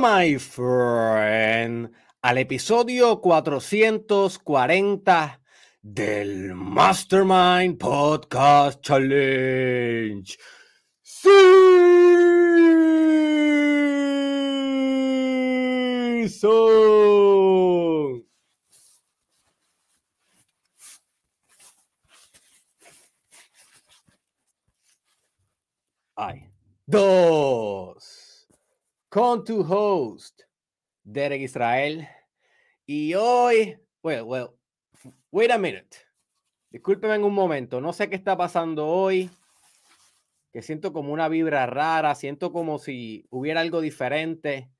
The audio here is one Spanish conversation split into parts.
My friend, al episodio 440 del Mastermind Podcast Challenge. Ay. Dos. Con tu host, Derek Israel. Y hoy, well, well, wait a minute. Discúlpeme en un momento. No sé qué está pasando hoy. Que siento como una vibra rara. Siento como si hubiera algo diferente.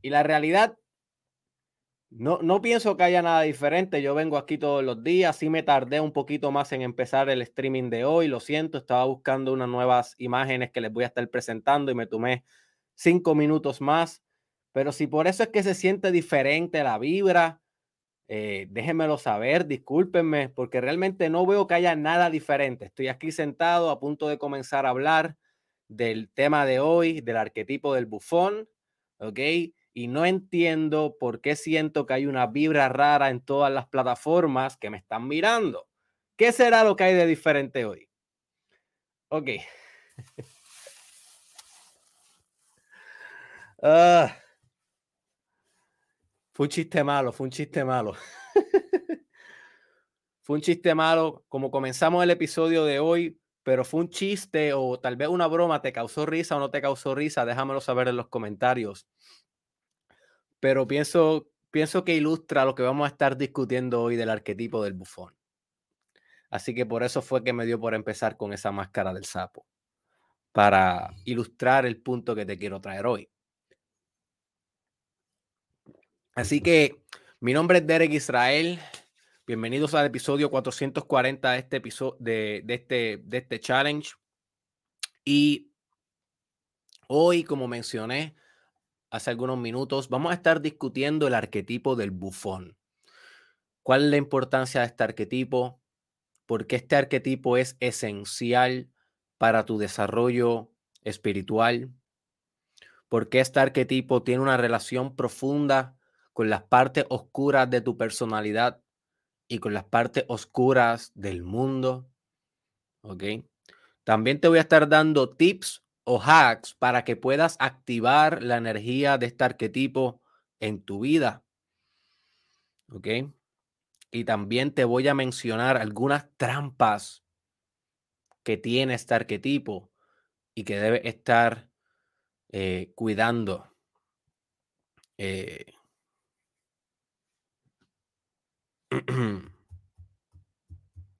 Y la realidad, no, no pienso que haya nada diferente. Yo vengo aquí todos los días. Sí me tardé un poquito más en empezar el streaming de hoy. Lo siento, estaba buscando unas nuevas imágenes que les voy a estar presentando y me tomé cinco minutos más. Pero si por eso es que se siente diferente la vibra, eh, déjenmelo saber, discúlpenme, porque realmente no veo que haya nada diferente. Estoy aquí sentado a punto de comenzar a hablar del tema de hoy, del arquetipo del bufón, ¿ok? Y no entiendo por qué siento que hay una vibra rara en todas las plataformas que me están mirando. ¿Qué será lo que hay de diferente hoy? Ok. Ah. Fue un chiste malo, fue un chiste malo. fue un chiste malo, como comenzamos el episodio de hoy, pero fue un chiste o tal vez una broma, ¿te causó risa o no te causó risa? Déjamelo saber en los comentarios. Pero pienso, pienso que ilustra lo que vamos a estar discutiendo hoy del arquetipo del bufón. Así que por eso fue que me dio por empezar con esa máscara del sapo, para ilustrar el punto que te quiero traer hoy. Así que mi nombre es Derek Israel. Bienvenidos al episodio 440 de este episodio de, este, de este challenge. Y hoy, como mencioné hace algunos minutos, vamos a estar discutiendo el arquetipo del bufón. ¿Cuál es la importancia de este arquetipo? ¿Por qué este arquetipo es esencial para tu desarrollo espiritual? ¿Por qué este arquetipo tiene una relación profunda con las partes oscuras de tu personalidad y con las partes oscuras del mundo. ¿Ok? También te voy a estar dando tips o hacks para que puedas activar la energía de este arquetipo en tu vida. ¿Ok? Y también te voy a mencionar algunas trampas que tiene este arquetipo y que debe estar eh, cuidando. Eh,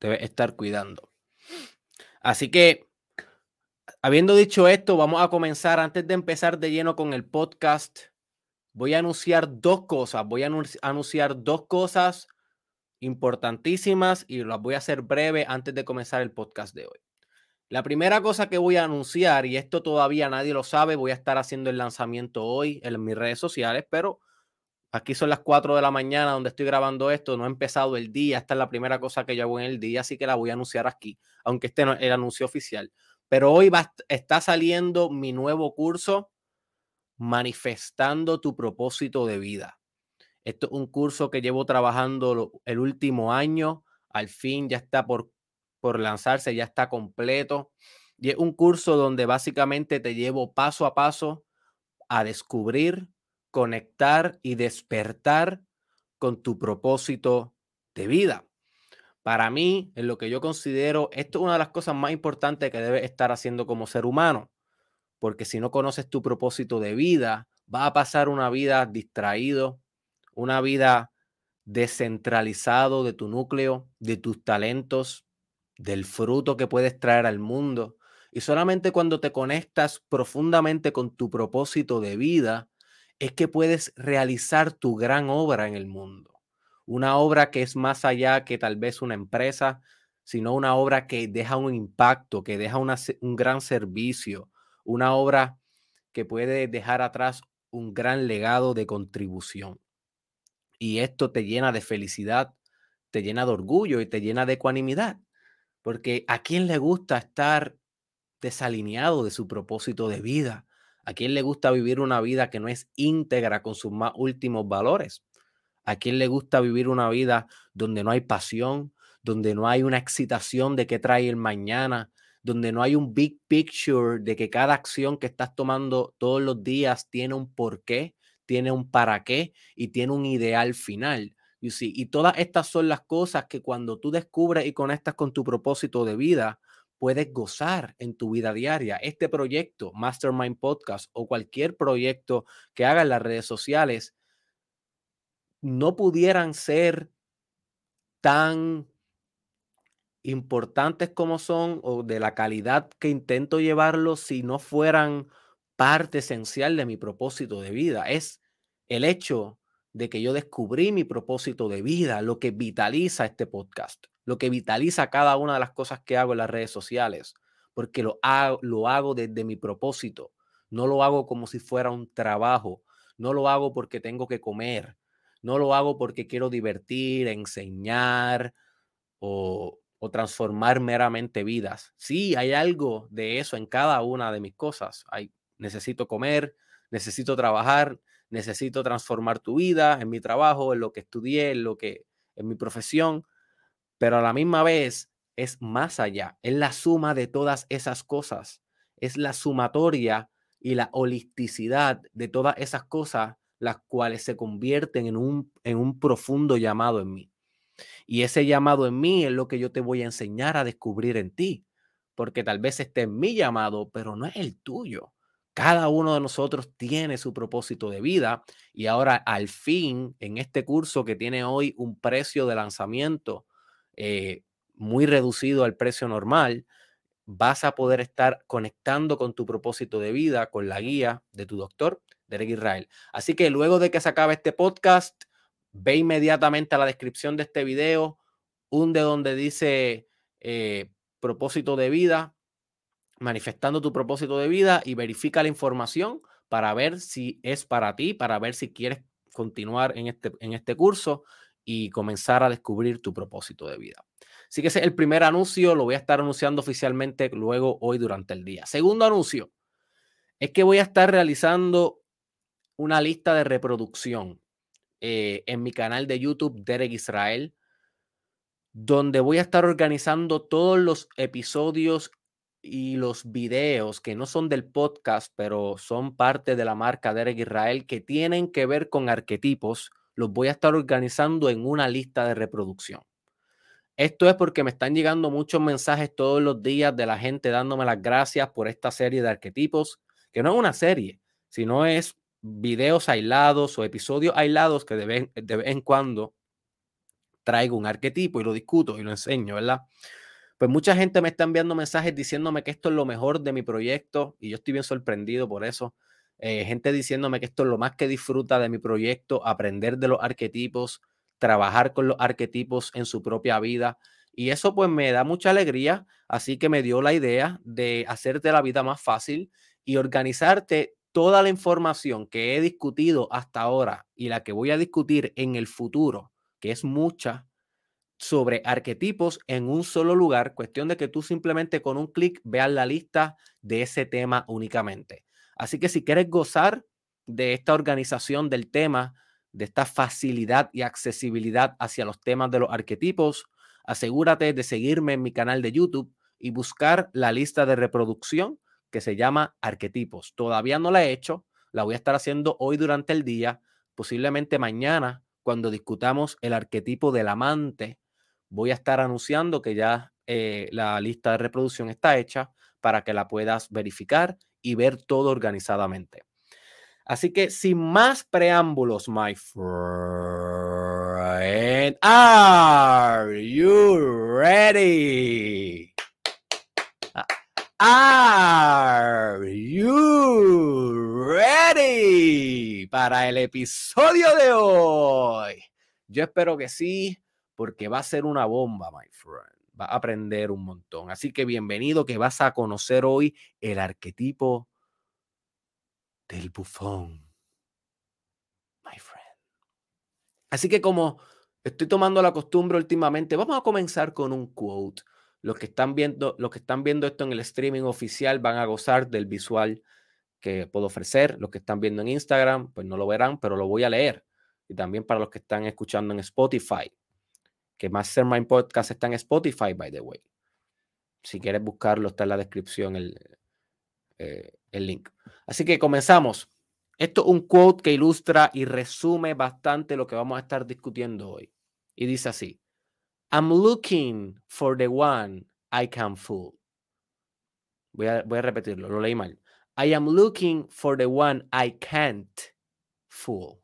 debe estar cuidando. Así que, habiendo dicho esto, vamos a comenzar. Antes de empezar de lleno con el podcast, voy a anunciar dos cosas. Voy a anunciar dos cosas importantísimas y las voy a hacer breve antes de comenzar el podcast de hoy. La primera cosa que voy a anunciar, y esto todavía nadie lo sabe, voy a estar haciendo el lanzamiento hoy en mis redes sociales, pero Aquí son las 4 de la mañana donde estoy grabando esto. No he empezado el día. Esta es la primera cosa que yo hago en el día, así que la voy a anunciar aquí, aunque este no es el anuncio oficial. Pero hoy va, está saliendo mi nuevo curso, Manifestando tu propósito de vida. Esto es un curso que llevo trabajando el último año. Al fin ya está por, por lanzarse, ya está completo. Y es un curso donde básicamente te llevo paso a paso a descubrir conectar y despertar con tu propósito de vida. Para mí, en lo que yo considero, esto es una de las cosas más importantes que debes estar haciendo como ser humano, porque si no conoces tu propósito de vida, va a pasar una vida distraído, una vida descentralizado de tu núcleo, de tus talentos, del fruto que puedes traer al mundo. Y solamente cuando te conectas profundamente con tu propósito de vida, es que puedes realizar tu gran obra en el mundo. Una obra que es más allá que tal vez una empresa, sino una obra que deja un impacto, que deja un gran servicio, una obra que puede dejar atrás un gran legado de contribución. Y esto te llena de felicidad, te llena de orgullo y te llena de ecuanimidad. Porque a quién le gusta estar desalineado de su propósito de vida, ¿A quién le gusta vivir una vida que no es íntegra con sus más últimos valores? ¿A quién le gusta vivir una vida donde no hay pasión, donde no hay una excitación de qué trae el mañana, donde no hay un big picture de que cada acción que estás tomando todos los días tiene un porqué, tiene un para qué y tiene un ideal final? Y todas estas son las cosas que cuando tú descubres y conectas con tu propósito de vida, puedes gozar en tu vida diaria. Este proyecto, Mastermind Podcast o cualquier proyecto que haga en las redes sociales, no pudieran ser tan importantes como son o de la calidad que intento llevarlos si no fueran parte esencial de mi propósito de vida. Es el hecho de que yo descubrí mi propósito de vida, lo que vitaliza este podcast, lo que vitaliza cada una de las cosas que hago en las redes sociales, porque lo hago, lo desde mi propósito, no lo hago como si fuera un trabajo, no lo hago porque tengo que comer, no lo hago porque quiero divertir, enseñar o, o transformar meramente vidas. Sí, hay algo de eso en cada una de mis cosas. Hay, necesito comer, necesito trabajar, necesito transformar tu vida en mi trabajo, en lo que estudié, en lo que en mi profesión, pero a la misma vez es más allá, es la suma de todas esas cosas, es la sumatoria y la holisticidad de todas esas cosas las cuales se convierten en un, en un profundo llamado en mí. Y ese llamado en mí es lo que yo te voy a enseñar a descubrir en ti, porque tal vez esté en mi llamado, pero no es el tuyo. Cada uno de nosotros tiene su propósito de vida y ahora al fin en este curso que tiene hoy un precio de lanzamiento eh, muy reducido al precio normal, vas a poder estar conectando con tu propósito de vida, con la guía de tu doctor, Derek Israel. Así que luego de que se acabe este podcast, ve inmediatamente a la descripción de este video, hunde donde dice eh, propósito de vida, manifestando tu propósito de vida y verifica la información para ver si es para ti, para ver si quieres continuar en este, en este curso y comenzar a descubrir tu propósito de vida. Así que ese es el primer anuncio, lo voy a estar anunciando oficialmente luego hoy durante el día. Segundo anuncio es que voy a estar realizando una lista de reproducción eh, en mi canal de YouTube Derek Israel, donde voy a estar organizando todos los episodios y los videos que no son del podcast, pero son parte de la marca Derek Israel, que tienen que ver con arquetipos, los voy a estar organizando en una lista de reproducción. Esto es porque me están llegando muchos mensajes todos los días de la gente dándome las gracias por esta serie de arquetipos, que no es una serie, sino es videos aislados o episodios aislados que de vez, de vez en cuando traigo un arquetipo y lo discuto y lo enseño, ¿verdad? Pues mucha gente me está enviando mensajes diciéndome que esto es lo mejor de mi proyecto y yo estoy bien sorprendido por eso. Eh, gente diciéndome que esto es lo más que disfruta de mi proyecto, aprender de los arquetipos, trabajar con los arquetipos en su propia vida. Y eso pues me da mucha alegría, así que me dio la idea de hacerte la vida más fácil y organizarte toda la información que he discutido hasta ahora y la que voy a discutir en el futuro, que es mucha, sobre arquetipos en un solo lugar, cuestión de que tú simplemente con un clic veas la lista de ese tema únicamente. Así que si quieres gozar de esta organización del tema, de esta facilidad y accesibilidad hacia los temas de los arquetipos, asegúrate de seguirme en mi canal de YouTube y buscar la lista de reproducción que se llama arquetipos. Todavía no la he hecho, la voy a estar haciendo hoy durante el día, posiblemente mañana cuando discutamos el arquetipo del amante voy a estar anunciando que ya eh, la lista de reproducción está hecha para que la puedas verificar y ver todo organizadamente. Así que sin más preámbulos, my friend, are you ready? Are you ready para el episodio de hoy? Yo espero que sí porque va a ser una bomba, my friend. Va a aprender un montón. Así que bienvenido que vas a conocer hoy el arquetipo del bufón, my friend. Así que como estoy tomando la costumbre últimamente, vamos a comenzar con un quote. Los que están viendo, los que están viendo esto en el streaming oficial van a gozar del visual que puedo ofrecer. Los que están viendo en Instagram, pues no lo verán, pero lo voy a leer. Y también para los que están escuchando en Spotify, que Mastermind Podcast está en Spotify, by the way. Si quieres buscarlo, está en la descripción el, eh, el link. Así que comenzamos. Esto es un quote que ilustra y resume bastante lo que vamos a estar discutiendo hoy. Y dice así, I'm looking for the one I can fool. Voy a, voy a repetirlo, lo leí mal. I am looking for the one I can't fool.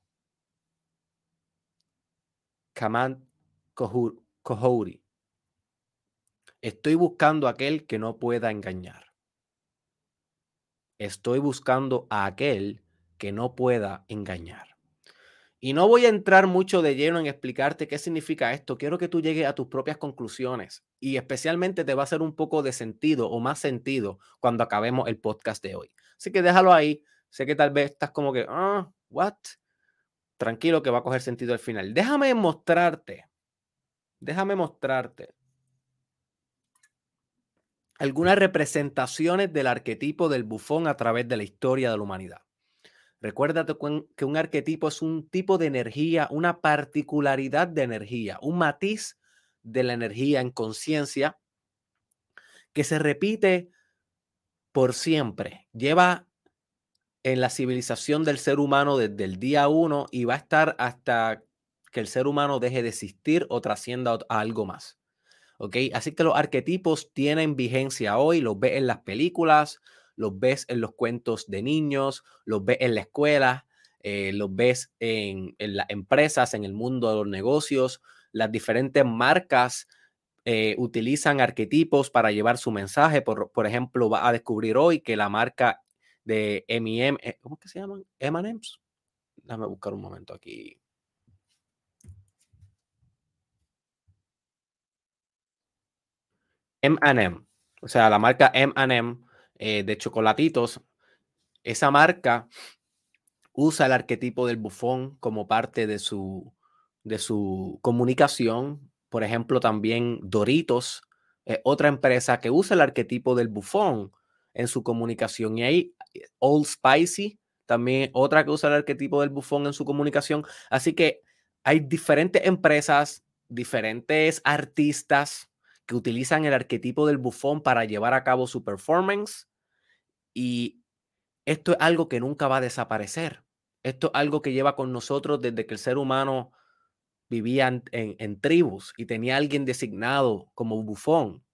Kaman Kohori. Estoy buscando a aquel que no pueda engañar. Estoy buscando a aquel que no pueda engañar. Y no voy a entrar mucho de lleno en explicarte qué significa esto. Quiero que tú llegues a tus propias conclusiones y especialmente te va a hacer un poco de sentido o más sentido cuando acabemos el podcast de hoy. Así que déjalo ahí. Sé que tal vez estás como que, ah, what? Tranquilo que va a coger sentido al final. Déjame mostrarte. Déjame mostrarte algunas representaciones del arquetipo del bufón a través de la historia de la humanidad. Recuérdate que un arquetipo es un tipo de energía, una particularidad de energía, un matiz de la energía en conciencia que se repite por siempre. Lleva en la civilización del ser humano desde el día uno y va a estar hasta que el ser humano deje de existir o trascienda a algo más. ¿Ok? Así que los arquetipos tienen vigencia hoy, los ves en las películas, los ves en los cuentos de niños, los ves en la escuela, eh, los ves en, las empresas, en el mundo de los negocios. Las diferentes marcas eh, utilizan arquetipos para llevar su mensaje. Por, por, ejemplo, va a descubrir hoy que la marca de M&M, ¿cómo que se llaman? M&M's. Déjame buscar un momento aquí. M&M, o sea, la marca M&M de chocolatitos, esa marca usa el arquetipo del bufón como parte de su, de su comunicación. Por ejemplo, también Doritos, otra empresa que usa el arquetipo del bufón en su comunicación. Y eh, Old Spicy, también otra que usa el arquetipo del bufón en su comunicación. Así que hay diferentes empresas, diferentes artistas que utilizan el arquetipo del bufón para llevar a cabo su performance. Y esto es algo que nunca va a desaparecer. Esto es algo que lleva con nosotros desde que el ser humano vivía en, tribus y tenía alguien designado como bufón.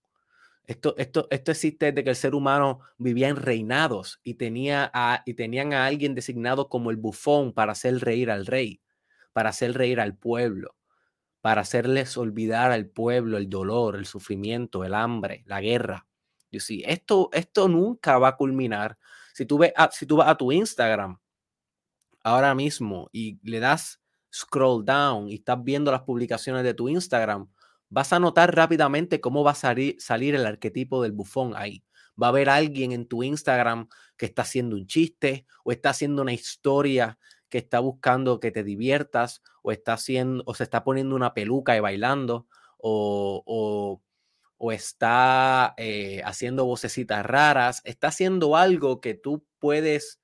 Esto, esto, esto existe desde que el ser humano vivía en reinados y, tenía a, y tenían a alguien designado como el bufón para hacer reír al rey, para hacer reír al pueblo para hacerles olvidar al pueblo el dolor, el sufrimiento, el hambre, la guerra. Yo sí, esto, esto nunca va a culminar. Si tú, ves si tú vas a tu Instagram ahora mismo y le das scroll down y estás viendo las publicaciones de tu Instagram, vas a notar rápidamente cómo va a salir, salir el arquetipo del bufón ahí. Va a haber alguien en tu Instagram que está haciendo un chiste o está haciendo una historia que está buscando que te diviertas o está haciendo o se está poniendo una peluca y bailando o, o, está eh, haciendo vocecitas raras, está haciendo algo que tú puedes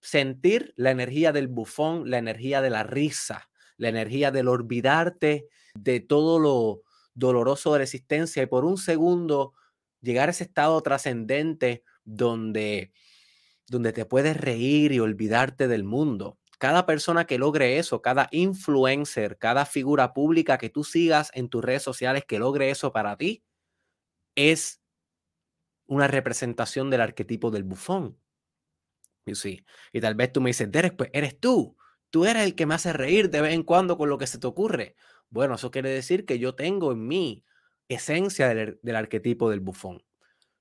sentir la energía del bufón, la energía de la risa, la energía del olvidarte de todo lo doloroso de la existencia y por un segundo llegar a ese estado trascendente donde donde te puedes reír y olvidarte del mundo. Cada persona que logre eso, cada influencer, cada figura pública que tú sigas en tus redes sociales que logre eso para ti, es una representación del arquetipo del bufón. sí Y tal vez tú me dices, Derek, pues eres tú. Tú eres el que me hace reír de vez en cuando con lo que se te ocurre. Bueno, eso quiere decir que yo tengo en mí esencia del, del arquetipo del bufón.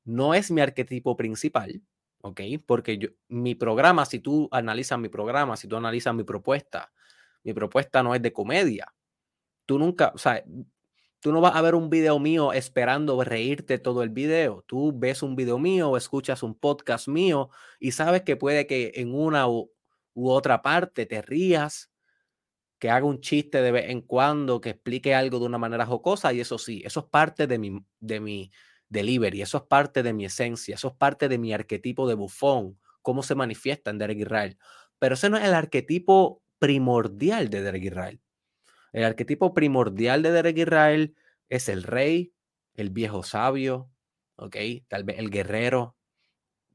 No es mi arquetipo principal, ¿ok? Porque yo, mi programa, si tú analizas mi programa, si tú analizas mi propuesta, mi propuesta no es de comedia. Tú nunca, o sea, tú no vas a ver un video mío esperando reírte todo el video. Tú ves un video mío escuchas un podcast mío y sabes que puede que en una u, u otra parte te rías, que haga un chiste de vez en cuando, que explique algo de una manera jocosa y eso sí, eso es parte de mi, de mi, delivery, eso es parte de mi esencia, eso es parte de mi arquetipo de bufón cómo se manifiesta en Derek Israel. Pero ese no es el arquetipo primordial de Derek Israel. El arquetipo primordial de Derek Israel es el rey, el viejo sabio, ¿ok? Tal vez el guerrero.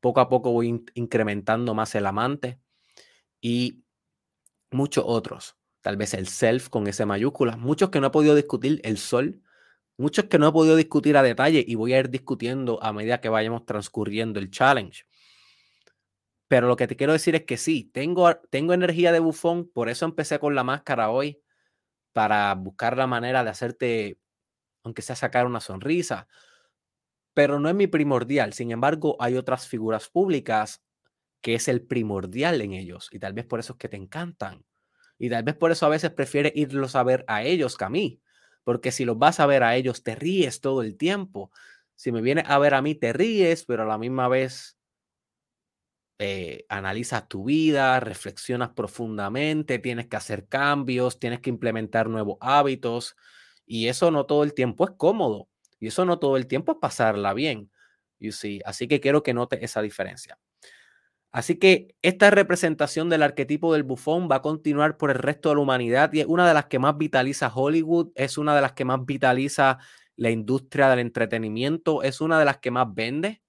Poco a poco voy incrementando más el amante y muchos otros. Tal vez el self con ese mayúscula. Muchos que no he podido discutir, el sol. Muchos que no he podido discutir a detalle y voy a ir discutiendo a medida que vayamos transcurriendo el challenge. Pero lo que te quiero decir es que sí, tengo, tengo energía de bufón, por eso empecé con la máscara hoy, para buscar la manera de hacerte, aunque sea sacar una sonrisa, pero no es mi primordial. Sin embargo, hay otras figuras públicas que es el primordial en ellos y tal vez por eso es que te encantan. Y tal vez por eso a veces prefieres irlos a ver a ellos que a mí, porque si los vas a ver a ellos te ríes todo el tiempo. Si me vienes a ver a mí te ríes, pero a la misma vez eh, analizas tu vida, reflexionas profundamente, tienes que hacer cambios, tienes que implementar nuevos hábitos y eso no todo el tiempo es cómodo y eso no todo el tiempo es pasarla bien. You see? Así que quiero que note esa diferencia. Así que esta representación del arquetipo del bufón va a continuar por el resto de la humanidad y es una de las que más vitaliza Hollywood, es una de las que más vitaliza la industria del entretenimiento, es una de las que más vende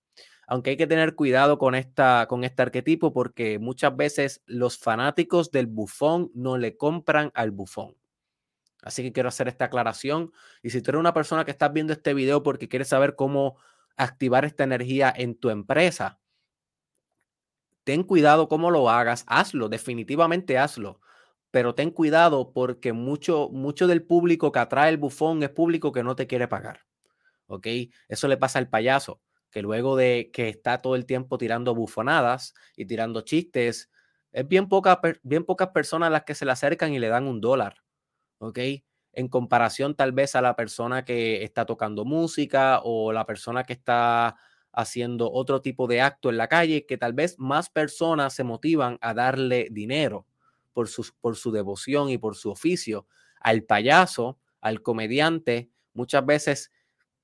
aunque hay que tener cuidado con, esta, con este arquetipo porque muchas veces los fanáticos del bufón no le compran al bufón. Así que quiero hacer esta aclaración. Y si tú eres una persona que estás viendo este video porque quieres saber cómo activar esta energía en tu empresa, ten cuidado cómo lo hagas, hazlo, definitivamente hazlo. Pero ten cuidado porque mucho, mucho del público que atrae el bufón es público que no te quiere pagar. ¿Ok? Eso le pasa al payaso que luego de que está todo el tiempo tirando bufonadas y tirando chistes, es bien, bien pocas personas las que se le acercan y le dan un dólar, ¿ok? En comparación tal vez a la persona que está tocando música o la persona que está haciendo otro tipo de acto en la calle, que tal vez más personas se motivan a darle dinero por su, por su devoción y por su oficio. Al payaso, al comediante, muchas veces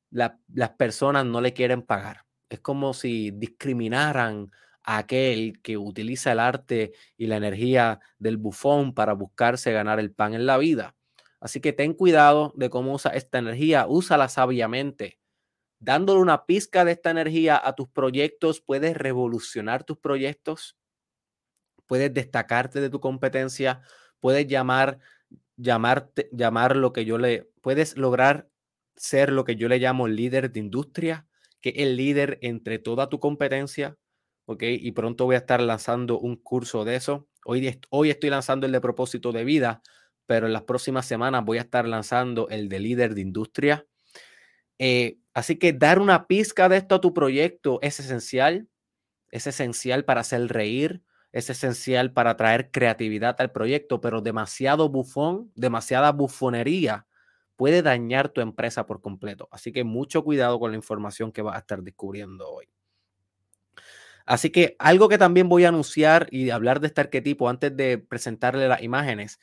las personas no le quieren pagar. Es como si discriminaran a aquel que utiliza el arte y la energía del bufón para buscarse ganar el pan en la vida. Así que ten cuidado de cómo usa esta energía, úsala sabiamente. Dándole una pizca de esta energía a tus proyectos, puedes revolucionar tus proyectos, puedes destacarte de tu competencia, puedes llamar, llamar lo que yo le, puedes lograr ser lo que yo le llamo líder de industria, que es el líder entre toda tu competencia, ¿ok? Y pronto voy a estar lanzando un curso de eso. Hoy, hoy estoy lanzando el de propósito de vida, pero en las próximas semanas voy a estar lanzando el de líder de industria. Eh, así que dar una pizca de esto a tu proyecto es esencial, es esencial para hacer reír, es esencial para traer creatividad al proyecto, pero demasiado bufón, demasiada bufonería puede dañar tu empresa por completo. Así que mucho cuidado con la información que vas a estar descubriendo hoy. Así que algo que también voy a anunciar y hablar de este arquetipo antes de presentarle las imágenes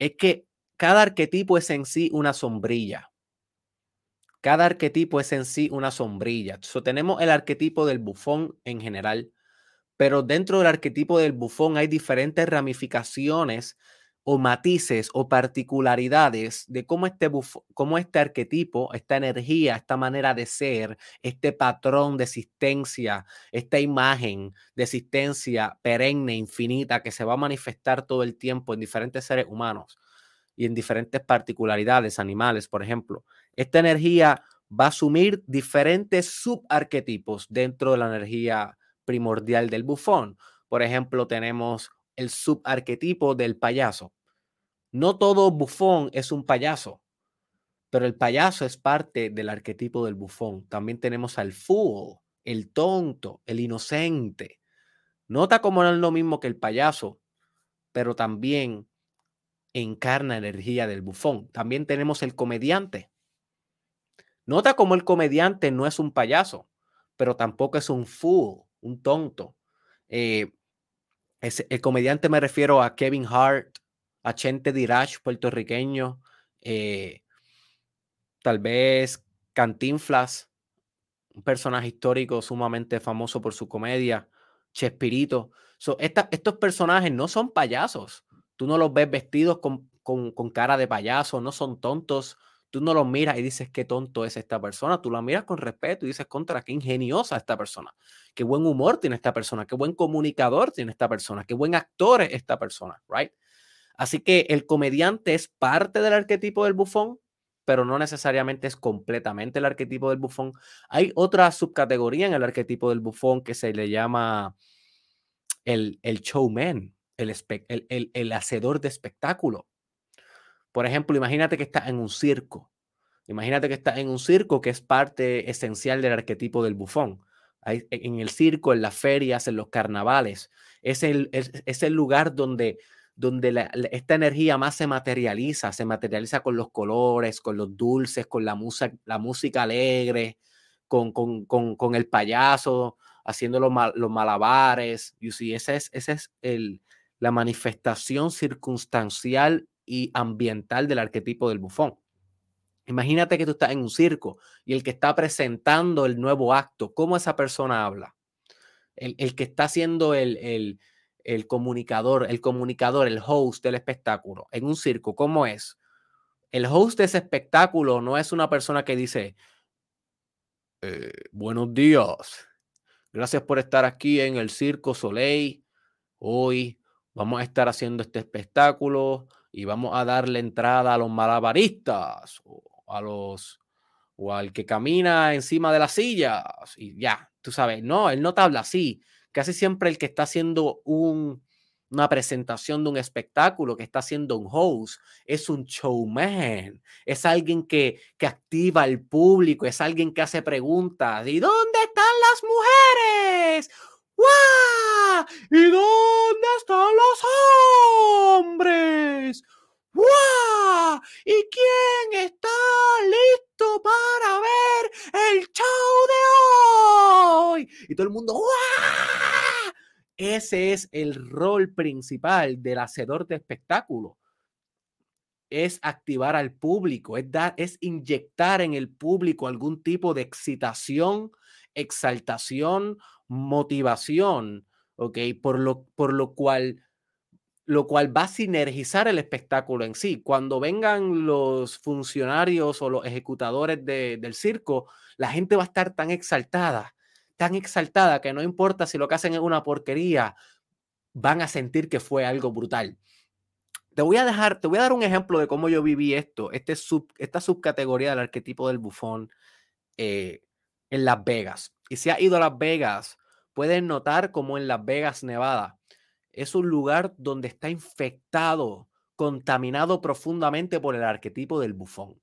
es que cada arquetipo es en sí una sombrilla. Cada arquetipo es en sí una sombrilla. So, tenemos el arquetipo del bufón en general, pero dentro del arquetipo del bufón hay diferentes ramificaciones o matices o particularidades de cómo este, cómo este arquetipo, esta energía, esta manera de ser, este patrón de existencia, esta imagen de existencia perenne, infinita, que se va a manifestar todo el tiempo en diferentes seres humanos y en diferentes particularidades animales, por ejemplo. Esta energía va a asumir diferentes subarquetipos dentro de la energía primordial del bufón. Por ejemplo, tenemos el subarquetipo del payaso. No todo bufón es un payaso, pero el payaso es parte del arquetipo del bufón. También tenemos al fool, el tonto, el inocente. Nota cómo no es lo mismo que el payaso, pero también encarna energía del bufón. También tenemos el comediante. Nota cómo el comediante no es un payaso, pero tampoco es un fool, un tonto. Eh, el comediante me refiero a Kevin Hart, a Chente Dirach, puertorriqueño, eh, tal vez Cantinflas, un personaje histórico sumamente famoso por su comedia, Chespirito. estos personajes no son payasos. Tú no los ves vestidos con, con, cara de payaso, no son tontos. Tú no los miras y dices qué tonto es esta persona. Tú la miras con respeto y dices contra qué ingeniosa esta persona. Qué buen humor tiene esta persona. Qué buen comunicador tiene esta persona. Qué buen actor es esta persona. Right? Así que el comediante es parte del arquetipo del bufón, pero no necesariamente es completamente el arquetipo del bufón. Hay otra subcategoría en el arquetipo del bufón que se le llama el, el showman, el, el, el, hacedor de espectáculo. Por ejemplo, imagínate que estás en un circo. Imagínate que estás en un circo que es parte esencial del arquetipo del bufón. en el circo, en las ferias, en los carnavales. Es el, es el lugar donde donde esta energía más se materializa, se materializa con los colores, con los dulces, con la, la música alegre, con, con, el payaso, haciendo los, los malabares. You see, esa es, ese es el, la manifestación circunstancial y ambiental del arquetipo del bufón. Imagínate que tú estás en un circo y el que está presentando el nuevo acto, ¿cómo esa persona habla? El, el que está haciendo el, el el comunicador, el comunicador, el host del espectáculo en un circo, ¿cómo es? El host de ese espectáculo no es una persona que dice, eh, buenos días, gracias por estar aquí en el Circo Soleil. Hoy vamos a estar haciendo este espectáculo y vamos a darle entrada a los malabaristas o a los o al que camina encima de las sillas y ya, tú sabes, no, él no te habla así casi siempre el que está haciendo una presentación de un espectáculo, que está haciendo un host, es un showman, es alguien que, que activa al público, es alguien que hace preguntas. ¿Y dónde están las mujeres? ¡Guau! ¿Y dónde están los hombres? ¡Guau! ¿Y quién está listo para ver el show de hoy? Y todo el mundo, ¡guau! Ese es el rol principal del hacedor de espectáculo. Es activar al público, es, dar, es inyectar en el público algún tipo de excitación, exaltación, motivación, ¿ok? Por lo, por lo cual lo cual va a sinergizar el espectáculo en sí. Cuando vengan los funcionarios o los ejecutadores del circo, la gente va a estar tan exaltada, tan exaltada que no importa si lo que hacen es una porquería, van a sentir que fue algo brutal. Te voy a dejar, te voy a dar un ejemplo de cómo yo viví esto, este sub, esta subcategoría del arquetipo del bufón eh, en Las Vegas. Y si has ido a Las Vegas, puedes notar como en Las Vegas, Nevada, es un lugar donde está infectado, contaminado profundamente por el arquetipo del bufón.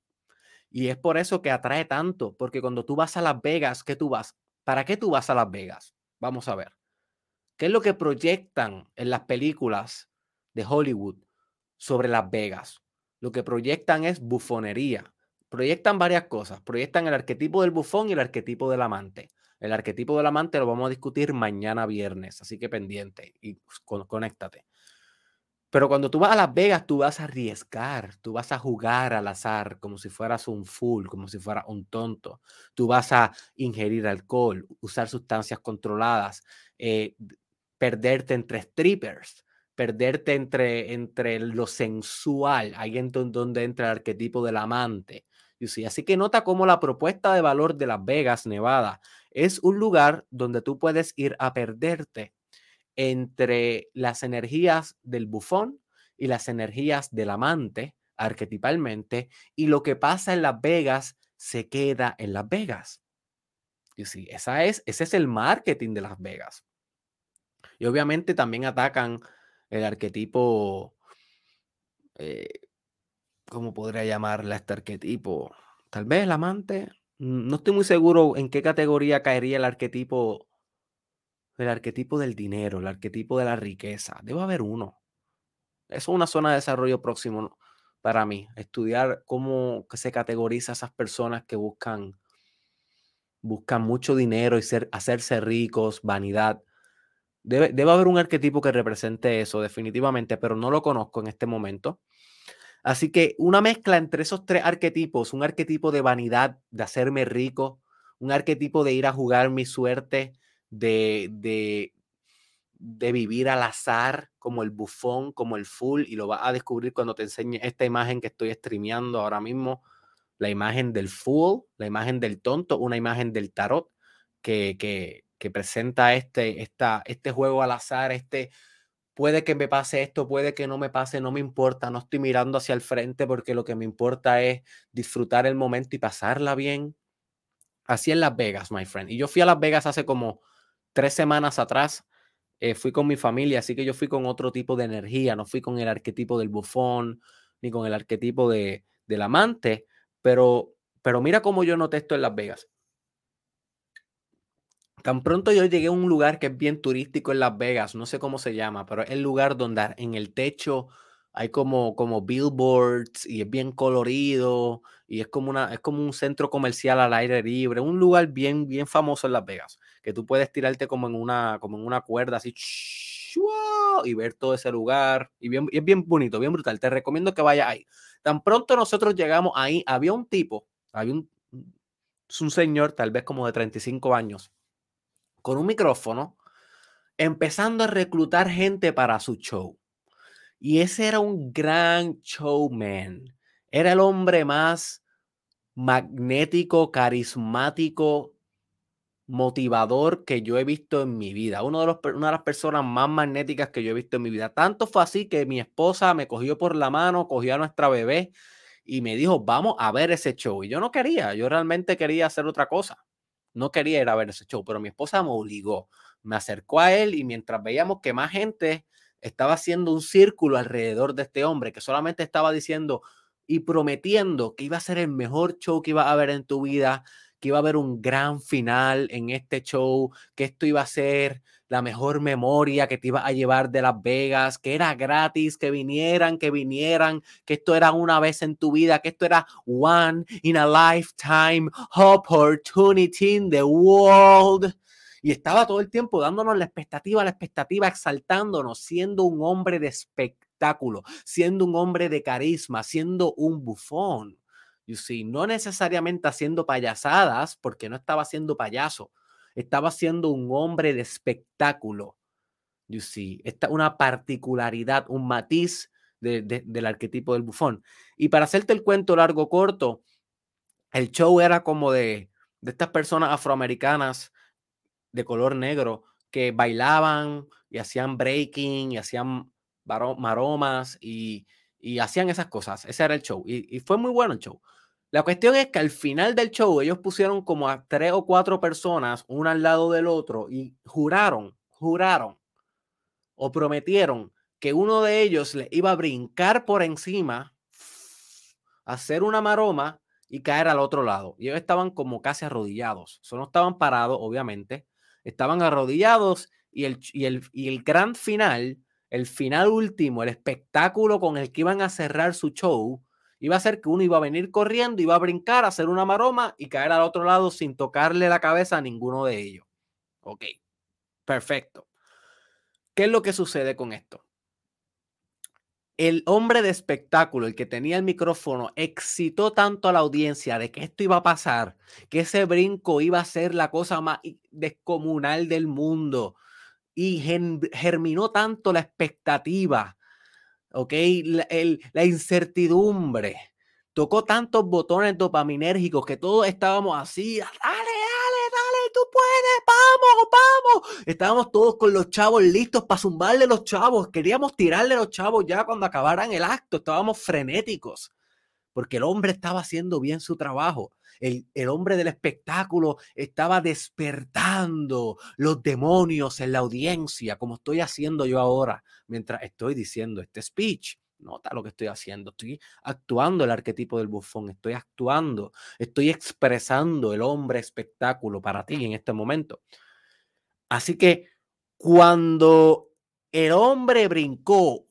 Y es por eso que atrae tanto, porque cuando tú vas a Las Vegas, ¿qué tú vas? ¿Para qué tú vas a Las Vegas? Vamos a ver. ¿Qué es lo que proyectan en las películas de Hollywood sobre Las Vegas? Lo que proyectan es bufonería. Proyectan varias cosas. Proyectan el arquetipo del bufón y el arquetipo del amante. El arquetipo del amante lo vamos a discutir mañana viernes, así que pendiente y conéctate. Pero cuando tú vas a Las Vegas, tú vas a arriesgar, tú vas a jugar al azar como si fueras un fool, como si fueras un tonto. Tú vas a ingerir alcohol, usar sustancias controladas, eh, perderte entre strippers, perderte entre, entre lo sensual, ahí en donde entra el arquetipo del amante. Así que nota cómo la propuesta de valor de Las Vegas, Nevada, es un lugar donde tú puedes ir a perderte entre las energías del bufón y las energías del amante, arquetipalmente, y lo que pasa en Las Vegas se queda en Las Vegas. Y sí, esa es, ese es el marketing de Las Vegas. Y obviamente también atacan el arquetipo, eh, ¿cómo podría llamarla este arquetipo? Tal vez el amante, no estoy muy seguro en qué categoría caería el arquetipo, arquetipo del dinero, el arquetipo de la riqueza. Debe haber uno. Eso es una zona de desarrollo próximo para mí. Estudiar cómo se categoriza esas personas que buscan, buscan mucho dinero y ser, hacerse ricos, vanidad. Debe, debe haber un arquetipo que represente eso, definitivamente, pero no lo conozco en este momento. Así que una mezcla entre esos tres arquetipos, un arquetipo de vanidad, de hacerme rico, un arquetipo de ir a jugar mi suerte, de, de, de vivir al azar, como el bufón, como el full, y lo vas a descubrir cuando te enseñe esta imagen que estoy streameando ahora mismo, la imagen del fool, la imagen del tonto, una imagen del tarot que, que, que presenta este, esta, este juego al azar, este puede que me pase esto, puede que no me pase, no me importa, no estoy mirando hacia el frente porque lo que me importa es disfrutar el momento y pasarla bien. Así en Las Vegas, my friend. Y yo fui a Las Vegas hace como tres semanas atrás. Eh, fui con mi familia, así que yo fui con otro tipo de energía, no fui con el arquetipo del bufón, ni con el arquetipo de, del amante, pero, pero mira cómo yo noté esto en Las Vegas. Tan pronto yo llegué a un lugar que es bien turístico en Las Vegas, no sé cómo se llama, pero es el lugar donde en el techo hay como, como billboards y es bien colorido y es como, una, es como un centro comercial al aire libre, un lugar bien, bien famoso en Las Vegas, que tú puedes tirarte como en una, como en una cuerda así y ver todo ese lugar y, bien, es bien bonito, bien brutal. Te recomiendo que vayas ahí. Tan pronto nosotros llegamos ahí, había un tipo, había un, un señor tal vez como de 35 años con un micrófono, empezando a reclutar gente para su show. Y ese era un gran showman. Era el hombre más magnético, carismático, motivador que yo he visto en mi vida. Uno de los, una de las personas más magnéticas que yo he visto en mi vida. Tanto fue así que mi esposa me cogió por la mano, cogió a nuestra bebé y me dijo, vamos a ver ese show. Y yo no quería, yo realmente quería hacer otra cosa. No quería ir a ver ese show, pero mi esposa me obligó. Me acercó a él y mientras veíamos que más gente estaba haciendo un círculo alrededor de este hombre, que solamente estaba diciendo y prometiendo que iba a ser el mejor show que iba a haber en tu vida, que iba a haber un gran final en este show, que esto iba a ser la mejor memoria que te iba a llevar de Las Vegas, que era gratis, que vinieran, que vinieran, que esto era una vez en tu vida, que esto era one in a lifetime opportunity in the world. Y estaba todo el tiempo dándonos la expectativa, la expectativa, exaltándonos, siendo un hombre de espectáculo, siendo un hombre de carisma, siendo un bufón. You see, no necesariamente haciendo payasadas, porque no estaba haciendo payaso, estaba siendo un hombre de espectáculo. You see, esta una particularidad, un matiz del arquetipo del bufón. Y para hacerte el cuento largo corto, el show era como de, de estas personas afroamericanas de color negro que bailaban y hacían breaking y hacían maromas y, y hacían esas cosas. Ese era el show. Y, y, fue muy bueno el show. La cuestión es que al final del show ellos pusieron como a tres o cuatro personas, una al lado del otro, y juraron, juraron o prometieron que uno de ellos le iba a brincar por encima, hacer una maroma y caer al otro lado. Y ellos estaban como casi arrodillados. Solo estaban parados, obviamente. Estaban arrodillados y el, y el, y el gran final, el final último, el espectáculo con el que iban a cerrar su show, iba a ser que uno iba a venir corriendo, iba a brincar, hacer una maroma y caer al otro lado sin tocarle la cabeza a ninguno de ellos. Ok, perfecto. ¿Qué es lo que sucede con esto? El hombre de espectáculo, el que tenía el micrófono, excitó tanto a la audiencia de que esto iba a pasar, que ese brinco iba a ser la cosa más descomunal del mundo. Y germinó tanto la expectativa ¿ok? La, la incertidumbre tocó tantos botones dopaminérgicos que todos estábamos así, dale, dale, dale, tú puedes, vamos, vamos. Estábamos todos con los chavos listos para zumbarle los chavos, queríamos tirarle los chavos ya cuando acabaran el acto, estábamos frenéticos, porque el hombre estaba haciendo bien su trabajo el, hombre del espectáculo estaba despertando los demonios en la audiencia, como estoy haciendo yo ahora mientras estoy diciendo este speech. Nota lo que estoy haciendo. Estoy actuando el arquetipo del bufón. Estoy actuando. Estoy expresando el hombre espectáculo para ti en este momento. Así que cuando el hombre brincó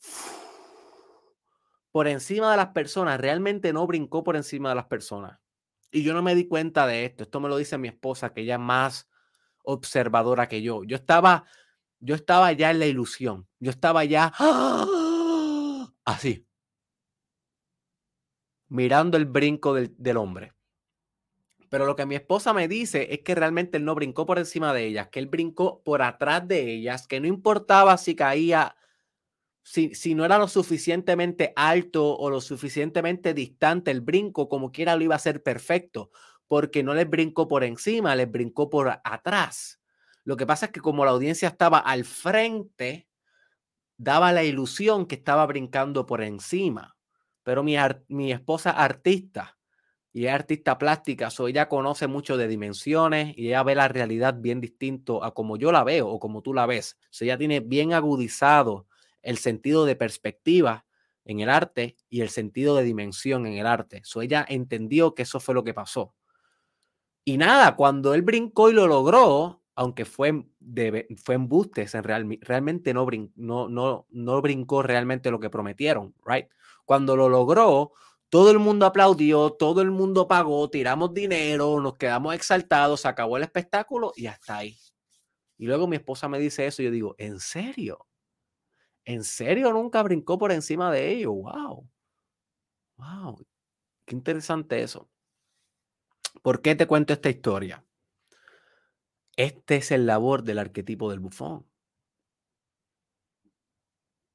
por encima de las personas, realmente no brincó por encima de las personas. Y yo no me di cuenta de esto. Esto me lo dice mi esposa, que ella es más observadora que yo. Yo estaba, yo estaba ya en la ilusión. Yo estaba ya así, mirando el brinco del, del hombre. Pero lo que mi esposa me dice es que realmente él no brincó por encima de ellas, que él brincó por atrás de ellas, que no importaba si caía, si, si no era lo suficientemente alto o lo suficientemente distante el brinco, como quiera lo iba a hacer perfecto, porque no les brincó por encima, les brincó por atrás. Lo que pasa es que como la audiencia estaba al frente, daba la ilusión que estaba brincando por encima. Pero mi, mi esposa artista, y es artista plástica, so ella conoce mucho de dimensiones y ella ve la realidad bien distinto a como yo la veo o como tú la ves. So ella tiene bien agudizado el sentido de perspectiva en el arte y el sentido de dimensión en el arte. So ella entendió que eso fue lo que pasó. Y nada, cuando él brincó y lo logró, aunque fue, de, fue embustes, en real, realmente no, no, no, no brincó realmente lo que prometieron, right? Cuando lo logró, todo el mundo aplaudió, todo el mundo pagó, tiramos dinero, nos quedamos exaltados, se acabó el espectáculo y hasta ahí. Y luego mi esposa me dice eso y yo digo, ¿en serio? ¿En serio nunca brincó por encima de ellos? ¡Wow! ¡Wow! Qué interesante eso. ¿Por qué te cuento esta historia? Este es el labor del arquetipo del bufón.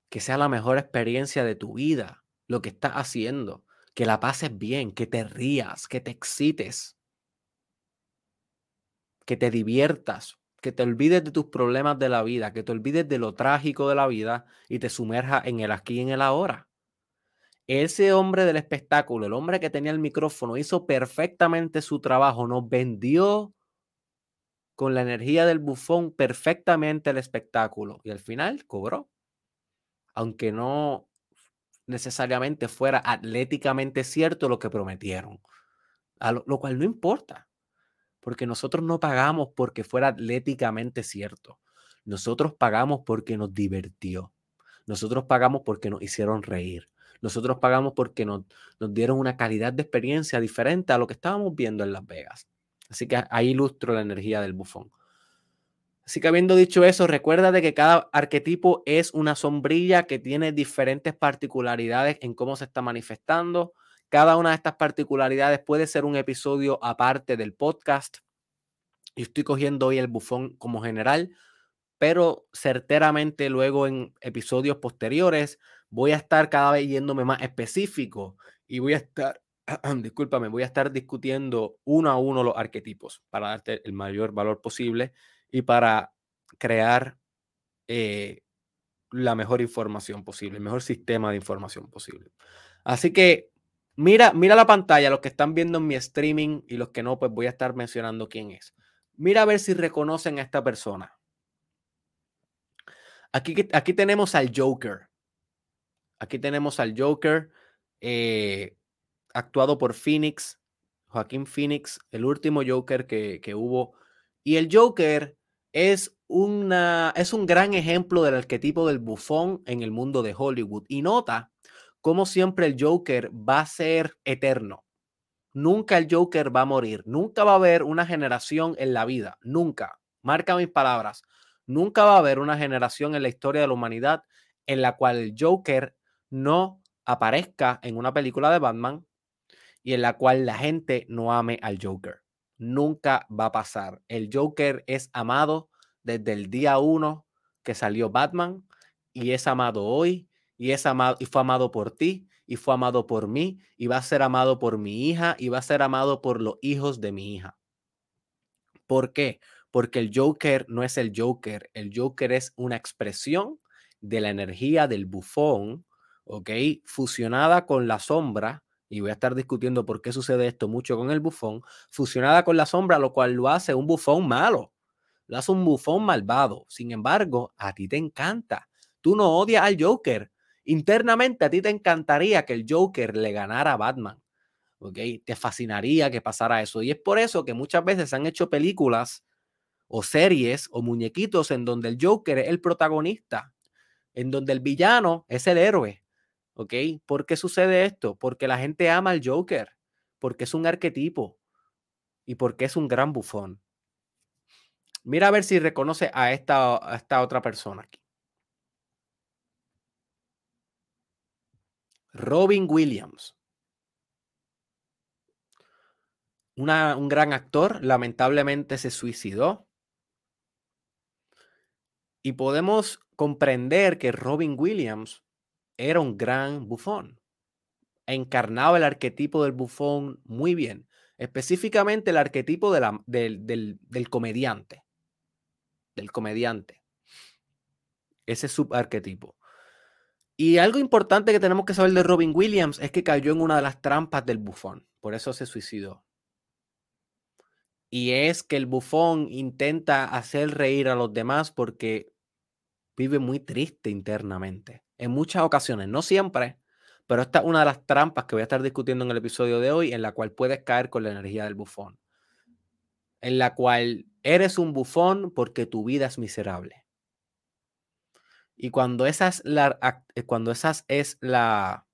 Que sea la mejor experiencia de tu vida, lo que estás haciendo que la pases bien, que te rías, que te excites, que te diviertas, que te olvides de tus problemas de la vida, que te olvides de lo trágico de la vida y te sumerjas en el aquí y en el ahora. Ese hombre del espectáculo, el hombre que tenía el micrófono, hizo perfectamente su trabajo, nos vendió con la energía del bufón perfectamente el espectáculo y al final cobró. Aunque no necesariamente fuera atléticamente cierto lo que prometieron, lo, cual no importa, porque nosotros no pagamos porque fuera atléticamente cierto, nosotros pagamos porque nos divirtió, nosotros pagamos porque nos hicieron reír, nosotros pagamos porque nos, nos dieron una calidad de experiencia diferente a lo que estábamos viendo en Las Vegas. Así que ahí ilustro la energía del bufón. Así que habiendo dicho eso, recuerda de que cada arquetipo es una sombrilla que tiene diferentes particularidades en cómo se está manifestando. Cada una de estas particularidades puede ser un episodio aparte del podcast. Y estoy cogiendo hoy el bufón como general, pero certeramente luego en episodios posteriores voy a estar cada vez yéndome más específico y voy a estar, discúlpame, voy a estar discutiendo uno a uno los arquetipos para darte el mayor valor posible y para crear eh, la mejor información posible, el mejor sistema de información posible. Así que mira, mira la pantalla, los que están viendo en mi streaming y los que no, pues voy a estar mencionando quién es. Mira a ver si reconocen a esta persona. Aquí, aquí tenemos al Joker. Aquí tenemos al Joker, eh, actuado por Phoenix, Joaquín Phoenix, el último Joker que, que hubo. Y el Joker es, una, es un gran ejemplo del arquetipo del bufón en el mundo de Hollywood. Y nota cómo siempre el Joker va a ser eterno. Nunca el Joker va a morir. Nunca va a haber una generación en la vida. Nunca. Marca mis palabras. Nunca va a haber una generación en la historia de la humanidad en la cual el Joker no aparezca en una película de Batman y en la cual la gente no ame al Joker nunca va a pasar. El Joker es amado desde el día uno que salió Batman y es amado hoy y es amado y fue amado por ti y fue amado por mí y va a ser amado por mi hija y va a ser amado por los hijos de mi hija. ¿Por qué? Porque el Joker no es el Joker, el Joker es una expresión de la energía del bufón, ¿ok? Fusionada con la sombra y voy a estar discutiendo por qué sucede esto mucho con el bufón, fusionada con la sombra, lo cual lo hace un bufón malo, lo hace un bufón malvado. Sin embargo, a ti te encanta. Tú no odias al Joker. Internamente a ti te encantaría que el Joker le ganara a Batman. ¿Ok? Te fascinaría que pasara eso. Y es por eso que muchas veces han hecho películas o series o muñequitos en donde el Joker es el protagonista, en donde el villano es el héroe. ¿Ok? ¿Por qué sucede esto? Porque la gente ama al Joker, porque es un arquetipo y porque es un gran bufón. Mira a ver si reconoce a esta, a esta otra persona aquí. Robin Williams. un gran actor, lamentablemente se suicidó. Y podemos comprender que Robin Williams era un gran bufón. Encarnaba el arquetipo del bufón muy bien, específicamente el arquetipo del, comediante. Del comediante. Ese subarquetipo. Y algo importante que tenemos que saber de Robin Williams es que cayó en una de las trampas del bufón. Por eso se suicidó. Y es que el bufón intenta hacer reír a los demás porque vive muy triste internamente. En muchas ocasiones, no siempre, pero esta es una de las trampas que voy a estar discutiendo en el episodio de hoy, en la cual puedes caer con la energía del bufón. En la cual eres un bufón porque tu vida es miserable. Y cuando esa es la, eh, cuando esas es la,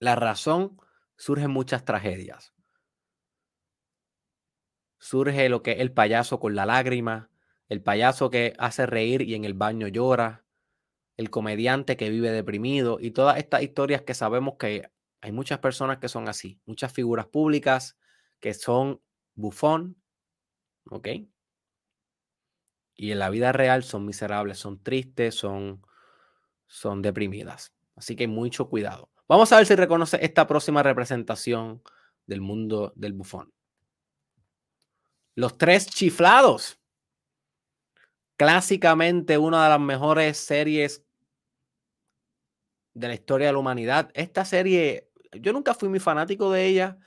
la razón, surgen muchas tragedias. Surge lo que es el payaso con la lágrima, el payaso que hace reír y en el baño llora, el comediante que vive deprimido y todas estas historias que sabemos que hay muchas personas que son así, muchas figuras públicas que son bufón, ¿ok? Y en la vida real son miserables, son tristes, son, son deprimidas. Así que mucho cuidado. Vamos a ver si reconoce esta próxima representación del mundo del bufón. Los tres chiflados. Clásicamente una de las mejores series de la historia de la humanidad. Esta serie, yo nunca fui muy fanático de ella.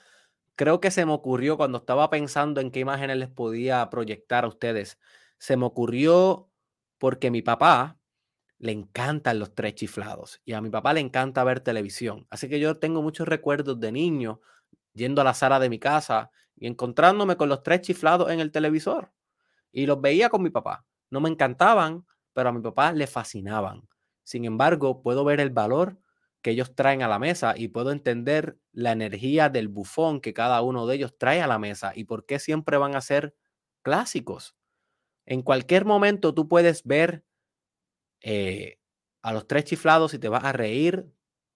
Creo que se me ocurrió cuando estaba pensando en qué imágenes les podía proyectar a ustedes se me ocurrió porque mi papá le encantan los tres chiflados y a mi papá le encanta ver televisión. Así que yo tengo muchos recuerdos de niño yendo a la sala de mi casa y encontrándome con los tres chiflados en el televisor. Y los veía con mi papá. No me encantaban, pero a mi papá le fascinaban. Sin embargo, puedo ver el valor que ellos traen a la mesa y puedo entender la energía del bufón que cada uno de ellos trae a la mesa y por qué siempre van a ser clásicos. En cualquier momento tú puedes ver eh, a los tres chiflados y te vas a reír,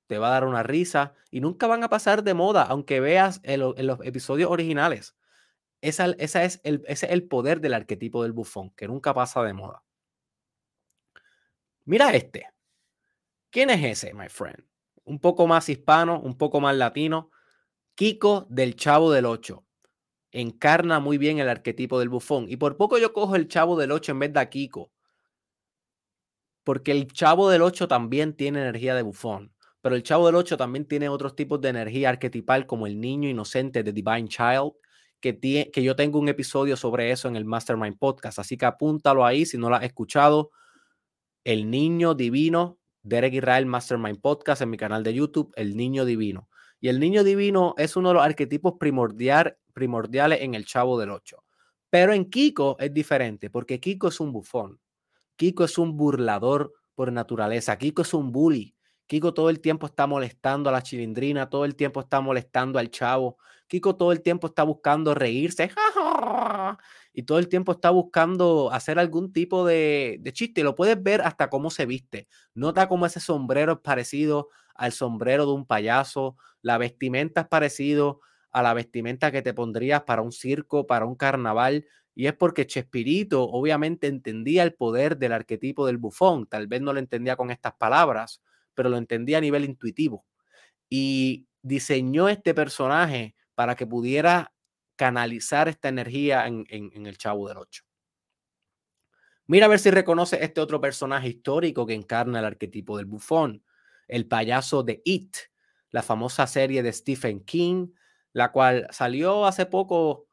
te va a dar una risa y nunca van a pasar de moda, aunque veas en, los episodios originales. Esa, esa es ese es el poder del arquetipo del bufón, que nunca pasa de moda. Mira este. ¿Quién es ese, my friend? Un poco más hispano, un poco más latino. Kiko del Chavo del Ocho encarna muy bien el arquetipo del bufón. Y por poco yo cojo el chavo del 8 en vez de Kiko. Porque el chavo del 8 también tiene energía de bufón. Pero el chavo del 8 también tiene otros tipos de energía arquetipal como el niño inocente de Divine Child. Que, que yo tengo un episodio sobre eso en el Mastermind Podcast. Así que apúntalo ahí si no lo has escuchado. El niño divino, Derek Israel Mastermind Podcast en mi canal de YouTube, El Niño Divino. Y el niño divino es uno de los arquetipos primordial, primordiales en el Chavo del 8. Pero en Kiko es diferente, porque Kiko es un bufón. Kiko es un burlador por naturaleza. Kiko es un bully. Kiko todo el tiempo está molestando a la chilindrina, todo el tiempo está molestando al chavo. Kiko todo el tiempo está buscando reírse. Y todo el tiempo está buscando hacer algún tipo de, de chiste. Lo puedes ver hasta cómo se viste. Nota cómo ese sombrero es parecido al sombrero de un payaso. La vestimenta es parecido a la vestimenta que te pondrías para un circo, para un carnaval. Y es porque Chespirito obviamente entendía el poder del arquetipo del bufón. Tal vez no lo entendía con estas palabras, pero lo entendía a nivel intuitivo. Y diseñó este personaje para que pudiera canalizar esta energía en, en el Chavo del Ocho. Mira a ver si reconoce este otro personaje histórico que encarna el arquetipo del bufón, el payaso de It, la famosa serie de Stephen King, la cual salió hace poco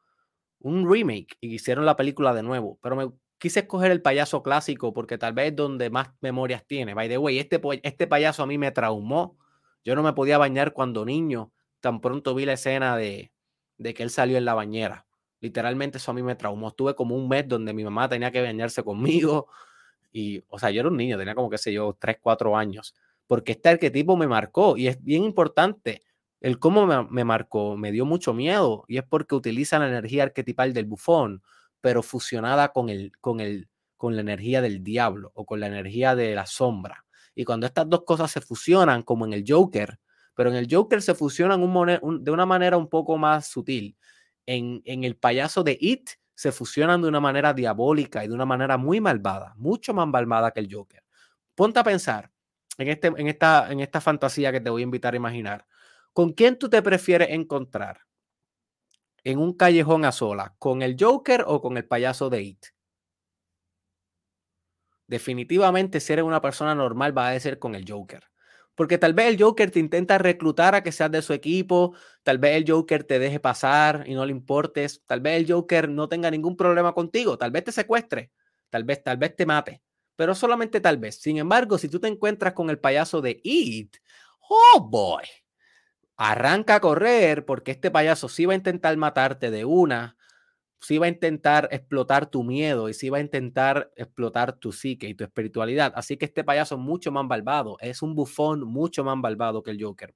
un remake y hicieron la película de nuevo, pero me quise escoger el payaso clásico porque tal vez es donde más memorias tiene. By the way, este, este payaso a mí me traumó. Yo no me podía bañar cuando niño, tan pronto vi la escena de, de que él salió en la bañera. Literalmente eso a mí me traumó. Estuve como un mes donde mi mamá tenía que bañarse conmigo. Y, o sea, yo era un niño, tenía como, qué sé yo, 3, 4 años. Porque este arquetipo me marcó y es bien importante el cómo me, marcó, me dio mucho miedo y es porque utiliza la energía arquetipal del bufón, pero fusionada con, el, con, el, con la energía del diablo o con la energía de la sombra. Y cuando estas dos cosas se fusionan, como en el Joker, pero en el Joker se fusionan de una manera un poco más sutil. en, en el payaso de It se fusionan de una manera diabólica y de una manera muy malvada, mucho más malvada que el Joker. Ponte a pensar en, este, en esta fantasía que te voy a invitar a imaginar. ¿Con quién tú te prefieres encontrar en un callejón a sola? ¿Con el Joker o con el payaso de It? Definitivamente, si eres una persona normal, va a ser con el Joker. Porque tal vez el Joker te intenta reclutar a que seas de su equipo, tal vez el Joker te deje pasar y no le importes, tal vez el Joker no tenga ningún problema contigo, tal vez te secuestre, tal vez, tal vez te mate, pero solamente tal vez. Sin embargo, si tú te encuentras con el payaso de It, oh boy, arranca a correr porque este payaso sí va a intentar matarte de una, sí va a intentar explotar tu miedo y sí va a intentar explotar tu psique y tu espiritualidad. Así que este payaso es mucho más malvado, es un bufón mucho más malvado que el Joker.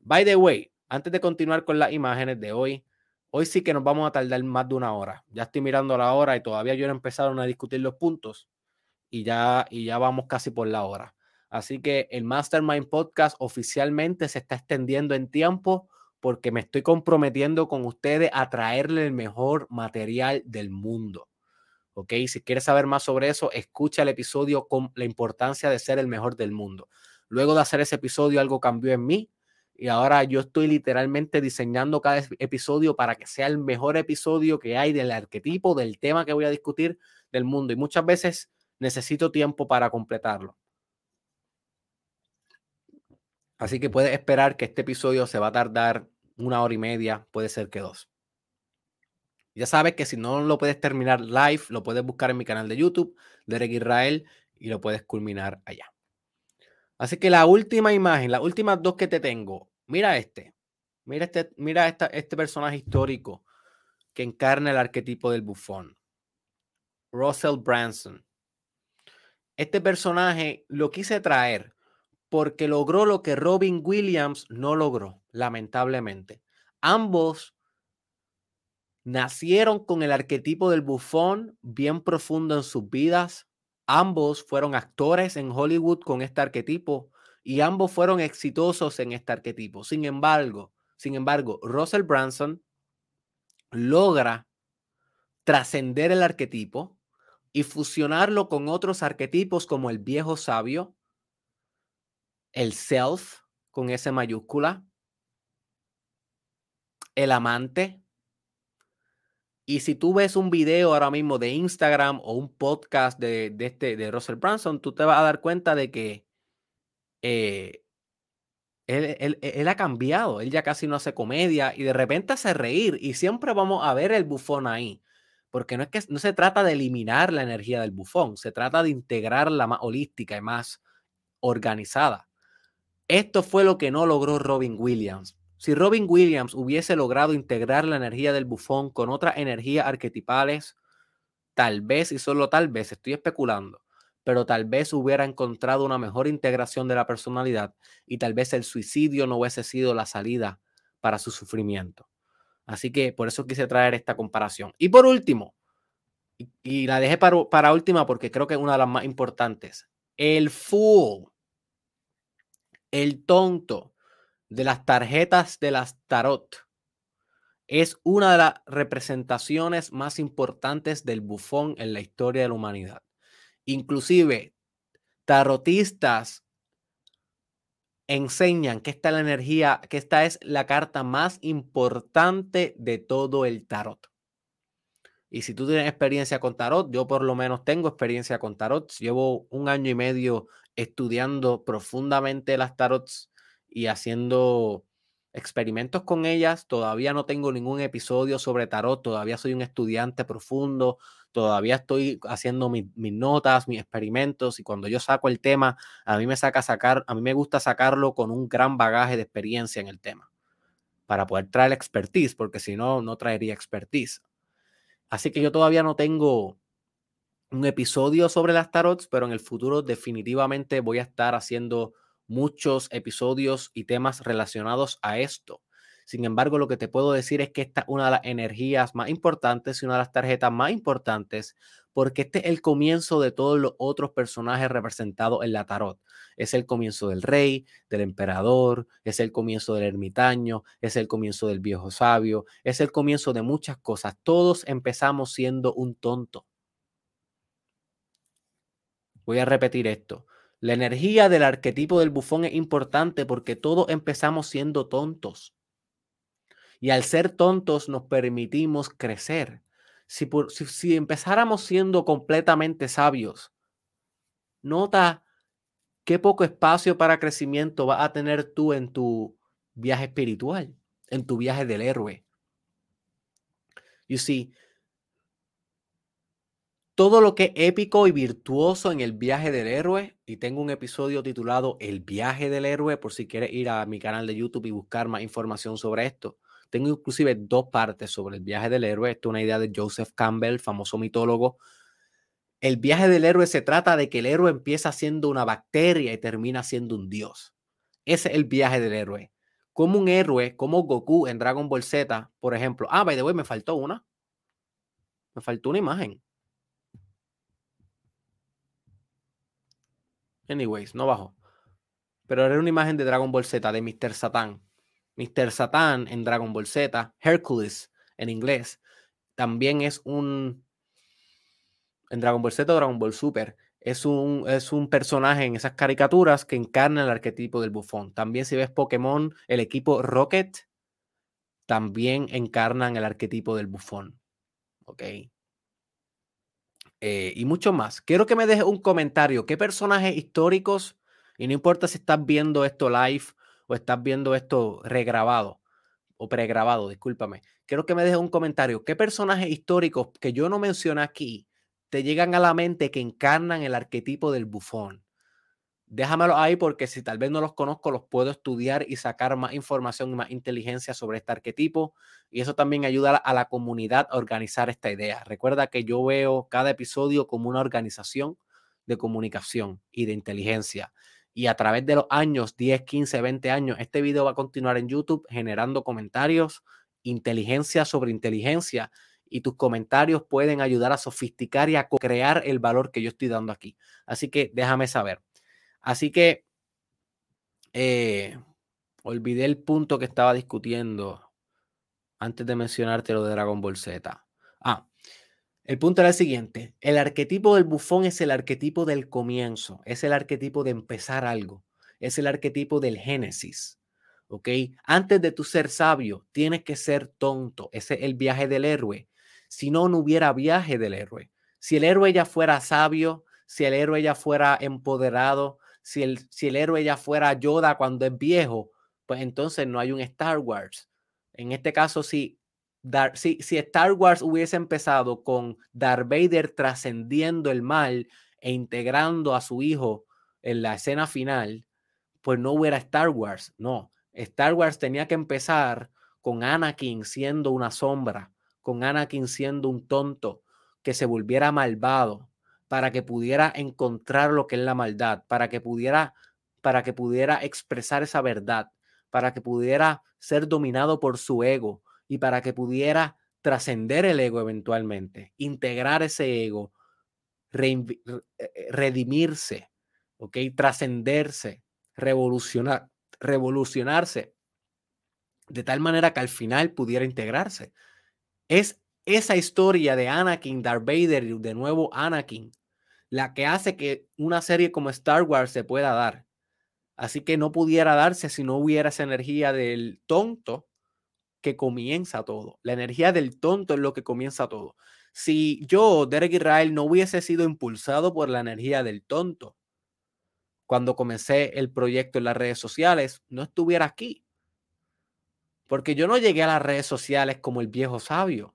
By the way, antes de continuar con las imágenes de hoy, hoy sí que nos vamos a tardar más de una hora. Ya estoy mirando la hora y todavía yo no empezaron a discutir los puntos y ya, y ya vamos casi por la hora. Así que el Mastermind Podcast oficialmente se está extendiendo en tiempo porque me estoy comprometiendo con ustedes a traerle el mejor material del mundo. ¿Ok? Si quieres saber más sobre eso, escucha el episodio con la importancia de ser el mejor del mundo. Luego de hacer ese episodio, algo cambió en mí y ahora yo estoy literalmente diseñando cada episodio para que sea el mejor episodio que hay del arquetipo, del tema que voy a discutir del mundo. Y muchas veces necesito tiempo para completarlo. Así que puedes esperar que este episodio se va a tardar una hora y media, puede ser que dos. Ya sabes que si no lo puedes terminar live, lo puedes buscar en mi canal de YouTube, Derek Israel, y lo puedes culminar allá. Así que la última imagen, las últimas dos que te tengo, mira este. Mira este, mira este personaje histórico que encarna el arquetipo del bufón. Russell Branson. Este personaje lo quise traer porque logró lo que Robin Williams no logró, lamentablemente. Ambos nacieron con el arquetipo del bufón bien profundo en sus vidas. Ambos fueron actores en Hollywood con este arquetipo y ambos fueron exitosos en este arquetipo. Sin embargo, sin embargo, Russell Branson logra trascender el arquetipo y fusionarlo con otros arquetipos como el viejo sabio, el self con S mayúscula, el amante. Y si tú ves un video ahora mismo de Instagram o un podcast de, este, de Russell Branson, tú te vas a dar cuenta de que eh, él, él, ha cambiado, él ya casi no hace comedia y de repente hace reír y siempre vamos a ver el bufón ahí. Porque no es que no se trata de eliminar la energía del bufón, se trata de integrarla más holística y más organizada. Esto fue lo que no logró Robin Williams. Si Robin Williams hubiese logrado integrar la energía del bufón con otras energías arquetipales, tal vez y solo tal vez, estoy especulando, pero tal vez hubiera encontrado una mejor integración de la personalidad y tal vez el suicidio no hubiese sido la salida para su sufrimiento. Así que por eso quise traer esta comparación. Y por último, y, la dejé para, para última porque creo que es una de las más importantes, el Fool el tonto de las tarjetas de las tarot es una de las representaciones más importantes del bufón en la historia de la humanidad. Inclusive, tarotistas enseñan que esta, la energía, que esta es la carta más importante de todo el tarot. Y si tú tienes experiencia con tarot, yo por lo menos tengo experiencia con tarot. Llevo un año y medio estudiando profundamente las tarots y haciendo experimentos con ellas. Todavía no tengo ningún episodio sobre tarot, todavía soy un estudiante profundo, todavía estoy haciendo mis notas, mis experimentos y cuando yo saco el tema, a mí me saca sacar, a mí me gusta sacarlo con un gran bagaje de experiencia en el tema para poder traer expertise, porque si no, no traería expertise. Así que yo todavía no tengo un episodio sobre las tarots, pero en el futuro definitivamente voy a estar haciendo muchos episodios y temas relacionados a esto. Sin embargo, lo que te puedo decir es que esta es una de las energías más importantes y una de las tarjetas más importantes porque este es el comienzo de todos los otros personajes representados en la tarot. Es el comienzo del rey, del emperador, es el comienzo del ermitaño, es el comienzo del viejo sabio, es el comienzo de muchas cosas. Todos empezamos siendo un tonto. Voy a repetir esto. La energía del arquetipo del bufón es importante porque todos empezamos siendo tontos. Y al ser tontos nos permitimos crecer. Si, empezáramos siendo completamente sabios, nota qué poco espacio para crecimiento vas a tener tú en tu viaje espiritual, en tu viaje del héroe. You see, todo lo que es épico y virtuoso en el viaje del héroe, y tengo un episodio titulado El viaje del héroe, por si quieres ir a mi canal de YouTube y buscar más información sobre esto. Tengo inclusive dos partes sobre el viaje del héroe. Esto es una idea de Joseph Campbell, famoso mitólogo. El viaje del héroe se trata de que el héroe empieza siendo una bacteria y termina siendo un dios. Ese es el viaje del héroe. Como un héroe, como Goku en Dragon Ball Z, por ejemplo. Ah, by the way, me faltó una. Me faltó una imagen. Anyways, no bajo. Pero era una imagen de Dragon Ball Z de Mr. Satan. Mr. Satan en Dragon Ball Z, Hercules en inglés, también es un, en Dragon Ball Z o Dragon Ball Super, es un, es un personaje en esas caricaturas que encarna el arquetipo del bufón. También si ves Pokémon, el equipo Rocket, también encarnan el arquetipo del bufón. ¿Ok? Eh, y mucho más. Quiero que me dejes un comentario. ¿Qué personajes históricos, y no importa si estás viendo esto live o estás viendo esto regrabado o pregrabado, discúlpame, quiero que me dejes un comentario. ¿Qué personajes históricos que yo no mencioné aquí te llegan a la mente que encarnan el arquetipo del bufón? Déjamelo ahí porque si tal vez no los conozco, los puedo estudiar y sacar más información y más inteligencia sobre este arquetipo. Y eso también ayuda a la comunidad a organizar esta idea. Recuerda que yo veo cada episodio como una organización de comunicación y de inteligencia y a través de los años, 10, 15, 20 años, este video va a continuar en YouTube generando comentarios, inteligencia sobre inteligencia y tus comentarios pueden ayudar a sofisticar y a crear el valor que yo estoy dando aquí. Así que déjame saber. Así que eh, olvidé el punto que estaba discutiendo antes de mencionarte lo de Dragon Ball Z. Ah, el punto era el siguiente, el arquetipo del bufón es el arquetipo del comienzo, es el arquetipo de empezar algo, es el arquetipo del génesis. ¿Ok? Antes de tu ser sabio, tienes que ser tonto. Ese es el viaje del héroe. Si no, no hubiera viaje del héroe. Si el héroe ya fuera sabio, si el héroe ya fuera empoderado, si el, si el héroe ya fuera Yoda cuando es viejo, pues entonces no hay un Star Wars. En este caso, sí, si, si Star Wars hubiese empezado con Darth Vader trascendiendo el mal e integrando a su hijo en la escena final, pues no hubiera Star Wars. No, Star Wars tenía que empezar con Anakin siendo una sombra, con Anakin siendo un tonto que se volviera malvado para que pudiera encontrar lo que es la maldad, para que pudiera para que pudiera expresar esa verdad, para que pudiera ser dominado por su ego, y para que pudiera trascender el ego eventualmente, integrar ese ego, eh, redimirse, ¿ok? Trascenderse, revolucionar, revolucionarse, de tal manera que al final pudiera integrarse. Es esa historia de Anakin, Darth Vader de nuevo Anakin, la que hace que una serie como Star Wars se pueda dar. Así que no pudiera darse si no hubiera esa energía del tonto que comienza todo. La energía del tonto es lo que comienza todo. Si yo, Derek Israel, no hubiese sido impulsado por la energía del tonto, cuando comencé el proyecto en las redes sociales, no estuviera aquí. Porque yo no llegué a las redes sociales como el viejo sabio.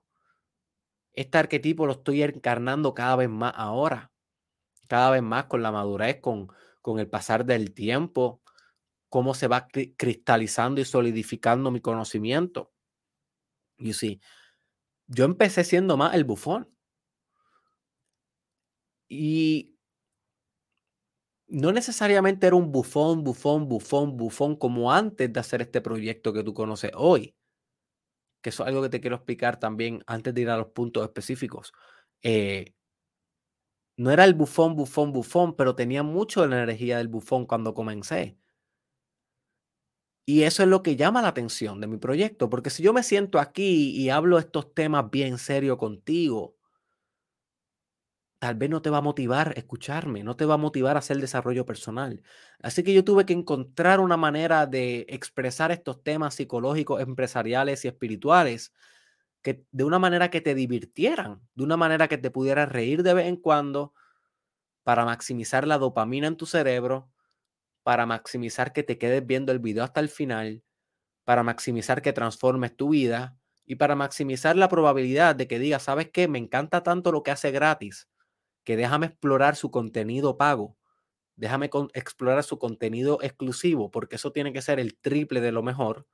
Este arquetipo lo estoy encarnando cada vez más ahora, cada vez más con la madurez, con, con el pasar del tiempo, cómo se va cristalizando y solidificando mi conocimiento. Y sí, yo empecé siendo más el bufón. Y no necesariamente era un bufón, bufón, bufón, bufón como antes de hacer este proyecto que tú conoces hoy. Que eso es algo que te quiero explicar también antes de ir a los puntos específicos. Eh, no era el bufón, bufón, bufón, pero tenía mucho de la energía del bufón cuando comencé. Y eso es lo que llama la atención de mi proyecto, porque si yo me siento aquí y hablo estos temas bien serio contigo, tal vez no te va a motivar escucharme, no te va a motivar a hacer desarrollo personal. Así que yo tuve que encontrar una manera de expresar estos temas psicológicos, empresariales y espirituales de una manera que te divirtieran, de una manera que te pudieras reír de vez en cuando para maximizar la dopamina en tu cerebro para maximizar que te quedes viendo el video hasta el final, para maximizar que transformes tu vida y para maximizar la probabilidad de que digas, ¿sabes qué? Me encanta tanto lo que hace gratis, que déjame explorar su contenido pago, déjame explorar su contenido exclusivo, porque eso tiene que ser el triple de lo mejor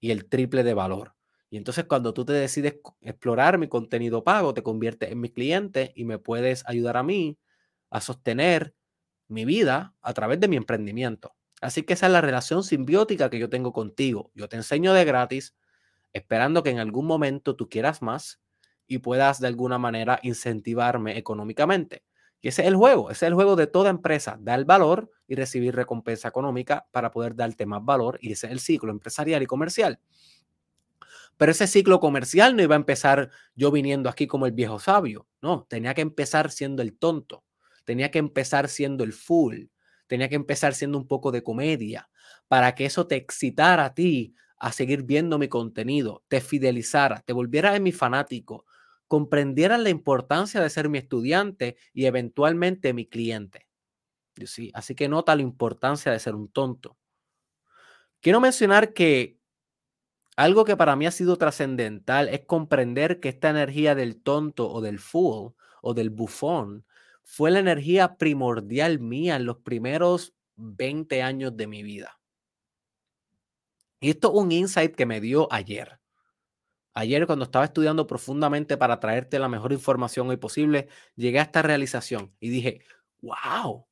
y el triple de valor. Y entonces cuando tú te decides explorar mi contenido pago, te conviertes en mi cliente y me puedes ayudar a mí a sostener mi vida a través de mi emprendimiento. Así que esa es la relación simbiótica que yo tengo contigo. Yo te enseño de gratis, esperando que en algún momento tú quieras más y puedas de alguna manera incentivarme económicamente. Y ese es el juego, ese es el juego de toda empresa, dar valor y recibir recompensa económica para poder darte más valor y ese es el ciclo empresarial y comercial. Pero ese ciclo comercial no iba a empezar yo viniendo aquí como el viejo sabio, no, tenía que empezar siendo el tonto tenía que empezar siendo el full, tenía que empezar siendo un poco de comedia, para que eso te excitara a ti a seguir viendo mi contenido, te fidelizara, te volviera mi fanático, comprendieran la importancia de ser mi estudiante y eventualmente mi cliente. ¿Sí? Así que nota la importancia de ser un tonto. Quiero mencionar que algo que para mí ha sido trascendental es comprender que esta energía del tonto o del fool o del bufón fue la energía primordial mía en los primeros 20 años de mi vida. Y esto es un insight que me dio ayer. Ayer cuando estaba estudiando profundamente para traerte la mejor información hoy posible, llegué a esta realización y dije, wow,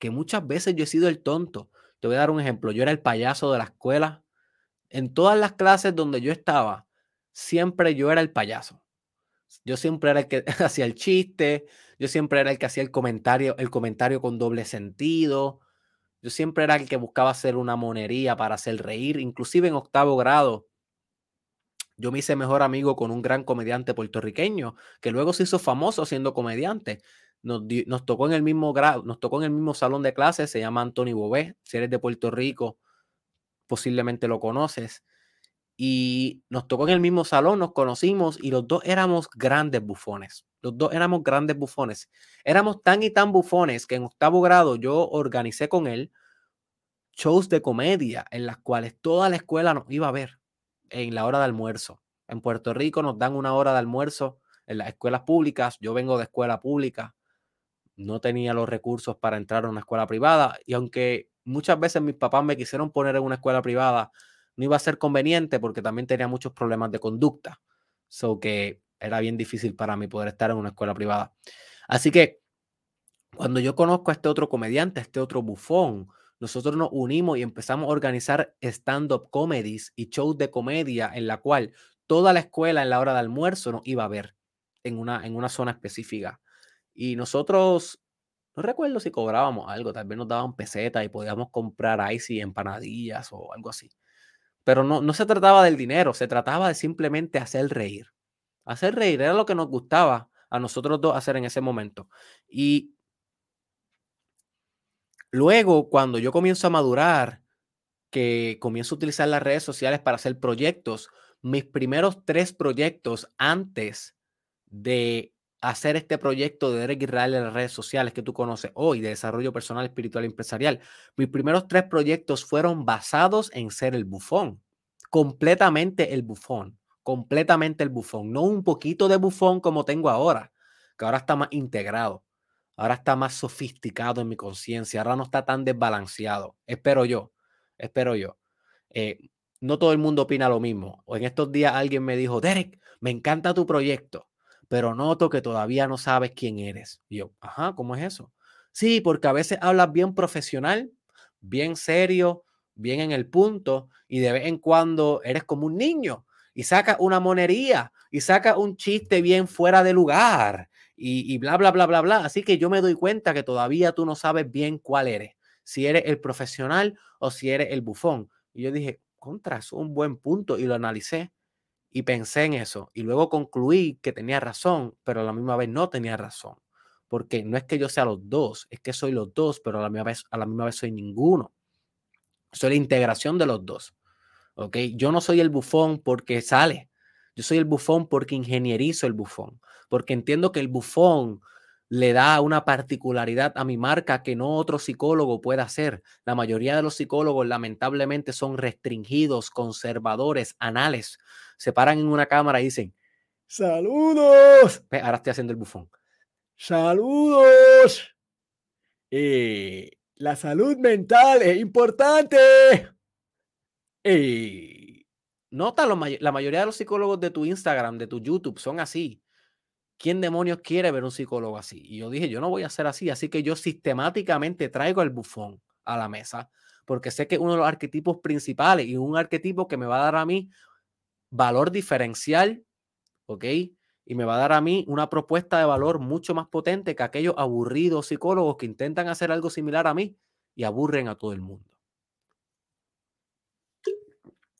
que muchas veces yo he sido el tonto. Te voy a dar un ejemplo. Yo era el payaso de la escuela. En todas las clases donde yo estaba, siempre yo era el payaso. Yo siempre era el que hacía el chiste, yo siempre era el que hacía el comentario, el comentario con doble sentido. Yo siempre era el que buscaba hacer una monería para hacer reír, inclusive en octavo grado. Yo me hice mejor amigo con un gran comediante puertorriqueño que luego se hizo famoso siendo comediante. Nos, tocó en el mismo grado, nos tocó en el mismo salón de clases, se llama Anthony Bobé. Si eres de Puerto Rico, posiblemente lo conoces y nos tocó en el mismo salón, nos conocimos y los dos éramos grandes bufones. Los dos éramos grandes bufones. Éramos tan y tan bufones que en octavo grado yo organicé con él shows de comedia en las cuales toda la escuela nos iba a ver en la hora de almuerzo. En Puerto Rico nos dan una hora de almuerzo en las escuelas públicas. Yo vengo de escuela pública. No tenía los recursos para entrar a una escuela privada y aunque muchas veces mis papás me quisieron poner en una escuela privada, no iba a ser conveniente porque también tenía muchos problemas de conducta. So que era bien difícil para mí poder estar en una escuela privada. Así que cuando yo conozco a este otro comediante, a este otro bufón, nosotros nos unimos y empezamos a organizar stand-up comedies y shows de comedia en la cual toda la escuela en la hora de almuerzo nos iba a ver en una, en una zona específica. Y nosotros, recuerdo si cobrábamos algo, tal vez nos daban pesetas y podíamos comprar ice y empanadillas o algo así. Pero no, no se trataba del dinero, se trataba de simplemente hacer reír. Hacer reír era lo que nos gustaba a nosotros dos hacer en ese momento. Y luego, cuando yo comienzo a madurar, que comienzo a utilizar las redes sociales para hacer proyectos, mis primeros tres proyectos antes de hacer este proyecto de Derek Israel en las redes sociales que tú conoces hoy, de desarrollo personal, espiritual y empresarial, mis primeros tres proyectos fueron basados en ser el bufón, completamente el bufón, completamente el bufón, no un poquito de bufón como tengo ahora, que ahora está más integrado, ahora está más sofisticado en mi conciencia, ahora no está tan desbalanceado, espero yo, espero yo. Eh, no todo el mundo opina lo mismo. En estos días alguien me dijo, Derek, me encanta tu proyecto pero noto que todavía no sabes quién eres. Y yo, ajá, ¿cómo es eso? Sí, porque a veces hablas bien profesional, bien serio, bien en el punto, y de vez en cuando eres como un niño y saca una monería y saca un chiste bien fuera de lugar y, y bla, bla, bla, bla, bla. Así que yo me doy cuenta que todavía tú no sabes bien cuál eres, si eres el profesional o si eres el bufón. Y yo dije, contra, es un buen punto y lo analicé y pensé en eso. Y luego concluí que tenía razón, pero a la misma vez no tenía razón. Porque no es que yo sea los dos, es que soy los dos, pero a la misma vez, a la misma vez soy ninguno. Soy la integración de los dos. ¿Ok? Yo no soy el bufón porque sale. Yo soy el bufón porque ingenierizo el bufón. Porque entiendo que el bufón le da una particularidad a mi marca que no otro psicólogo puede hacer. La mayoría de los psicólogos lamentablemente son restringidos, conservadores, anales. Se paran en una cámara y dicen, saludos. Ahora estoy haciendo el bufón. Saludos. Eh, la salud mental es importante. Eh, nota, la mayoría de los psicólogos de tu Instagram, de tu YouTube, son así. ¿Quién demonios quiere ver un psicólogo así? Y yo dije, yo no voy a ser así, así que yo sistemáticamente traigo el bufón a la mesa, porque sé que es uno de los arquetipos principales y un arquetipo que me va a dar a mí valor diferencial, ¿ok? Y me va a dar a mí una propuesta de valor mucho más potente que aquellos aburridos psicólogos que intentan hacer algo similar a mí y aburren a todo el mundo.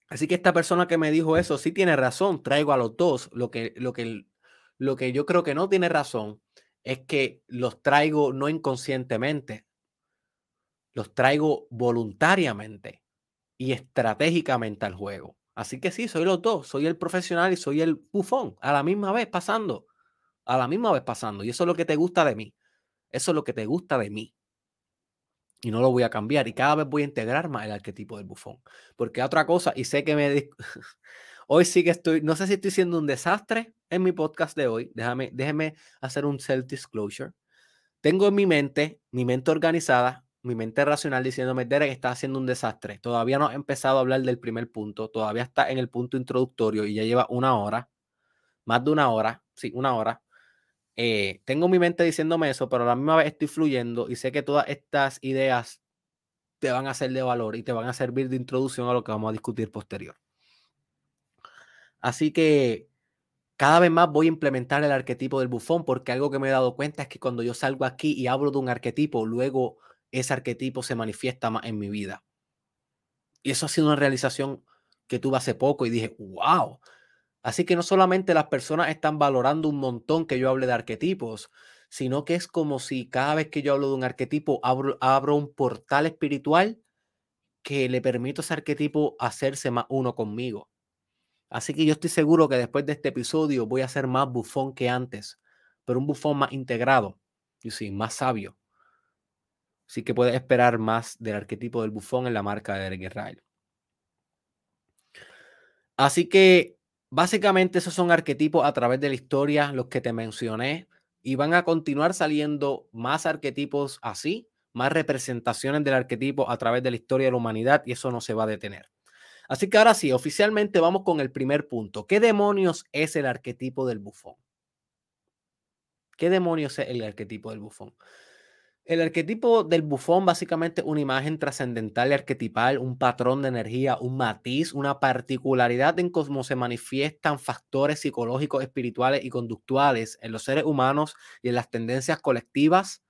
Así que esta persona que me dijo eso sí tiene razón, traigo a los dos. Lo que, lo que lo que yo creo que no tiene razón es que los traigo no inconscientemente, los traigo voluntariamente y estratégicamente al juego. Así que sí, soy los dos, soy el profesional y soy el bufón, a la misma vez pasando, a la misma vez pasando. Y eso es lo que te gusta de mí, eso es lo que te gusta de mí. Y no lo voy a cambiar y cada vez voy a integrar más el arquetipo del bufón. Porque otra cosa, y sé que me... Hoy sí que estoy, no sé si estoy siendo un desastre en mi podcast de hoy. Déjame, déjeme hacer un self-disclosure. Tengo en mi mente, mi mente organizada, mi mente racional diciéndome, Derek está haciendo un desastre. Todavía no he empezado a hablar del primer punto, todavía está en el punto introductorio y ya lleva una hora, más de una hora, sí, una hora. Eh, tengo mi mente diciéndome eso, pero a la misma vez estoy fluyendo y sé que todas estas ideas te van a ser de valor y te van a servir de introducción a lo que vamos a discutir posterior. Así que cada vez más voy a implementar el arquetipo del bufón porque algo que me he dado cuenta es que cuando yo salgo aquí y hablo de un arquetipo, luego ese arquetipo se manifiesta más en mi vida. Y eso ha sido una realización que tuve hace poco y dije, wow. Así que no solamente las personas están valorando un montón que yo hable de arquetipos, sino que es como si cada vez que yo hablo de un arquetipo abro, abro un portal espiritual que le permito a ese arquetipo hacerse más uno conmigo. Así que yo estoy seguro que después de este episodio voy a ser más bufón que antes, pero un bufón más integrado, y sí, más sabio. Así que puedes esperar más del arquetipo del bufón en la marca de Eric Israel. Así que básicamente esos son arquetipos a través de la historia, los que te mencioné, y van a continuar saliendo más arquetipos así, más representaciones del arquetipo a través de la historia de la humanidad, y eso no se va a detener. Así que ahora sí, oficialmente vamos con el primer punto. ¿Qué demonios es el arquetipo del bufón? ¿Qué demonios es el arquetipo del bufón? El arquetipo del bufón básicamente una imagen trascendental y arquetipal, un patrón de energía, un matiz, una particularidad en cómo se manifiestan factores psicológicos, espirituales y conductuales en los seres humanos y en las tendencias colectivas.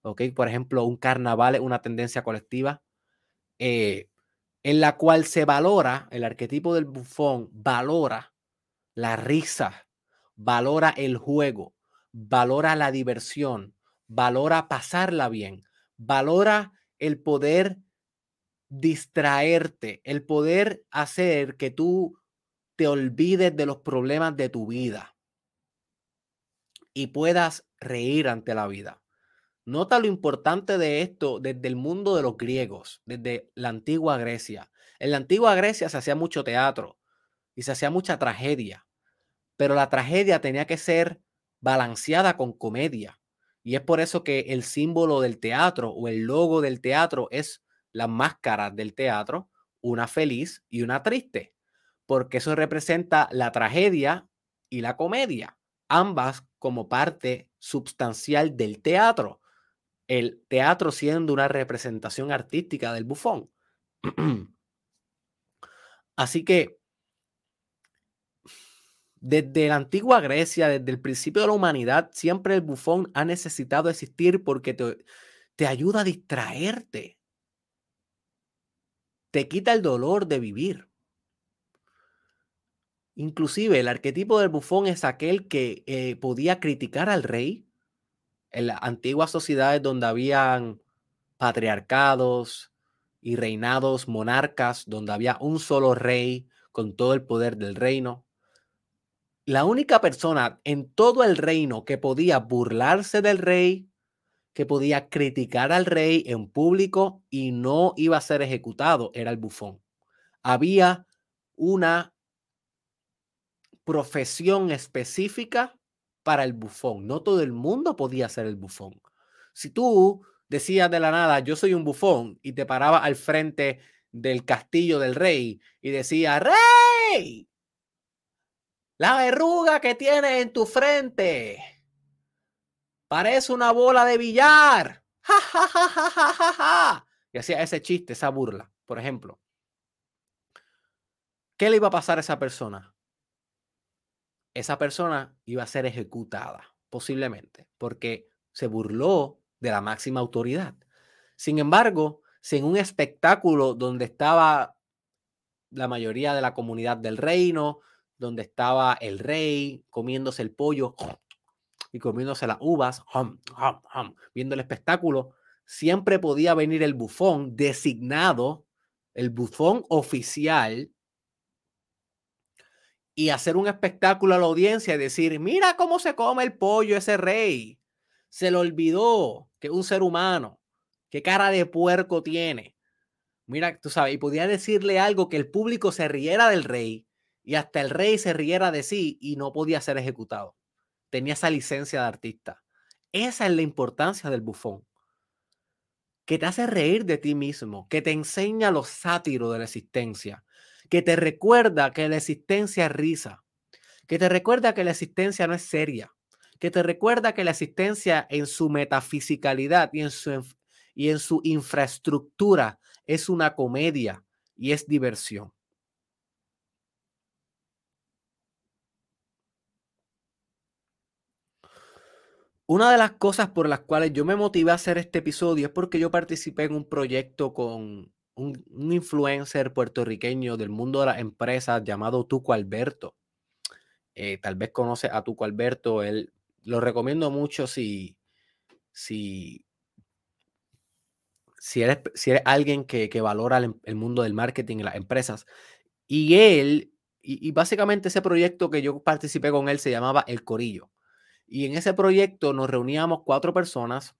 Por ejemplo, un carnaval es una tendencia colectiva. Eh, en la cual se valora, el arquetipo del bufón valora la risa, valora el juego, valora la diversión, valora pasarla bien, valora el poder distraerte, el poder hacer que tú te olvides de los problemas de tu vida y puedas reír ante la vida. Nota lo importante de esto desde el mundo de los griegos, desde la antigua Grecia. En la antigua Grecia se hacía mucho teatro y se hacía mucha tragedia, pero la tragedia tenía que ser balanceada con comedia. Y es por eso que el símbolo del teatro o el logo del teatro es la máscara del teatro, una feliz y una triste, porque eso representa la tragedia y la comedia, ambas como parte substancial del teatro el teatro siendo una representación artística del bufón. Así que Desde la antigua Grecia, desde el principio de la humanidad, siempre el bufón ha necesitado existir porque te, te ayuda a distraerte. Te quita el dolor de vivir. Inclusive el arquetipo del bufón es aquel que eh, podía criticar al rey en las antiguas sociedades donde habían patriarcados y reinados monarcas, donde había un solo rey con todo el poder del reino. La única persona en todo el reino que podía burlarse del rey, que podía criticar al rey en público y no iba a ser ejecutado, era el bufón. Había una profesión específica para el bufón. No todo el mundo podía ser el bufón. Si tú decías de la nada, yo soy un bufón, y te paraba al frente del castillo del rey y decía, rey, la verruga que tienes en tu frente parece una bola de billar. Ja, ja, ja, ja, ja, ja, ja. Y hacía ese chiste, esa burla, por ejemplo. ¿Qué le iba a pasar a esa persona? Esa persona iba a ser ejecutada, posiblemente, porque se burló de la máxima autoridad. Sin embargo, si en un espectáculo donde estaba la mayoría de la comunidad del reino, donde estaba el rey comiéndose el pollo y comiéndose las uvas, viendo el espectáculo, siempre podía venir el bufón designado, el bufón oficial y hacer un espectáculo a la audiencia y decir, mira cómo se come el pollo ese rey. Se le olvidó que es un ser humano. Qué cara de puerco tiene. Mira, tú sabes, y podía decirle algo que el público se riera del rey y hasta el rey se riera de sí y no podía ser ejecutado. Tenía esa licencia de artista. Esa es la importancia del bufón. Que te hace reír de ti mismo, que te enseña los sátiros de la existencia, que te recuerda que la existencia es risa, que te recuerda que la existencia no es seria, que te recuerda que la existencia en su metafisicalidad y en su, y en su infraestructura es una comedia y es diversión. Una de las cosas por las cuales yo me motivé a hacer este episodio es porque yo participé en un proyecto con un, influencer puertorriqueño del mundo de las empresas llamado Tuco Alberto. Eh, tal vez conoce a Tuco Alberto, él lo recomiendo mucho si, si, si, eres, si eres alguien que, valora el, mundo del marketing y las empresas. Y él, y, básicamente ese proyecto que yo participé con él se llamaba El Corillo. Y en ese proyecto nos reuníamos cuatro personas,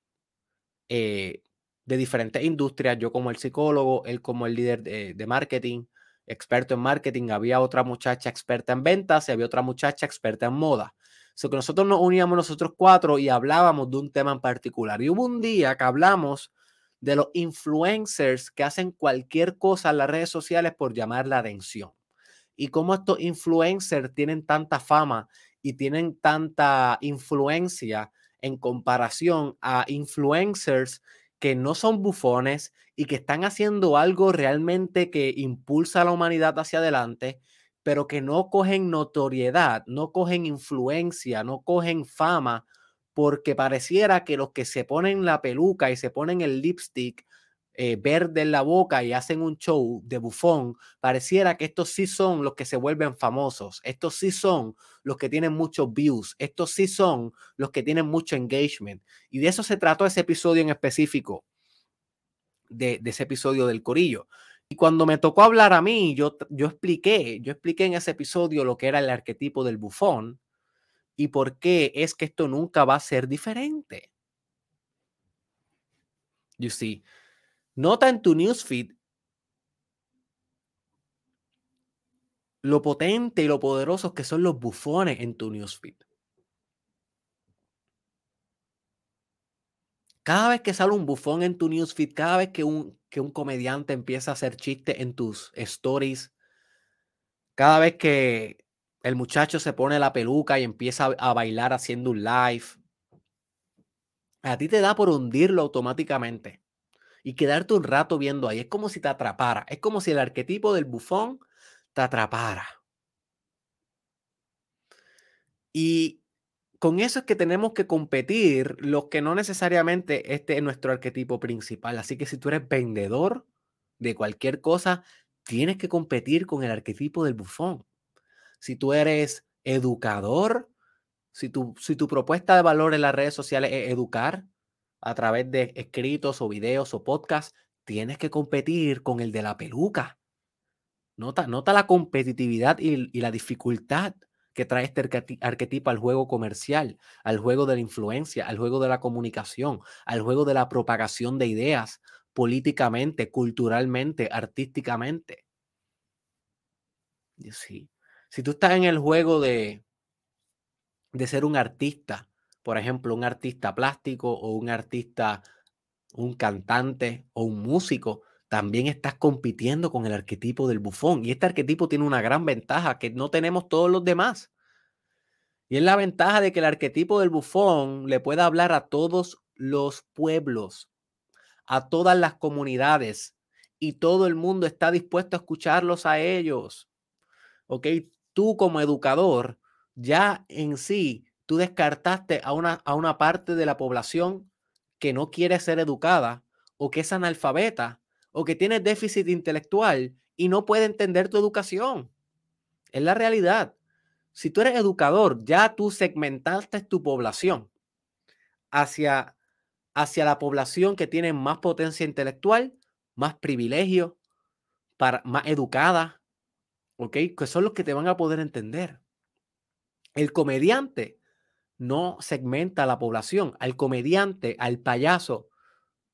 eh, de diferentes industrias, yo como el psicólogo, él como el líder de, marketing, experto en marketing, había otra muchacha experta en ventas y había otra muchacha experta en moda. So que nosotros nos uníamos nosotros cuatro y hablábamos de un tema en particular. Y hubo un día que hablamos de los influencers que hacen cualquier cosa en las redes sociales por llamar la atención. Y cómo estos influencers tienen tanta fama y tienen tanta influencia en comparación a influencers que no son bufones y que están haciendo algo realmente que impulsa a la humanidad hacia adelante, pero que no cogen notoriedad, no cogen influencia, no cogen fama, porque pareciera que los que se ponen la peluca y se ponen el lipstick eh, verde en la boca y hacen un show de bufón, pareciera que estos sí son los que se vuelven famosos, estos sí son los que tienen muchos views, estos sí son los que tienen mucho engagement. Y de eso se trató ese episodio en específico, de, ese episodio del Corillo. Y cuando me tocó hablar a mí, yo, yo expliqué, yo expliqué en ese episodio lo que era el arquetipo del bufón y por qué es que esto nunca va a ser diferente. You see, Nota en tu newsfeed lo potente y lo poderosos que son los bufones en tu newsfeed. Cada vez que sale un bufón en tu newsfeed, cada vez que un, que un comediante empieza a hacer chistes en tus stories, cada vez que el muchacho se pone la peluca y empieza a bailar haciendo un live, a ti te da por hundirlo automáticamente y quedarte un rato viendo ahí. Es como si te atrapara. Es como si el arquetipo del bufón te atrapara. Y con eso es que tenemos que competir los que no necesariamente este es nuestro arquetipo principal. Así que si tú eres vendedor de cualquier cosa, tienes que competir con el arquetipo del bufón. Si tú eres educador, si tu, si tu propuesta de valor en las redes sociales es educar a través de escritos o videos o podcasts, tienes que competir con el de la peluca. Nota, nota la competitividad y, la dificultad que trae este arquetipo al juego comercial, al juego de la influencia, al juego de la comunicación, al juego de la propagación de ideas políticamente, culturalmente, artísticamente. Sí. Si tú estás en el juego de, de ser un artista, por ejemplo, un artista plástico o un artista, un cantante o un músico, también estás compitiendo con el arquetipo del bufón. Y este arquetipo tiene una gran ventaja que no tenemos todos los demás. Y es la ventaja de que el arquetipo del bufón le pueda hablar a todos los pueblos, a todas las comunidades, y todo el mundo está dispuesto a escucharlos a ellos. ¿Ok? Tú como educador ya en sí, tú descartaste a una, a una parte de la población que no quiere ser educada o que es analfabeta o que tiene déficit intelectual y no puede entender tu educación. Es la realidad. Si tú eres educador, ya tú segmentaste tu población hacia, hacia la población que tiene más potencia intelectual, más privilegio, para, más educada, ¿ok? Que son los que te van a poder entender. El comediante no segmenta a la población. Al comediante, al payaso,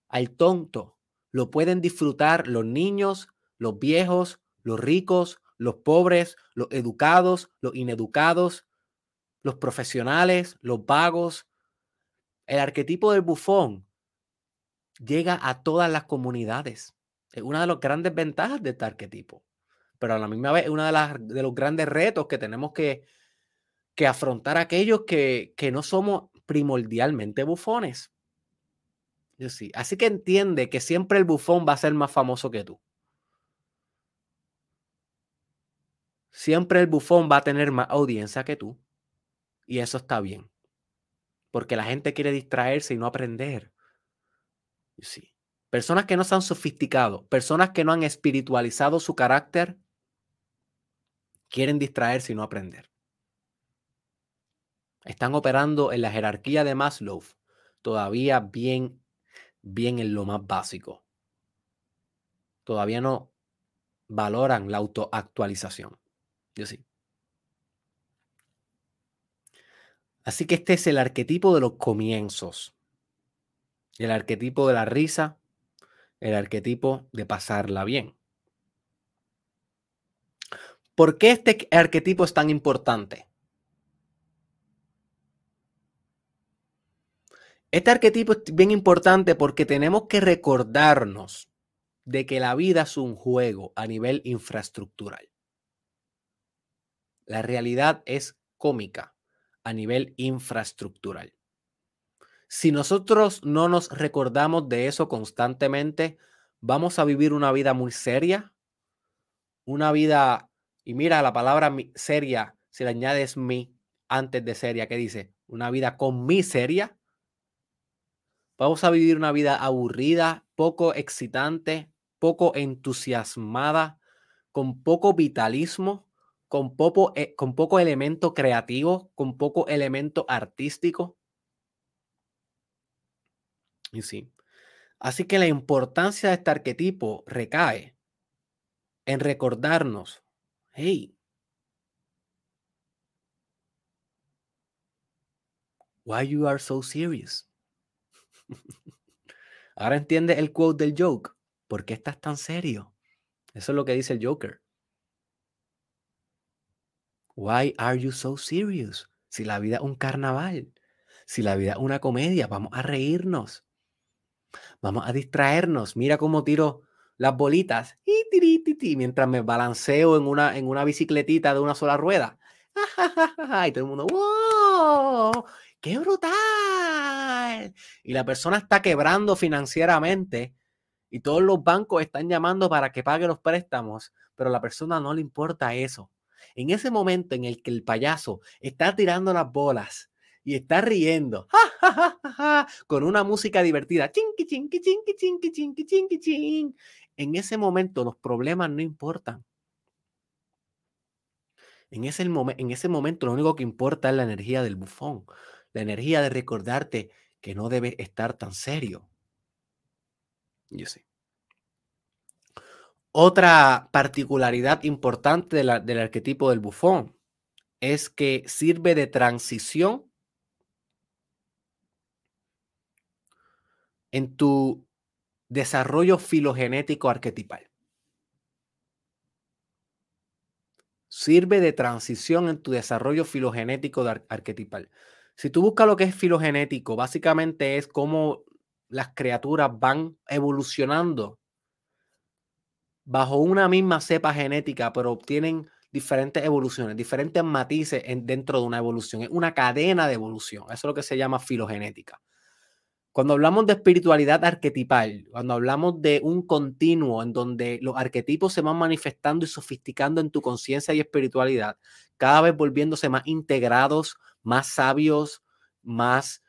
al tonto, lo pueden disfrutar los niños, los viejos, los ricos, los pobres, los educados, los ineducados, los profesionales, los vagos. El arquetipo del bufón llega a todas las comunidades. Es una de las grandes ventajas de este arquetipo. Pero a la misma vez es uno de, de los grandes retos que tenemos que, que afrontar aquellos que, que no somos primordialmente bufones. Yo sí. Así que entiende que siempre el bufón va a ser más famoso que tú. Siempre el bufón va a tener más audiencia que tú. Y eso está bien. Porque la gente quiere distraerse y no aprender. Sí. Personas que no se han sofisticado, personas que no han espiritualizado su carácter, quieren distraerse y no aprender están operando en la jerarquía de Maslow todavía bien, bien en lo más básico. Todavía no valoran la autoactualización. Yo sí. Así que este es el arquetipo de los comienzos. El arquetipo de la risa, el arquetipo de pasarla bien. ¿Por qué este arquetipo es tan importante? Este arquetipo es bien importante porque tenemos que recordarnos de que la vida es un juego a nivel infraestructural. La realidad es cómica a nivel infraestructural. Si nosotros no nos recordamos de eso constantemente, vamos a vivir una vida muy seria, una vida, y mira la palabra seria, si le añades mi antes de seria, ¿qué dice? Una vida con miseria Vamos a vivir una vida aburrida, poco excitante, poco entusiasmada, con poco vitalismo, con poco, eh, con poco elemento creativo, con poco elemento artístico. Y sí. Así que la importancia de este arquetipo recae en recordarnos, hey, why you are so serious? Ahora entiende el quote del joke. ¿Por qué estás tan serio? Eso es lo que dice el Joker. Why are you so serious? Si la vida es un carnaval, si la vida es una comedia, vamos a reírnos. Vamos a distraernos. Mira cómo tiro las bolitas y mientras me balanceo en una, en una bicicletita de una sola rueda. Y todo el mundo, ¡wow! ¡Qué brutal! Y la persona está quebrando financieramente y todos los bancos están llamando para que pague los préstamos, pero a la persona no le importa eso. En ese momento en el que el payaso está tirando las bolas y está riendo con una música divertida, chinqui, chinqui, chinqui, chinqui, chinqui, chinqui, chin. En ese momento los problemas no importan. En ese, en ese momento lo único que importa es la energía del bufón, la energía de recordarte que no debes estar tan serio. Yo sé. Otra particularidad importante del arquetipo del bufón es que sirve de transición en tu desarrollo filogenético arquetipal. Sirve de transición en tu desarrollo filogenético arquetipal. Si tú buscas lo que es filogenético, básicamente es cómo las criaturas van evolucionando bajo una misma cepa genética, pero obtienen diferentes evoluciones, diferentes matices en, dentro de una evolución. Es una cadena de evolución. Eso es lo que se llama filogenética. Cuando hablamos de espiritualidad arquetipal, cuando hablamos de un continuo en donde los arquetipos se van manifestando y sofisticando en tu conciencia y espiritualidad, cada vez volviéndose más integrados, más sabios, más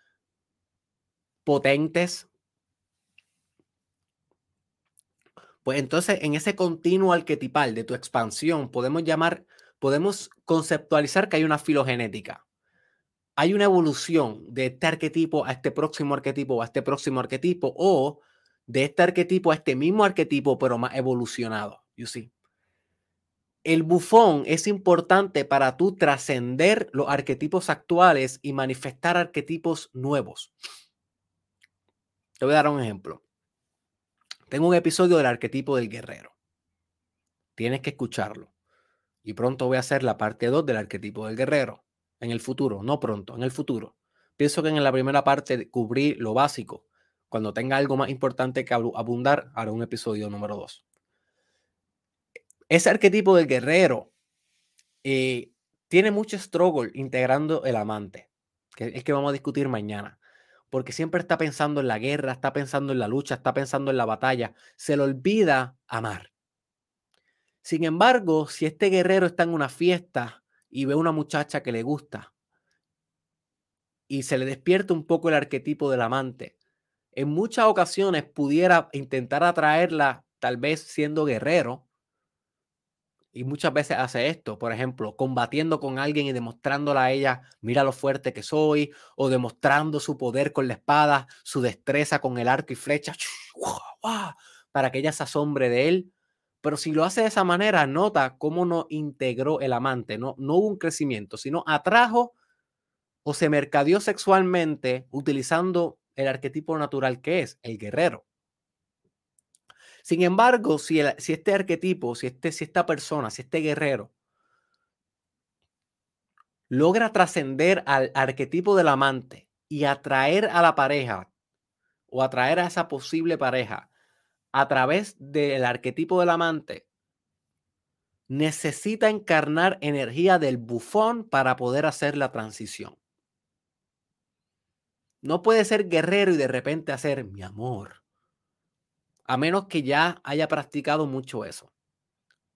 potentes, Pues entonces en ese continuo arquetipal de tu expansión podemos llamar, podemos conceptualizar que hay una filogenética. Hay una evolución de este arquetipo a este próximo arquetipo a este próximo arquetipo o de este arquetipo a este mismo arquetipo pero más evolucionado. You see. El bufón es importante para tú trascender los arquetipos actuales y manifestar arquetipos nuevos. Te voy a dar un ejemplo. Tengo un episodio del arquetipo del guerrero. Tienes que escucharlo. Y pronto voy a hacer la parte 2 del arquetipo del guerrero. En el futuro, no pronto, en el futuro. Pienso que en la primera parte cubrí lo básico. Cuando tenga algo más importante que abundar, haré un episodio número 2. Ese arquetipo del guerrero eh, tiene mucho struggle integrando el amante, que es que vamos a discutir mañana porque siempre está pensando en la guerra, está pensando en la lucha, está pensando en la batalla, se le olvida amar. Sin embargo, si este guerrero está en una fiesta y ve una muchacha que le gusta y se le despierta un poco el arquetipo del amante, en muchas ocasiones pudiera intentar atraerla, tal vez siendo guerrero, y muchas veces hace esto, por ejemplo, combatiendo con alguien y demostrándole a ella, mira lo fuerte que soy, o demostrando su poder con la espada, su destreza con el arco y flecha, para que ella se asombre de él. Pero si lo hace de esa manera, nota cómo no integró el amante, no, no hubo un crecimiento, sino atrajo o se mercadeó sexualmente utilizando el arquetipo natural que es el guerrero. Sin embargo, si, este arquetipo, si, este, si esta persona, si este guerrero logra trascender al arquetipo del amante y atraer a la pareja o atraer a esa posible pareja a través del arquetipo del amante, necesita encarnar energía del bufón para poder hacer la transición. No puede ser guerrero y de repente hacer mi amor a menos que ya haya practicado mucho eso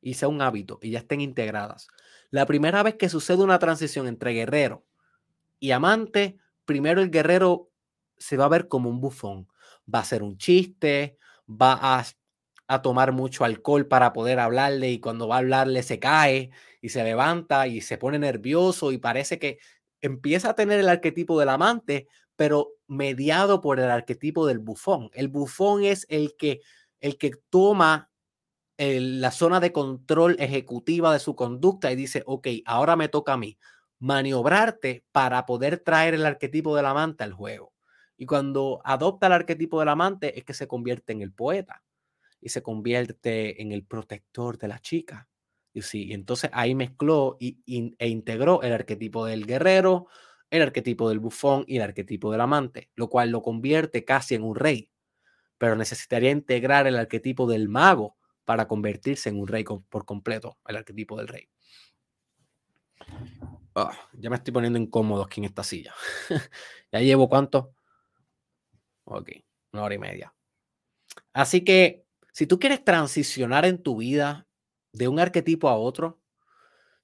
y sea un hábito y ya estén integradas. La primera vez que sucede una transición entre guerrero y amante, primero el guerrero se va a ver como un bufón. Va a ser un chiste, va a, a tomar mucho alcohol para poder hablarle y cuando va a hablarle se cae y se levanta y se pone nervioso y parece que empieza a tener el arquetipo del amante, pero mediado por el arquetipo del bufón. El bufón es el que, el que toma la zona de control ejecutiva de su conducta y dice, ok, ahora me toca a mí maniobrarte para poder traer el arquetipo del amante al juego. Y cuando adopta el arquetipo del amante es que se convierte en el poeta y se convierte en el protector de la chica. Y sí, entonces ahí mezcló y, e integró el arquetipo del guerrero, el arquetipo del bufón y el arquetipo del amante, lo cual lo convierte casi en un rey. Pero necesitaría integrar el arquetipo del mago para convertirse en un rey por completo, el arquetipo del rey. Ah, ya me estoy poniendo incómodo aquí en esta silla. ya llevo cuánto? Ok, una hora y media. Así que si tú quieres transicionar en tu vida de un arquetipo a otro,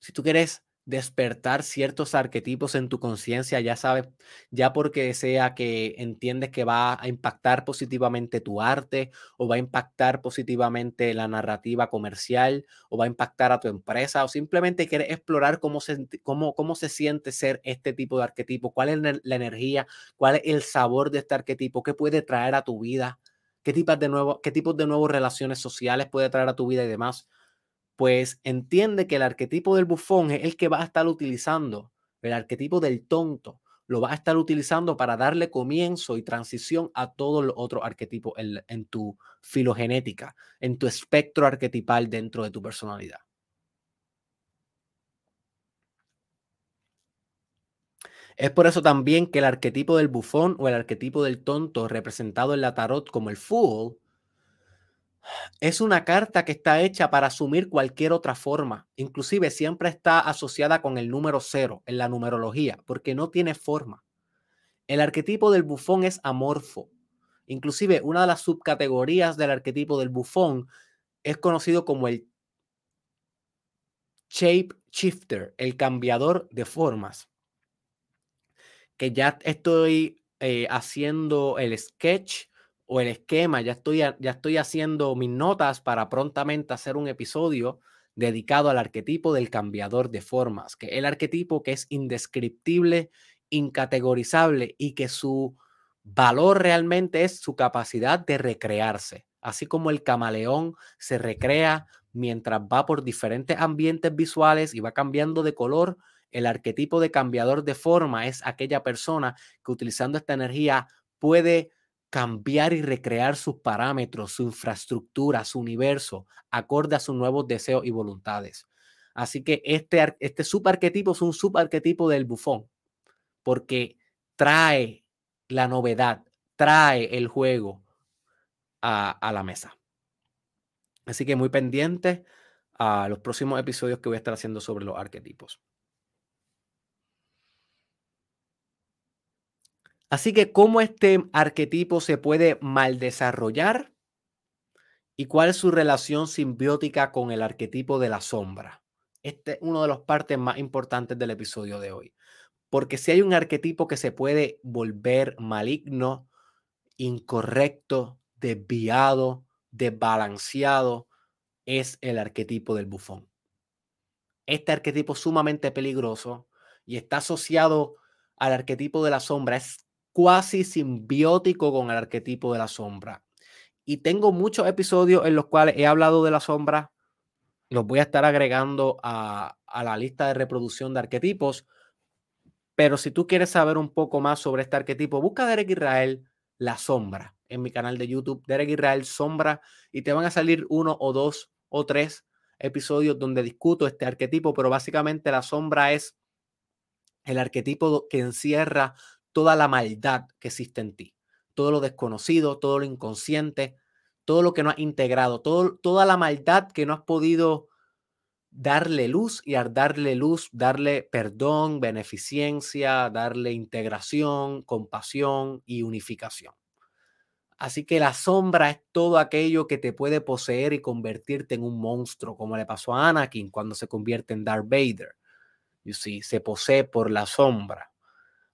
Si tú quieres despertar ciertos arquetipos en tu conciencia, ya sabes, ya porque sea que entiendes que va a impactar positivamente tu arte o va a impactar positivamente la narrativa comercial o va a impactar a tu empresa o simplemente quieres explorar cómo se, cómo, cómo se siente ser este tipo de arquetipo, cuál es la energía, cuál es el sabor de este arquetipo, qué puede traer a tu vida, qué tipos de nuevo, qué tipos de nuevas relaciones sociales puede traer a tu vida y demás pues entiende que el arquetipo del bufón es el que va a estar utilizando, el arquetipo del tonto, lo va a estar utilizando para darle comienzo y transición a todos los otros arquetipos en, tu filogenética, en tu espectro arquetipal dentro de tu personalidad. Es por eso también que el arquetipo del bufón o el arquetipo del tonto, representado en la tarot como el fool, es una carta que está hecha para asumir cualquier otra forma. Inclusive siempre está asociada con el número cero en la numerología, porque no tiene forma. El arquetipo del bufón es amorfo. Inclusive una de las subcategorías del arquetipo del bufón es conocido como el shape shifter, el cambiador de formas. Que ya estoy eh, haciendo el sketch o el esquema, ya estoy, ya estoy haciendo mis notas para prontamente hacer un episodio dedicado al arquetipo del cambiador de formas, que el arquetipo que es indescriptible, incategorizable y que su valor realmente es su capacidad de recrearse, así como el camaleón se recrea mientras va por diferentes ambientes visuales y va cambiando de color, el arquetipo de cambiador de forma es aquella persona que utilizando esta energía puede cambiar y recrear sus parámetros, su infraestructura, su universo, acorde a sus nuevos deseos y voluntades. Así que este, este subarquetipo es un subarquetipo del bufón, porque trae la novedad, trae el juego a, a la mesa. Así que muy pendiente a los próximos episodios que voy a estar haciendo sobre los arquetipos. Así que, ¿cómo este arquetipo se puede mal desarrollar? ¿Y cuál es su relación simbiótica con el arquetipo de la sombra? Este es uno de los partes más importantes del episodio de hoy. Porque si hay un arquetipo que se puede volver maligno, incorrecto, desviado, desbalanceado, es el arquetipo del bufón. Este arquetipo sumamente peligroso y está asociado al arquetipo de la sombra. Es cuasi simbiótico con el arquetipo de la sombra. Y tengo muchos episodios en los cuales he hablado de la sombra. Los voy a estar agregando a, la lista de reproducción de arquetipos. Pero si tú quieres saber un poco más sobre este arquetipo, busca Derek Israel, la sombra, en mi canal de YouTube, Derek Israel, sombra, y te van a salir uno o dos o tres episodios donde discuto este arquetipo, pero básicamente la sombra es el arquetipo que encierra toda la maldad que existe en ti, todo lo desconocido, todo lo inconsciente, todo lo que no has integrado, todo, toda la maldad que no has podido darle luz y al darle luz, darle perdón, beneficencia, darle integración, compasión y unificación. Así que la sombra es todo aquello que te puede poseer y convertirte en un monstruo, como le pasó a Anakin cuando se convierte en Darth Vader. You see, se posee por la sombra.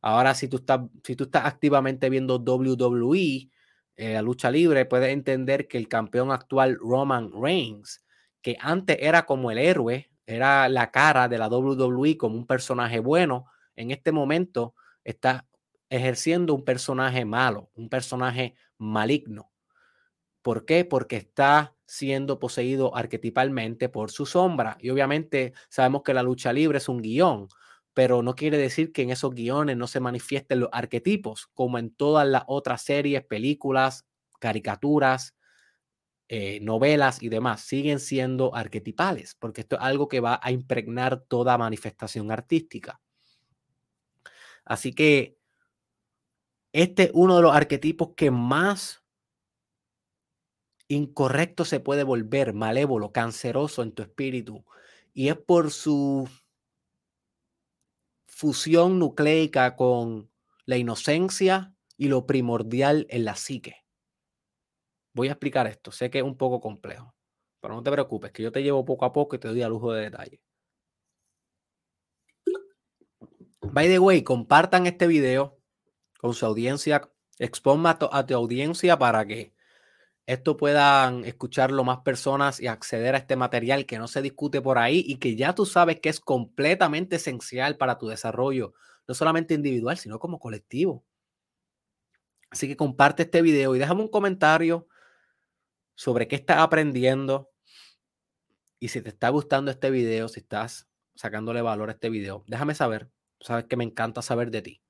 Ahora, si tú estás, si tú estás activamente viendo WWE, eh, la lucha libre, puedes entender que el campeón actual Roman Reigns, que antes era como el héroe, era la cara de la WWE como un personaje bueno, en este momento está ejerciendo un personaje malo, un personaje maligno. ¿Por qué? Porque está siendo poseído arquetipalmente por su sombra. Y obviamente sabemos que la lucha libre es un guion pero no quiere decir que en esos guiones no se manifiesten los arquetipos, como en todas las otras series, películas, caricaturas, eh, novelas y demás, siguen siendo arquetipales, porque esto es algo que va a impregnar toda manifestación artística. Así que este es uno de los arquetipos que más incorrecto se puede volver, malévolo, canceroso en tu espíritu, y es por su fusión nucleica con la inocencia y lo primordial en la psique. Voy a explicar esto, sé que es un poco complejo, pero no te preocupes, que yo te llevo poco a poco y te doy a lujo de detalle. By the way, compartan este video con su audiencia, exponga a tu audiencia para que esto puedan escucharlo más personas y acceder a este material que no se discute por ahí y que ya tú sabes que es completamente esencial para tu desarrollo, no solamente individual, sino como colectivo. Así que comparte este video y déjame un comentario sobre qué estás aprendiendo y si te está gustando este video, si estás sacándole valor a este video, déjame saber. Sabes que me encanta saber de ti.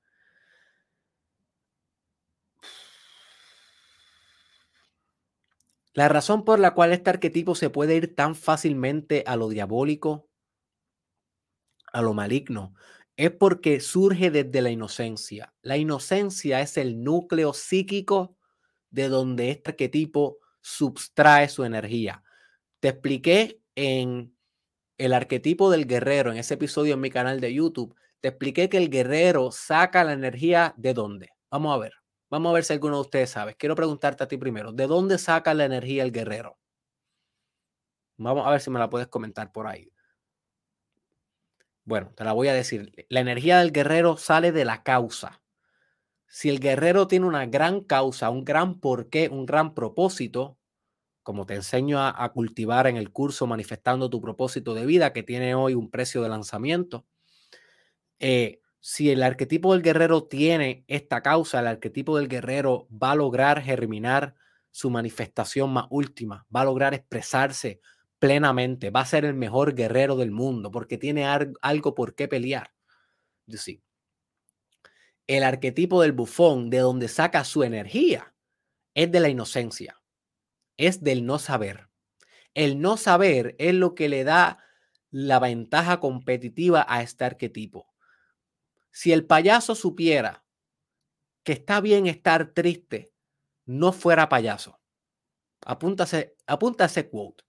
La razón por la cual este arquetipo se puede ir tan fácilmente a lo diabólico, a lo maligno, es porque surge desde la inocencia. La inocencia es el núcleo psíquico de donde este arquetipo subtrae su energía. Te expliqué en el arquetipo del guerrero, en ese episodio en mi canal de YouTube, te expliqué que el guerrero saca la energía de dónde. Vamos a ver. Vamos a ver si alguno de ustedes sabe. Quiero preguntarte a ti primero, ¿de dónde saca la energía el guerrero? Vamos a ver si me la puedes comentar por ahí. Bueno, te la voy a decir. La energía del guerrero sale de la causa. Si el guerrero tiene una gran causa, un gran porqué, un gran propósito, como te enseño a, cultivar en el curso Manifestando tu propósito de vida, que tiene hoy un precio de lanzamiento, eh, si el arquetipo del guerrero tiene esta causa, el arquetipo del guerrero va a lograr germinar su manifestación más última, va a lograr expresarse plenamente, va a ser el mejor guerrero del mundo porque tiene algo por qué pelear. Sí. El arquetipo del bufón, de donde saca su energía, es de la inocencia, es del no saber. El no saber es lo que le da la ventaja competitiva a este arquetipo. Si el payaso supiera que está bien estar triste, no fuera payaso. Apúntase, apunta ese quote.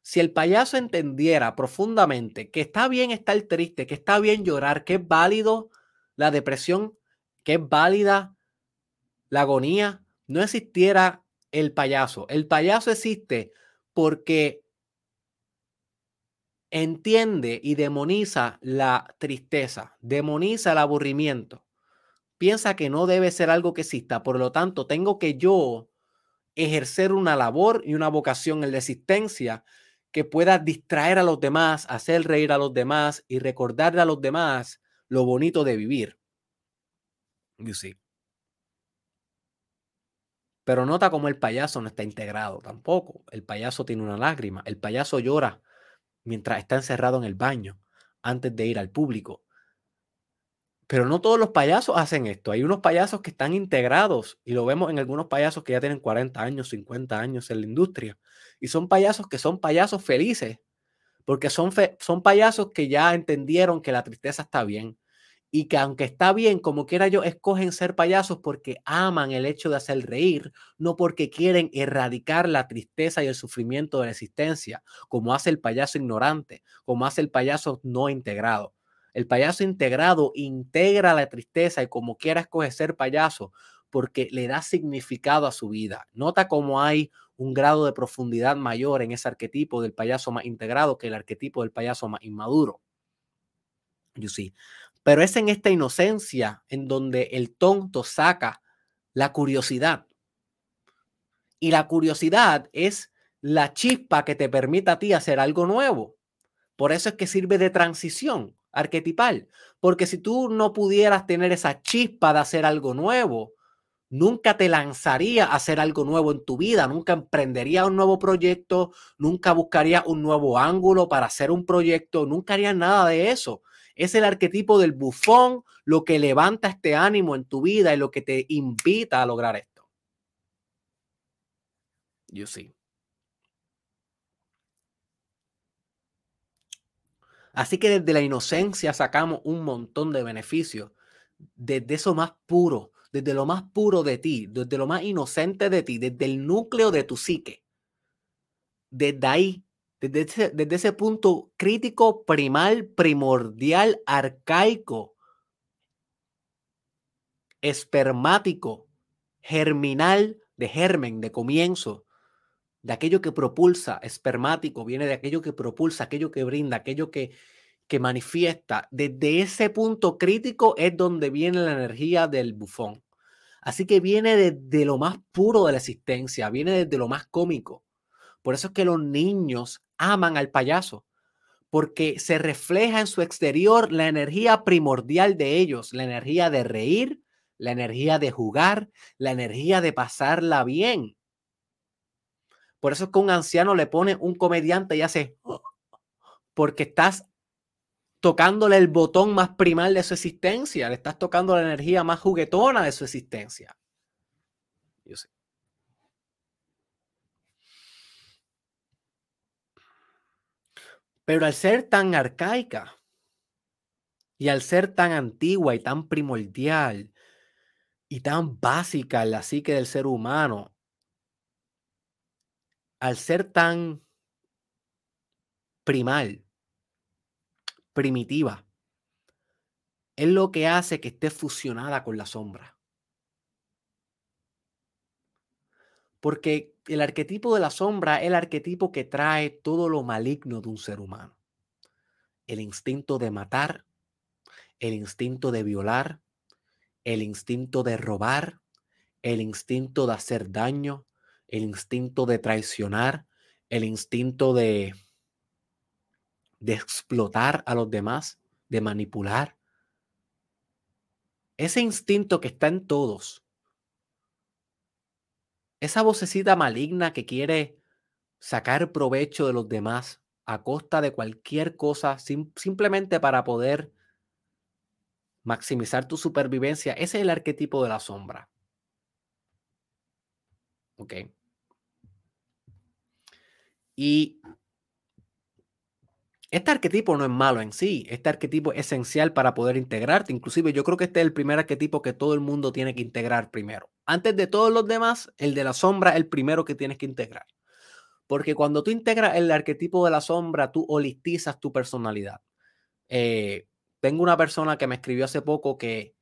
Si el payaso entendiera profundamente que está bien estar triste, que está bien llorar, que es válido la depresión, que es válida la agonía, no existiera el payaso. El payaso existe porque entiende y demoniza la tristeza, demoniza el aburrimiento. Piensa que no debe ser algo que exista, por lo tanto, tengo que yo ejercer una labor y una vocación en la existencia que pueda distraer a los demás, hacer reír a los demás y recordarle a los demás lo bonito de vivir. You Pero nota cómo el payaso no está integrado tampoco. El payaso tiene una lágrima, el payaso llora mientras está encerrado en el baño antes de ir al público. Pero no todos los payasos hacen esto. Hay unos payasos que están integrados y lo vemos en algunos payasos que ya tienen 40 años, 50 años en la industria. Y son payasos que son payasos felices, porque son, son payasos que ya entendieron que la tristeza está bien, y que aunque está bien, como quiera yo, escogen ser payasos porque aman el hecho de hacer reír, no porque quieren erradicar la tristeza y el sufrimiento de la existencia, como hace el payaso ignorante, como hace el payaso no integrado. El payaso integrado integra la tristeza y como quiera escoge ser payaso porque le da significado a su vida. Nota cómo hay un grado de profundidad mayor en ese arquetipo del payaso más integrado que el arquetipo del payaso más inmaduro. You see. Pero es en esta inocencia en donde el tonto saca la curiosidad. Y la curiosidad es la chispa que te permite a ti hacer algo nuevo. Por eso es que sirve de transición arquetipal. Porque si tú no pudieras tener esa chispa de hacer algo nuevo, nunca te lanzaría a hacer algo nuevo en tu vida, nunca emprendería un nuevo proyecto, nunca buscaría un nuevo ángulo para hacer un proyecto, nunca haría nada de eso. Es el arquetipo del bufón lo que levanta este ánimo en tu vida y lo que te invita a lograr esto. You see. Así que desde la inocencia sacamos un montón de beneficios. Desde eso más puro, desde lo más puro de ti, desde lo más inocente de ti, desde el núcleo de tu psique. Desde ahí desde ese, punto crítico, primal, primordial, arcaico, espermático, germinal, de germen, de comienzo, de aquello que propulsa, espermático, viene de aquello que propulsa, aquello que brinda, aquello que, que manifiesta, desde ese punto crítico es donde viene la energía del bufón. Así que viene desde lo más puro de la existencia, viene desde lo más cómico. Por eso es que los niños aman al payaso, porque se refleja en su exterior la energía primordial de ellos, la energía de reír, la energía de jugar, la energía de pasarla bien. Por eso es que un anciano le pone un comediante y hace, porque estás tocándole el botón más primal de su existencia, le estás tocando la energía más juguetona de su existencia. Yo sé. Pero al ser tan arcaica y al ser tan antigua y tan primordial y tan básica la psique del ser humano, al ser tan primal, primitiva, es lo que hace que esté fusionada con la sombra. Porque el arquetipo de la sombra es el arquetipo que trae todo lo maligno de un ser humano. El instinto de matar, el instinto de violar, el instinto de robar, el instinto de hacer daño, el instinto de traicionar, el instinto de, de explotar a los demás, de manipular. Ese instinto que está en todos, esa vocecita maligna que quiere sacar provecho de los demás a costa de cualquier cosa, simplemente para poder maximizar tu supervivencia, ese es el arquetipo de la sombra. ¿Ok? Y este arquetipo no es malo en sí, este arquetipo es esencial para poder integrarte. Inclusive yo creo que este es el primer arquetipo que todo el mundo tiene que integrar primero. Antes de todos los demás, el de la sombra es el primero que tienes que integrar. Porque cuando tú integras el arquetipo de la sombra, tú holistizas tu personalidad. Eh, tengo una persona que me escribió hace poco que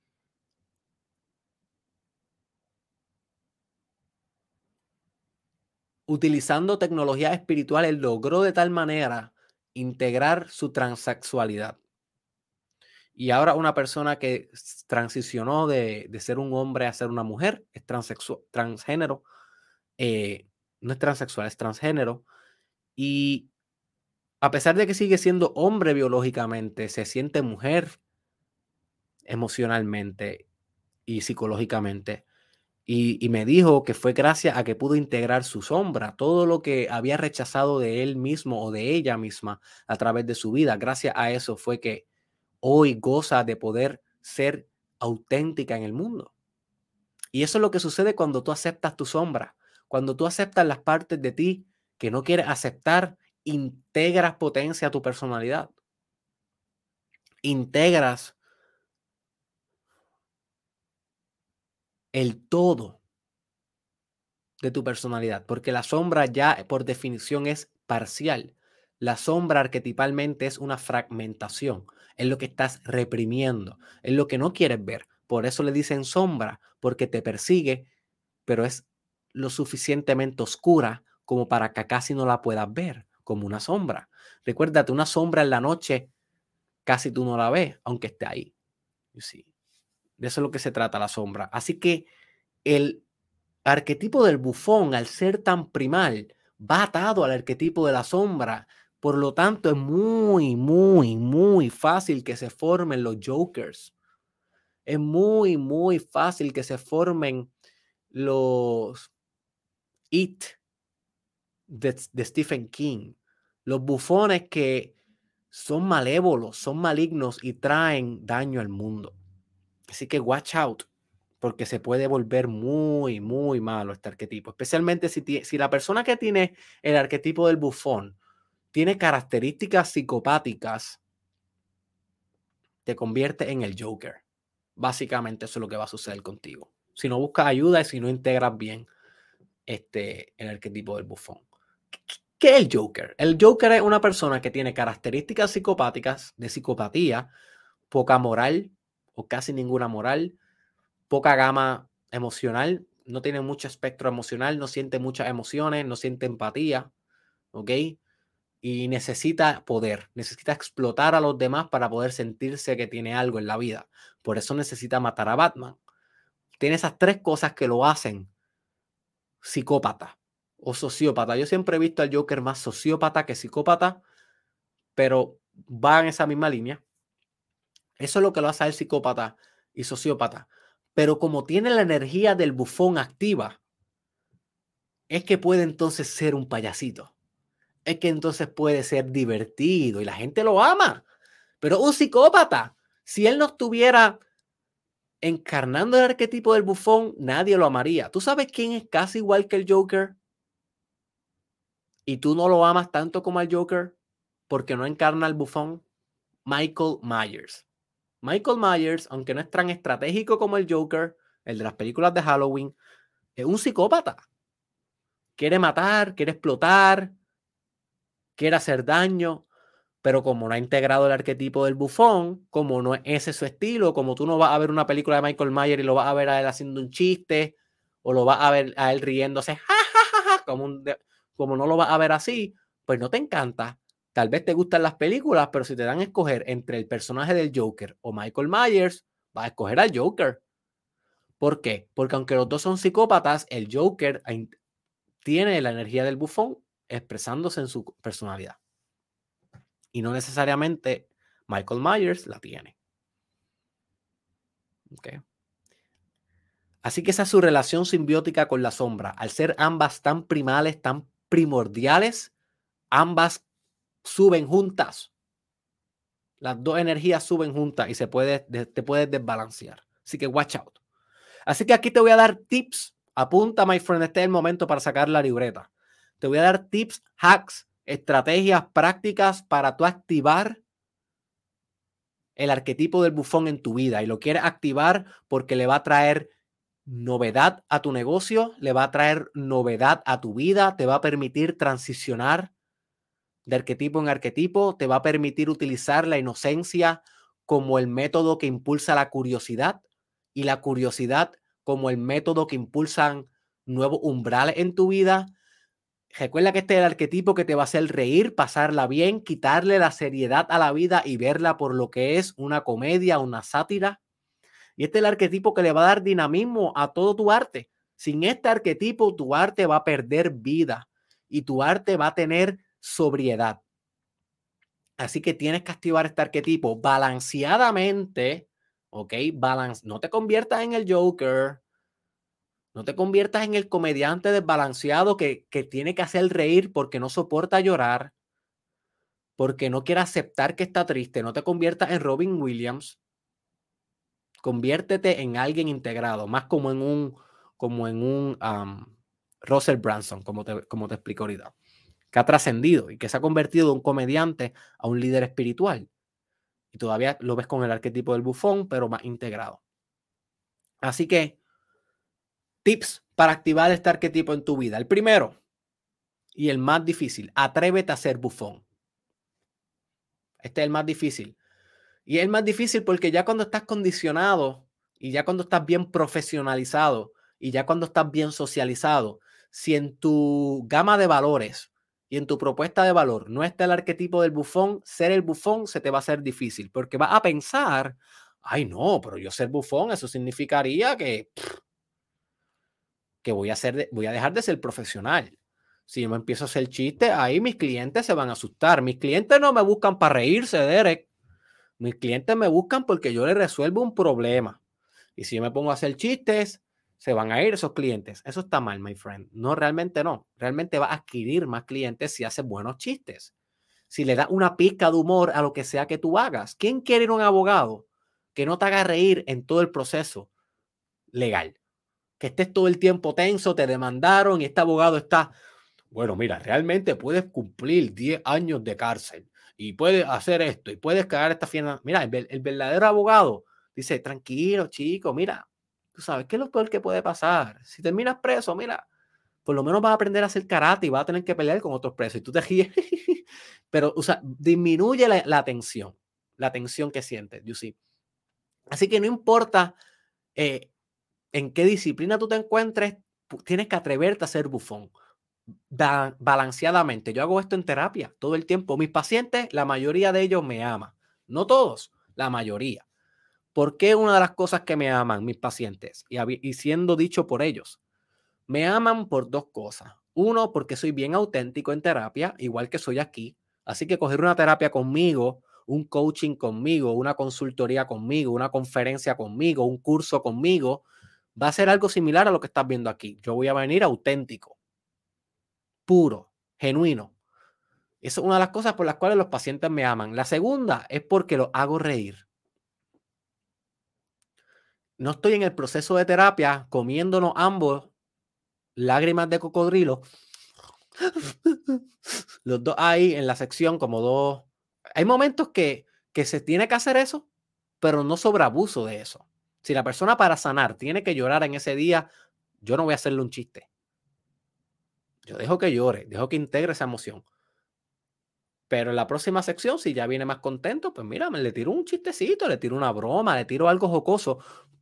utilizando tecnologías espirituales logró de tal manera integrar su transexualidad. Y ahora una persona que transicionó de, ser un hombre a ser una mujer, es transgénero, eh, no es transexual, es transgénero. Y a pesar de que sigue siendo hombre biológicamente, se siente mujer emocionalmente y psicológicamente. Y, me dijo que fue gracias a que pudo integrar su sombra, todo lo que había rechazado de él mismo o de ella misma a través de su vida. Gracias a eso fue que hoy goza de poder ser auténtica en el mundo. Y eso es lo que sucede cuando tú aceptas tu sombra, cuando tú aceptas las partes de ti que no quieres aceptar, integras potencia a tu personalidad. Integras el todo de tu personalidad, porque la sombra ya por definición es parcial. La sombra arquetipalmente es una fragmentación, es lo que estás reprimiendo, es lo que no quieres ver. Por eso le dicen sombra, porque te persigue, pero es lo suficientemente oscura como para que casi no la puedas ver, como una sombra. Recuérdate, una sombra en la noche casi tú no la ves, aunque esté ahí. sí de eso es lo que se trata la sombra. Así que el arquetipo del bufón, al ser tan primal, va atado al arquetipo de la sombra. Por lo tanto, es muy, muy, muy fácil que se formen los jokers. Es muy, muy fácil que se formen los It de, Stephen King. Los bufones que son malévolos, son malignos y traen daño al mundo. Así que watch out, porque se puede volver muy, muy malo este arquetipo, especialmente si, si la persona que tiene el arquetipo del bufón tiene características psicopáticas, te convierte en el Joker. Básicamente eso es lo que va a suceder contigo. Si no buscas ayuda y si no integras bien este, el arquetipo del bufón. ¿Qué es el Joker? El Joker es una persona que tiene características psicopáticas, de psicopatía, poca moral, o casi ninguna moral, poca gama emocional, no tiene mucho espectro emocional, no siente muchas emociones, no siente empatía, ¿ok? Y necesita poder, necesita explotar a los demás para poder sentirse que tiene algo en la vida. Por eso necesita matar a Batman. Tiene esas tres cosas que lo hacen psicópata o sociópata. Yo siempre he visto al Joker más sociópata que psicópata, pero va en esa misma línea. Eso es lo que lo hace él psicópata y sociópata. Pero como tiene la energía del bufón activa, es que puede entonces ser un payasito. Es que entonces puede ser divertido y la gente lo ama. Pero un psicópata, si él no estuviera encarnando el arquetipo del bufón, nadie lo amaría. ¿Tú sabes quién es casi igual que el Joker? Y tú no lo amas tanto como al Joker porque no encarna al bufón. Michael Myers. Michael Myers, aunque no es tan estratégico como el Joker, el de las películas de Halloween, es un psicópata. Quiere matar, quiere explotar, quiere hacer daño, pero como no ha integrado el arquetipo del bufón, como no es ese su estilo, como tú no vas a ver una película de Michael Myers y lo vas a ver a él haciendo un chiste, o lo vas a ver a él riéndose, como, un como no lo vas a ver así, pues no te encanta. Tal vez te gustan las películas, pero si te dan a escoger entre el personaje del Joker o Michael Myers, vas a escoger al Joker. ¿Por qué? Porque aunque los dos son psicópatas, el Joker tiene la energía del bufón expresándose en su personalidad. Y no necesariamente Michael Myers la tiene. Así que esa es su relación simbiótica con la sombra. Al ser ambas tan primales, tan primordiales, ambas suben juntas. Las dos energías suben juntas y se puede, te puedes desbalancear. Así que watch out. Así que aquí te voy a dar tips. Apunta, my friend, este es el momento para sacar la libreta. Te voy a dar tips, hacks, estrategias prácticas para tú activar el arquetipo del bufón en tu vida. Y lo quieres activar porque le va a traer novedad a tu negocio, le va a traer novedad a tu vida, te va a permitir transicionar de arquetipo en arquetipo, te va a permitir utilizar la inocencia como el método que impulsa la curiosidad y la curiosidad como el método que impulsan nuevos umbrales en tu vida. Recuerda que este es el arquetipo que te va a hacer reír, pasarla bien, quitarle la seriedad a la vida y verla por lo que es una comedia, una sátira. Y este es el arquetipo que le va a dar dinamismo a todo tu arte. Sin este arquetipo, tu arte va a perder vida y tu arte va a tener sobriedad. Así que tienes que activar este arquetipo balanceadamente, ¿ok? Balance. No te conviertas en el Joker. No te conviertas en el comediante desbalanceado que, que tiene que hacer reír porque no soporta llorar, porque no quiere aceptar que está triste. No te conviertas en Robin Williams. Conviértete en alguien integrado, más como en un, como en un Russell Branson, como te, como te explico ahorita que ha trascendido y que se ha convertido de un comediante a un líder espiritual. Y todavía lo ves con el arquetipo del bufón, pero más integrado. Así que, tips para activar este arquetipo en tu vida. El primero y el más difícil, atrévete a ser bufón. Este es el más difícil. Y es el más difícil porque ya cuando estás condicionado y ya cuando estás bien profesionalizado y ya cuando estás bien socializado, si en tu gama de valores y en tu propuesta de valor no está el arquetipo del bufón, ser el bufón se te va a hacer difícil porque vas a pensar, ay no, pero yo ser bufón, eso significaría que, que voy, a ser, voy a dejar de ser profesional. Si yo me empiezo a hacer chiste, ahí mis clientes se van a asustar. Mis clientes no me buscan para reírse, Derek. Mis clientes me buscan porque yo les resuelvo un problema. Y si yo me pongo a hacer chistes, se van a ir esos clientes. Eso está mal, my friend. No, realmente no. Realmente va a adquirir más clientes si haces buenos chistes. Si le das una pizca de humor a lo que sea que tú hagas. ¿Quién quiere ir a un abogado que no te haga reír en todo el proceso legal? Que estés todo el tiempo tenso, te demandaron y este abogado está, bueno, mira, realmente puedes cumplir 10 años de cárcel y puedes hacer esto y puedes cagar esta fiesta. Mira, el, verdadero abogado dice, tranquilo, chico, mira, Tú sabes qué es lo peor que puede pasar. Si terminas preso, mira, por lo menos vas a aprender a hacer karate y vas a tener que pelear con otros presos. Y tú te ríes. Pero, o sea, disminuye la, tensión, la tensión que sientes, you see. Así que no importa eh, en qué disciplina tú te encuentres, tienes que atreverte a ser bufón. balanceadamente. Yo hago esto en terapia todo el tiempo. Mis pacientes, la mayoría de ellos me aman. No todos, la mayoría. ¿Por qué una de las cosas que me aman mis pacientes y, y siendo dicho por ellos? Me aman por dos cosas. Uno, porque soy bien auténtico en terapia, igual que soy aquí. Así que coger una terapia conmigo, un coaching conmigo, una consultoría conmigo, una conferencia conmigo, un curso conmigo, va a ser algo similar a lo que estás viendo aquí. Yo voy a venir auténtico, puro, genuino. Esa es una de las cosas por las cuales los pacientes me aman. La segunda es porque lo hago reír. No estoy en el proceso de terapia comiéndonos ambos lágrimas de cocodrilo. Los dos ahí en la sección como dos. Hay momentos que, que se tiene que hacer eso, pero no sobre abuso de eso. Si la persona para sanar tiene que llorar en ese día, yo no voy a hacerle un chiste. Yo dejo que llore, dejo que integre esa emoción. Pero en la próxima sección, si ya viene más contento, pues mira, le tiro un chistecito, le tiro una broma, le tiro algo jocoso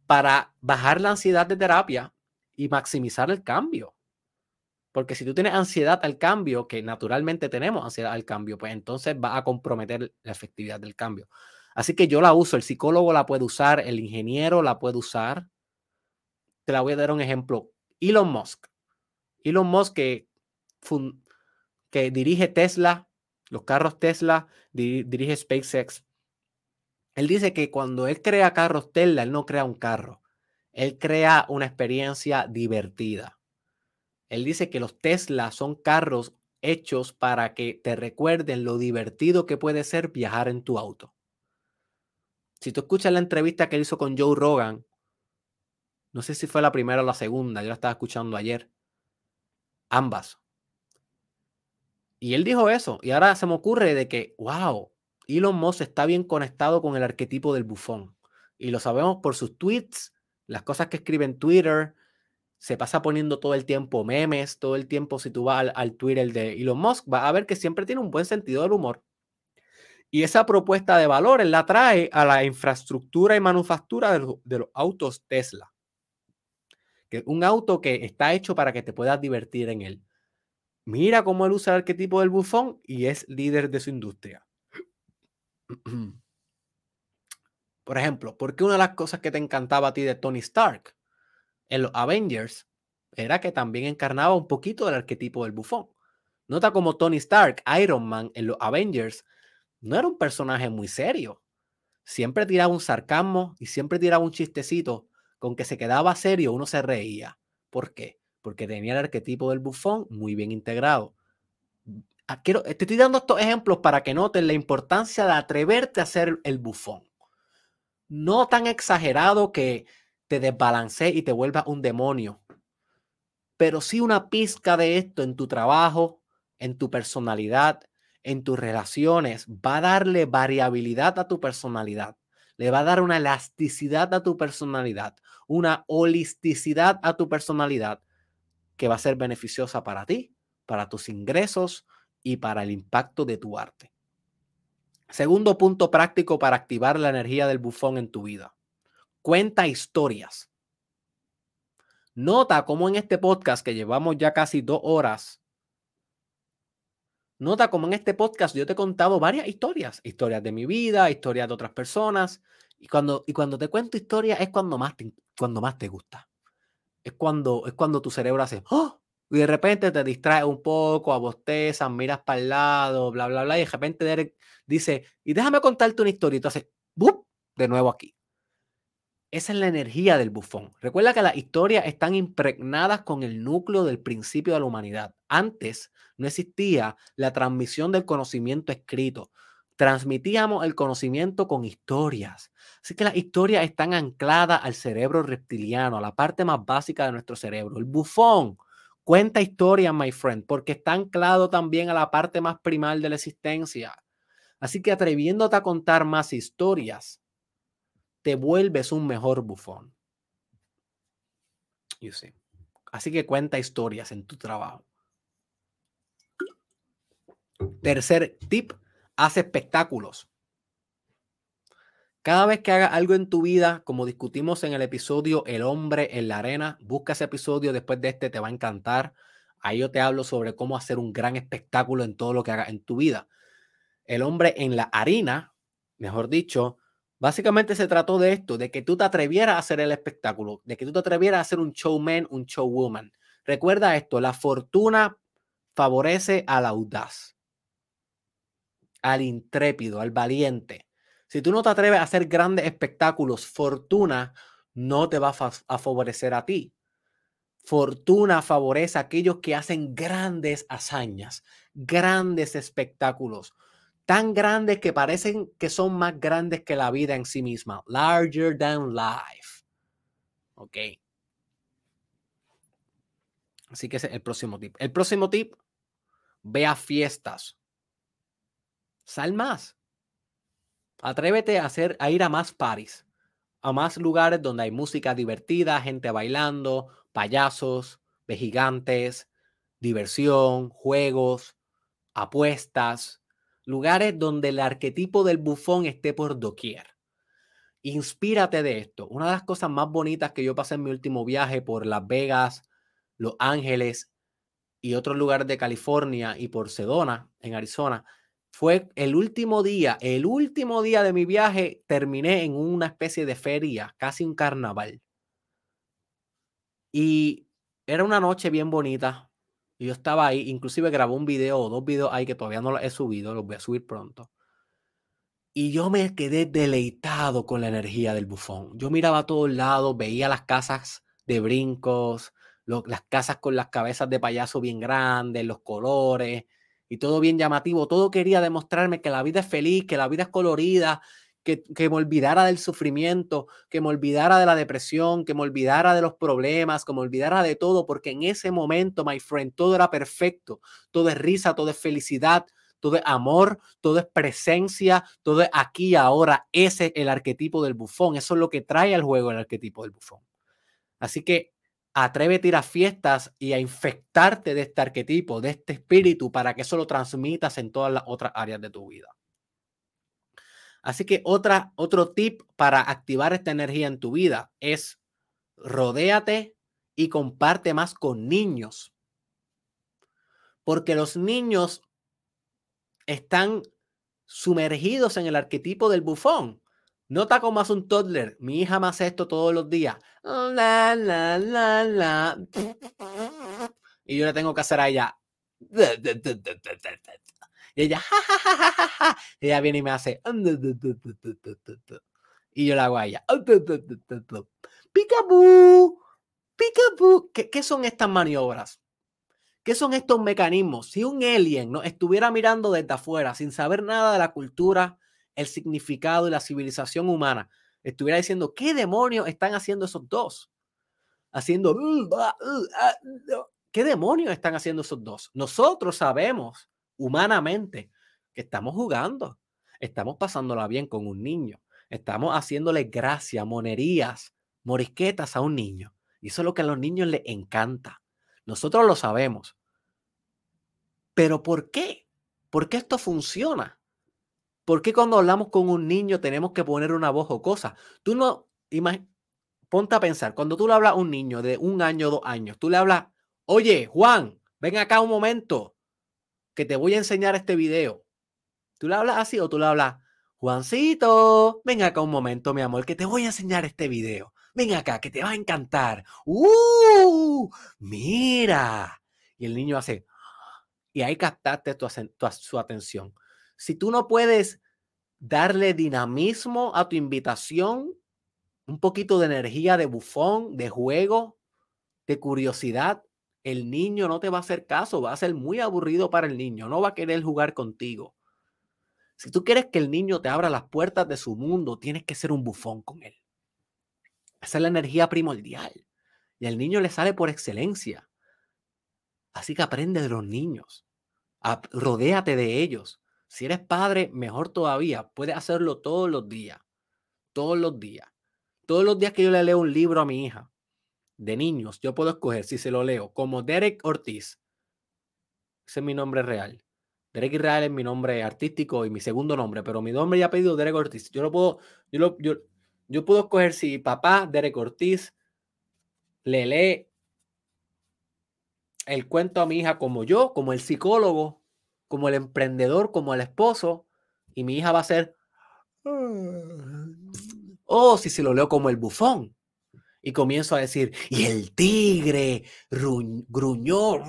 para bajar la ansiedad de terapia y maximizar el cambio. Porque si tú tienes ansiedad al cambio, que naturalmente tenemos ansiedad al cambio, pues entonces va a comprometer la efectividad del cambio. Así que yo la uso, el psicólogo la puede usar, el ingeniero la puede usar. Te la voy a dar un ejemplo. Elon Musk. Elon Musk que, dirige Tesla, los carros Tesla, dirige SpaceX. Él dice que cuando él crea carros Tesla, él no crea un carro. Él crea una experiencia divertida. Él dice que los Tesla son carros hechos para que te recuerden lo divertido que puede ser viajar en tu auto. Si tú escuchas la entrevista que él hizo con Joe Rogan, no sé si fue la primera o la segunda, yo la estaba escuchando ayer, ambas. Y él dijo eso, y ahora se me ocurre de que, wow, Elon Musk está bien conectado con el arquetipo del bufón. Y lo sabemos por sus tweets, las cosas que escribe en Twitter, se pasa poniendo todo el tiempo memes, todo el tiempo si tú vas al, Twitter de Elon Musk, vas a ver que siempre tiene un buen sentido del humor. Y esa propuesta de valores la trae a la infraestructura y manufactura de, los autos Tesla. Que un auto que está hecho para que te puedas divertir en él. Mira cómo él usa el arquetipo del bufón y es líder de su industria. Por ejemplo, ¿por qué una de las cosas que te encantaba a ti de Tony Stark en los Avengers era que también encarnaba un poquito del arquetipo del bufón. Nota como Tony Stark, Iron Man en los Avengers, no era un personaje muy serio. Siempre tiraba un sarcasmo y siempre tiraba un chistecito. Con que se quedaba serio, uno se reía. ¿Por qué? Porque tenía el arquetipo del bufón muy bien integrado. Ah, quiero, te estoy dando estos ejemplos para que noten la importancia de atreverte a ser el bufón. No tan exagerado que te desbalancee y te vuelva un demonio. Pero sí una pizca de esto en tu trabajo, en tu personalidad, en tus relaciones, va a darle variabilidad a tu personalidad. Le va a dar una elasticidad a tu personalidad, una holisticidad a tu personalidad que va a ser beneficiosa para ti, para tus ingresos y para el impacto de tu arte. Segundo punto práctico para activar la energía del bufón en tu vida. Cuenta historias. Nota cómo en este podcast que llevamos ya casi dos horas, nota cómo en este podcast yo te he contado varias historias, historias de mi vida, historias de otras personas, y cuando, y cuando te cuento historias es cuando más te, cuando más te gusta. Es cuando, es cuando tu cerebro hace, ¡oh! y de repente te distrae un poco, abostezas, miras para el lado, bla, bla, bla, y de repente Derek dice, y déjame contarte una historia, y tú haces, ¡bup! de nuevo aquí. Esa es la energía del bufón. Recuerda que las historias están impregnadas con el núcleo del principio de la humanidad. Antes no existía la transmisión del conocimiento escrito. Transmitíamos el conocimiento con historias. Así que las historias están ancladas al cerebro reptiliano, a la parte más básica de nuestro cerebro. El bufón cuenta historias, my friend, porque está anclado también a la parte más primal de la existencia. Así que atreviéndote a contar más historias, te vuelves un mejor bufón. You Así que cuenta historias en tu trabajo. Tercer tip, haz espectáculos. Cada vez que hagas algo en tu vida, como discutimos en el episodio El hombre en la arena, busca ese episodio después de este, te va a encantar. Ahí yo te hablo sobre cómo hacer un gran espectáculo en todo lo que hagas en tu vida. El hombre en la harina, mejor dicho, básicamente se trató de esto, de que tú te atrevieras a hacer el espectáculo, de que tú te atrevieras a ser un showman, un showwoman. Recuerda esto, la fortuna favorece al audaz, al intrépido, al valiente. Si tú no te atreves a hacer grandes espectáculos, fortuna no te va a, favorecer a ti. Fortuna favorece a aquellos que hacen grandes hazañas, grandes espectáculos, tan grandes que parecen que son más grandes que la vida en sí misma. Larger than life. Ok. Así que ese es el próximo tip. El próximo tip, ve a fiestas. Sal más. Atrévete a, hacer, a ir a más parties, a más lugares donde hay música divertida, gente bailando, payasos, gigantes, diversión, juegos, apuestas, lugares donde el arquetipo del bufón esté por doquier. Inspírate de esto. Una de las cosas más bonitas que yo pasé en mi último viaje por Las Vegas, Los Ángeles y otros lugares de California y por Sedona, en Arizona, fue el último día, el último día de mi viaje, terminé en una especie de feria, casi un carnaval. Y era una noche bien bonita. Yo estaba ahí, inclusive grabé un video o dos videos ahí que todavía no los he subido, los voy a subir pronto. Y yo me quedé deleitado con la energía del bufón. Yo miraba a todos lados, veía las casas de brincos, las casas con las cabezas de payaso bien grandes, los colores y todo bien llamativo. Todo quería demostrarme que la vida es feliz, que la vida es colorida, que, me olvidara del sufrimiento, que me olvidara de la depresión, que me olvidara de los problemas, que me olvidara de todo, porque en ese momento, my friend, todo era perfecto, todo es risa, todo es felicidad, todo es amor, todo es presencia, todo es aquí y ahora. Ese es el arquetipo del bufón, eso es lo que trae al juego el arquetipo del bufón. Así que atrévete a a fiestas y a infectarte de este arquetipo, de este espíritu, para que eso lo transmitas en todas las otras áreas de tu vida. Así que otra, otro tip para activar esta energía en tu vida es rodéate y comparte más con niños. Porque los niños están sumergidos en el arquetipo del bufón. Nota como hace un toddler. Mi hija me hace esto todos los días. La, la, la, la. Y yo le tengo que hacer a ella. Y ella, ja, ja, ja, ja, ja, ella viene y me hace, y yo la hago a ella, picaboo. ¿Qué, ¿Qué son estas maniobras? ¿Qué son estos mecanismos? Si un alien ¿no? estuviera mirando desde afuera sin saber nada de la cultura, el significado y la civilización humana, estuviera diciendo, ¿qué demonios están haciendo esos dos? Haciendo, ah, ¿qué demonios están haciendo esos dos? Nosotros sabemos humanamente estamos jugando, estamos pasándola bien con un niño, estamos haciéndole gracia, monerías, morisquetas a un niño. Y eso es lo que a los niños les encanta. Nosotros lo sabemos. Pero ¿por qué? ¿Por qué esto funciona? ¿Por qué cuando hablamos con un niño tenemos que poner una voz o cosa? Tú no, ponte a pensar, cuando tú le hablas a un niño de un año, dos años, tú le hablas, oye, Juan, ven acá un momento, que te voy a enseñar este video. ¿Tú le hablas así o tú le hablas, Juancito, ven acá un momento, mi amor, que te voy a enseñar este video. Ven acá, que te va a encantar. ¡Uh! Mira. Y el niño hace, y ahí captaste tu, su atención. Si tú no puedes darle dinamismo a tu invitación, un poquito de energía de bufón, de juego, de curiosidad, el niño no te va a hacer caso, va a ser muy aburrido para el niño, no va a querer jugar contigo. Si tú quieres que el niño te abra las puertas de su mundo, tienes que ser un bufón con él. Esa es la energía primordial. Y al niño le sale por excelencia. Así que aprende de los niños. rodéate de ellos. Si eres padre, mejor todavía. Puedes hacerlo todos los días. Todos los días. Todos los días que yo le leo un libro a mi hija, de niños, yo puedo escoger si se lo leo como Derek Ortiz. Ese es mi nombre real. Derek Israel es mi nombre artístico y mi segundo nombre, pero mi nombre ya ha pedido Derek Ortiz. Yo lo puedo, yo, lo, yo, yo puedo escoger si papá Derek Ortiz le lee el cuento a mi hija como yo, como el psicólogo, como el emprendedor, como el esposo, y mi hija va a ser, oh, si se lo leo como el bufón. Y comienzo a decir, y el tigre gruñó,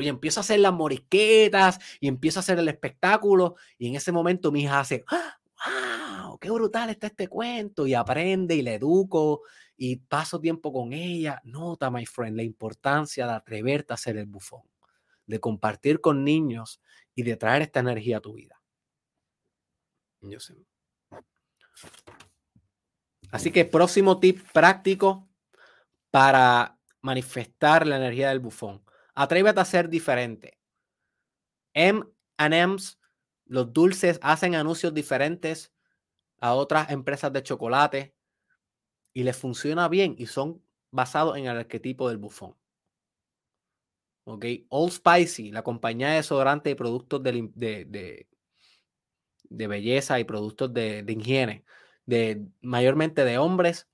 y empiezo a hacer las morisquetas, y empiezo a hacer el espectáculo, y en ese momento mi hija hace, wow, qué brutal está este cuento, y aprende y le educo, y paso tiempo con ella. Nota, my friend, la importancia de atreverte a ser el bufón, de compartir con niños y de traer esta energía a tu vida. Yo sé. Así que próximo tip práctico para manifestar la energía del bufón. Atrévete a ser diferente. M&M's, los dulces, hacen anuncios diferentes a otras empresas de chocolate y les funciona bien y son basados en el arquetipo del bufón. ¿Ok? Old Spicy, la compañía de desodorante y productos de, de, de, belleza y productos de, de higiene, de, mayormente de hombres,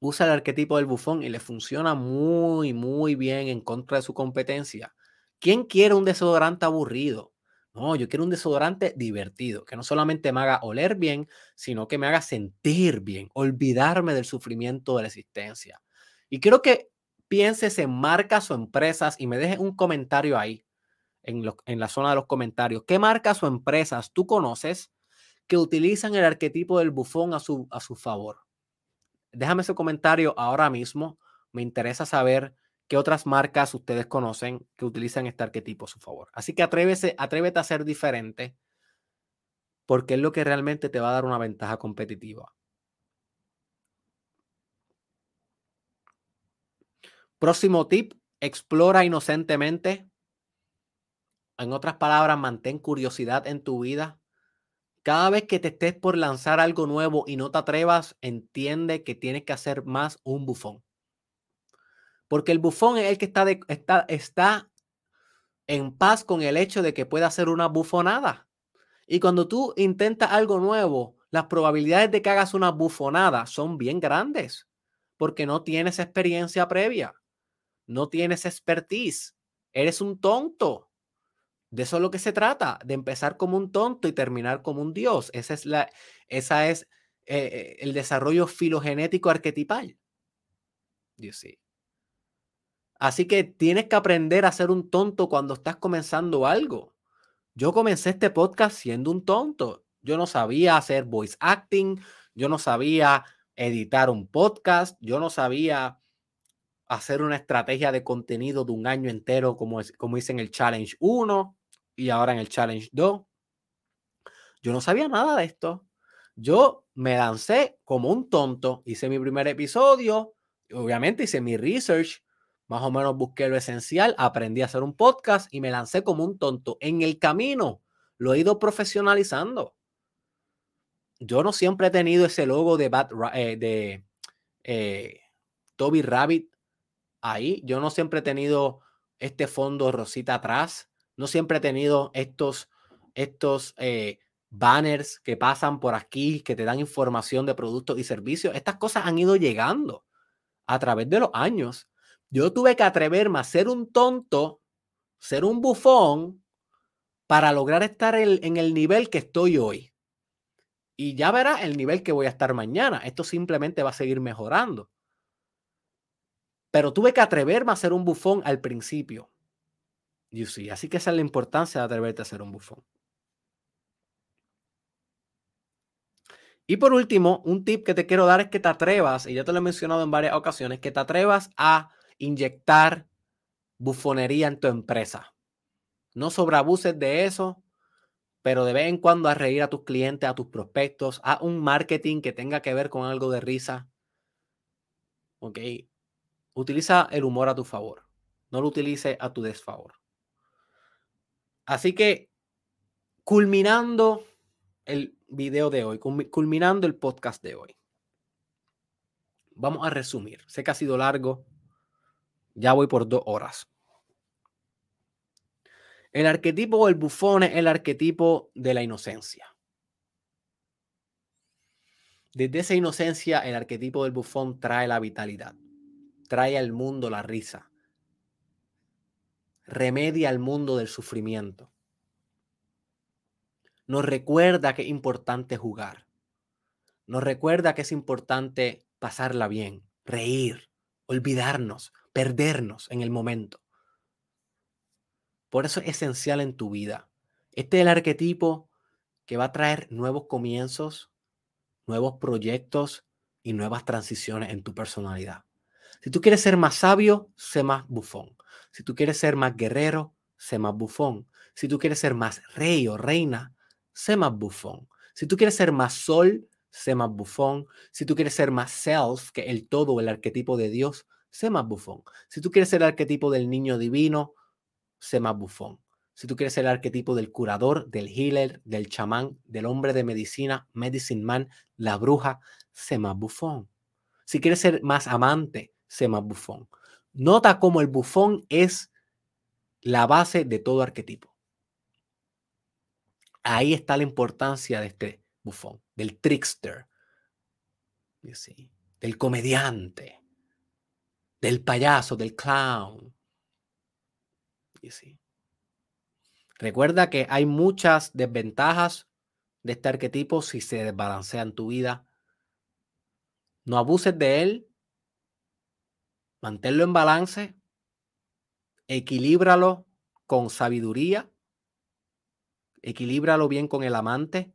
usa el arquetipo del bufón y le funciona muy, muy bien en contra de su competencia. ¿Quién quiere un desodorante aburrido? No, yo quiero un desodorante divertido, que no solamente me haga oler bien, sino que me haga sentir bien, olvidarme del sufrimiento de la existencia. Y quiero que pienses en marcas o empresas y me dejes un comentario ahí, en, en la zona de los comentarios. ¿Qué marcas o empresas tú conoces que utilizan el arquetipo del bufón a su, a su favor? Déjame ese comentario ahora mismo. Me interesa saber ¿Qué otras marcas ustedes conocen que utilizan este arquetipo a su favor? Así que atrévese, atrévete a ser diferente porque es lo que realmente te va a dar una ventaja competitiva. Próximo tip, explora inocentemente. En otras palabras, mantén curiosidad en tu vida. Cada vez que te estés por lanzar algo nuevo y no te atrevas, entiende que tienes que hacer más un bufón. Porque el bufón es el que está, está, está en paz con el hecho de que pueda hacer una bufonada. Y cuando tú intentas algo nuevo, las probabilidades de que hagas una bufonada son bien grandes, porque no tienes experiencia previa, no tienes expertise, eres un tonto. De eso es lo que se trata, de empezar como un tonto y terminar como un dios. Esa es, la, esa es eh, el desarrollo filogenético arquetipal. Dios sí. Así que tienes que aprender a ser un tonto cuando estás comenzando algo. Yo comencé este podcast siendo un tonto. Yo no sabía hacer voice acting, yo no sabía editar un podcast, yo no sabía hacer una estrategia de contenido de un año entero como, como hice en el Challenge 1 y ahora en el Challenge 2. Yo no sabía nada de esto. Yo me lancé como un tonto, hice mi primer episodio, obviamente hice mi research, más o menos busqué lo esencial, aprendí a hacer un podcast y me lancé como un tonto. En el camino lo he ido profesionalizando. Yo no siempre he tenido ese logo de, eh, eh, Toby Rabbit ahí. Yo no siempre he tenido este fondo rosita atrás. No siempre he tenido estos, estos eh, banners que pasan por aquí, que te dan información de productos y servicios. Estas cosas han ido llegando a través de los años yo tuve que atreverme a ser un tonto, ser un bufón, para lograr estar en el nivel que estoy hoy. Y ya verás el nivel que voy a estar mañana. Esto simplemente va a seguir mejorando. Pero tuve que atreverme a ser un bufón al principio. You see. Así que esa es la importancia de atreverte a ser un bufón. Y por último, un tip que te quiero dar es que te atrevas, y ya te lo he mencionado en varias ocasiones, que te atrevas a inyectar bufonería en tu empresa. No sobreabuses de eso, pero de vez en cuando a reír a tus clientes, a tus prospectos, a un marketing que tenga que ver con algo de risa. ¿Ok? Utiliza el humor a tu favor, no lo utilice a tu desfavor. Así que, culminando el video de hoy, culminando el podcast de hoy, vamos a resumir. Sé que ha sido largo, ya voy por dos horas. El arquetipo del bufón es el arquetipo de la inocencia. Desde esa inocencia, el arquetipo del bufón trae la vitalidad. trae al mundo la risa. Remedia al mundo del sufrimiento. Nos recuerda que es importante jugar. Nos recuerda que es importante pasarla bien, reír, olvidarnos, perdernos en el momento. Por eso es esencial en tu vida. Este es el arquetipo que va a traer nuevos comienzos, nuevos proyectos y nuevas transiciones en tu personalidad. Si tú quieres ser más sabio, sé más bufón. Si tú quieres ser más guerrero, sé más bufón. Si tú quieres ser más rey o reina, sé más bufón. Si tú quieres ser más sol, sé más bufón. Si tú quieres ser más self, que el todo, el arquetipo de Dios, sé más bufón. Si tú quieres ser el arquetipo del niño divino, sé más bufón. Si tú quieres ser el arquetipo del curador, del healer, del chamán, del hombre de medicina, medicine man, la bruja, sé más bufón. Si quieres ser más amante, sé más bufón. Nota cómo el bufón es la base de todo arquetipo. Ahí está la importancia de este bufón, del trickster, del comediante, del payaso, del clown. Recuerda que hay muchas desventajas de este arquetipo si se desbalancea en tu vida. No abuses de él. Manténlo en balance. Equilíbralo con sabiduría. Equilíbralo bien con el amante,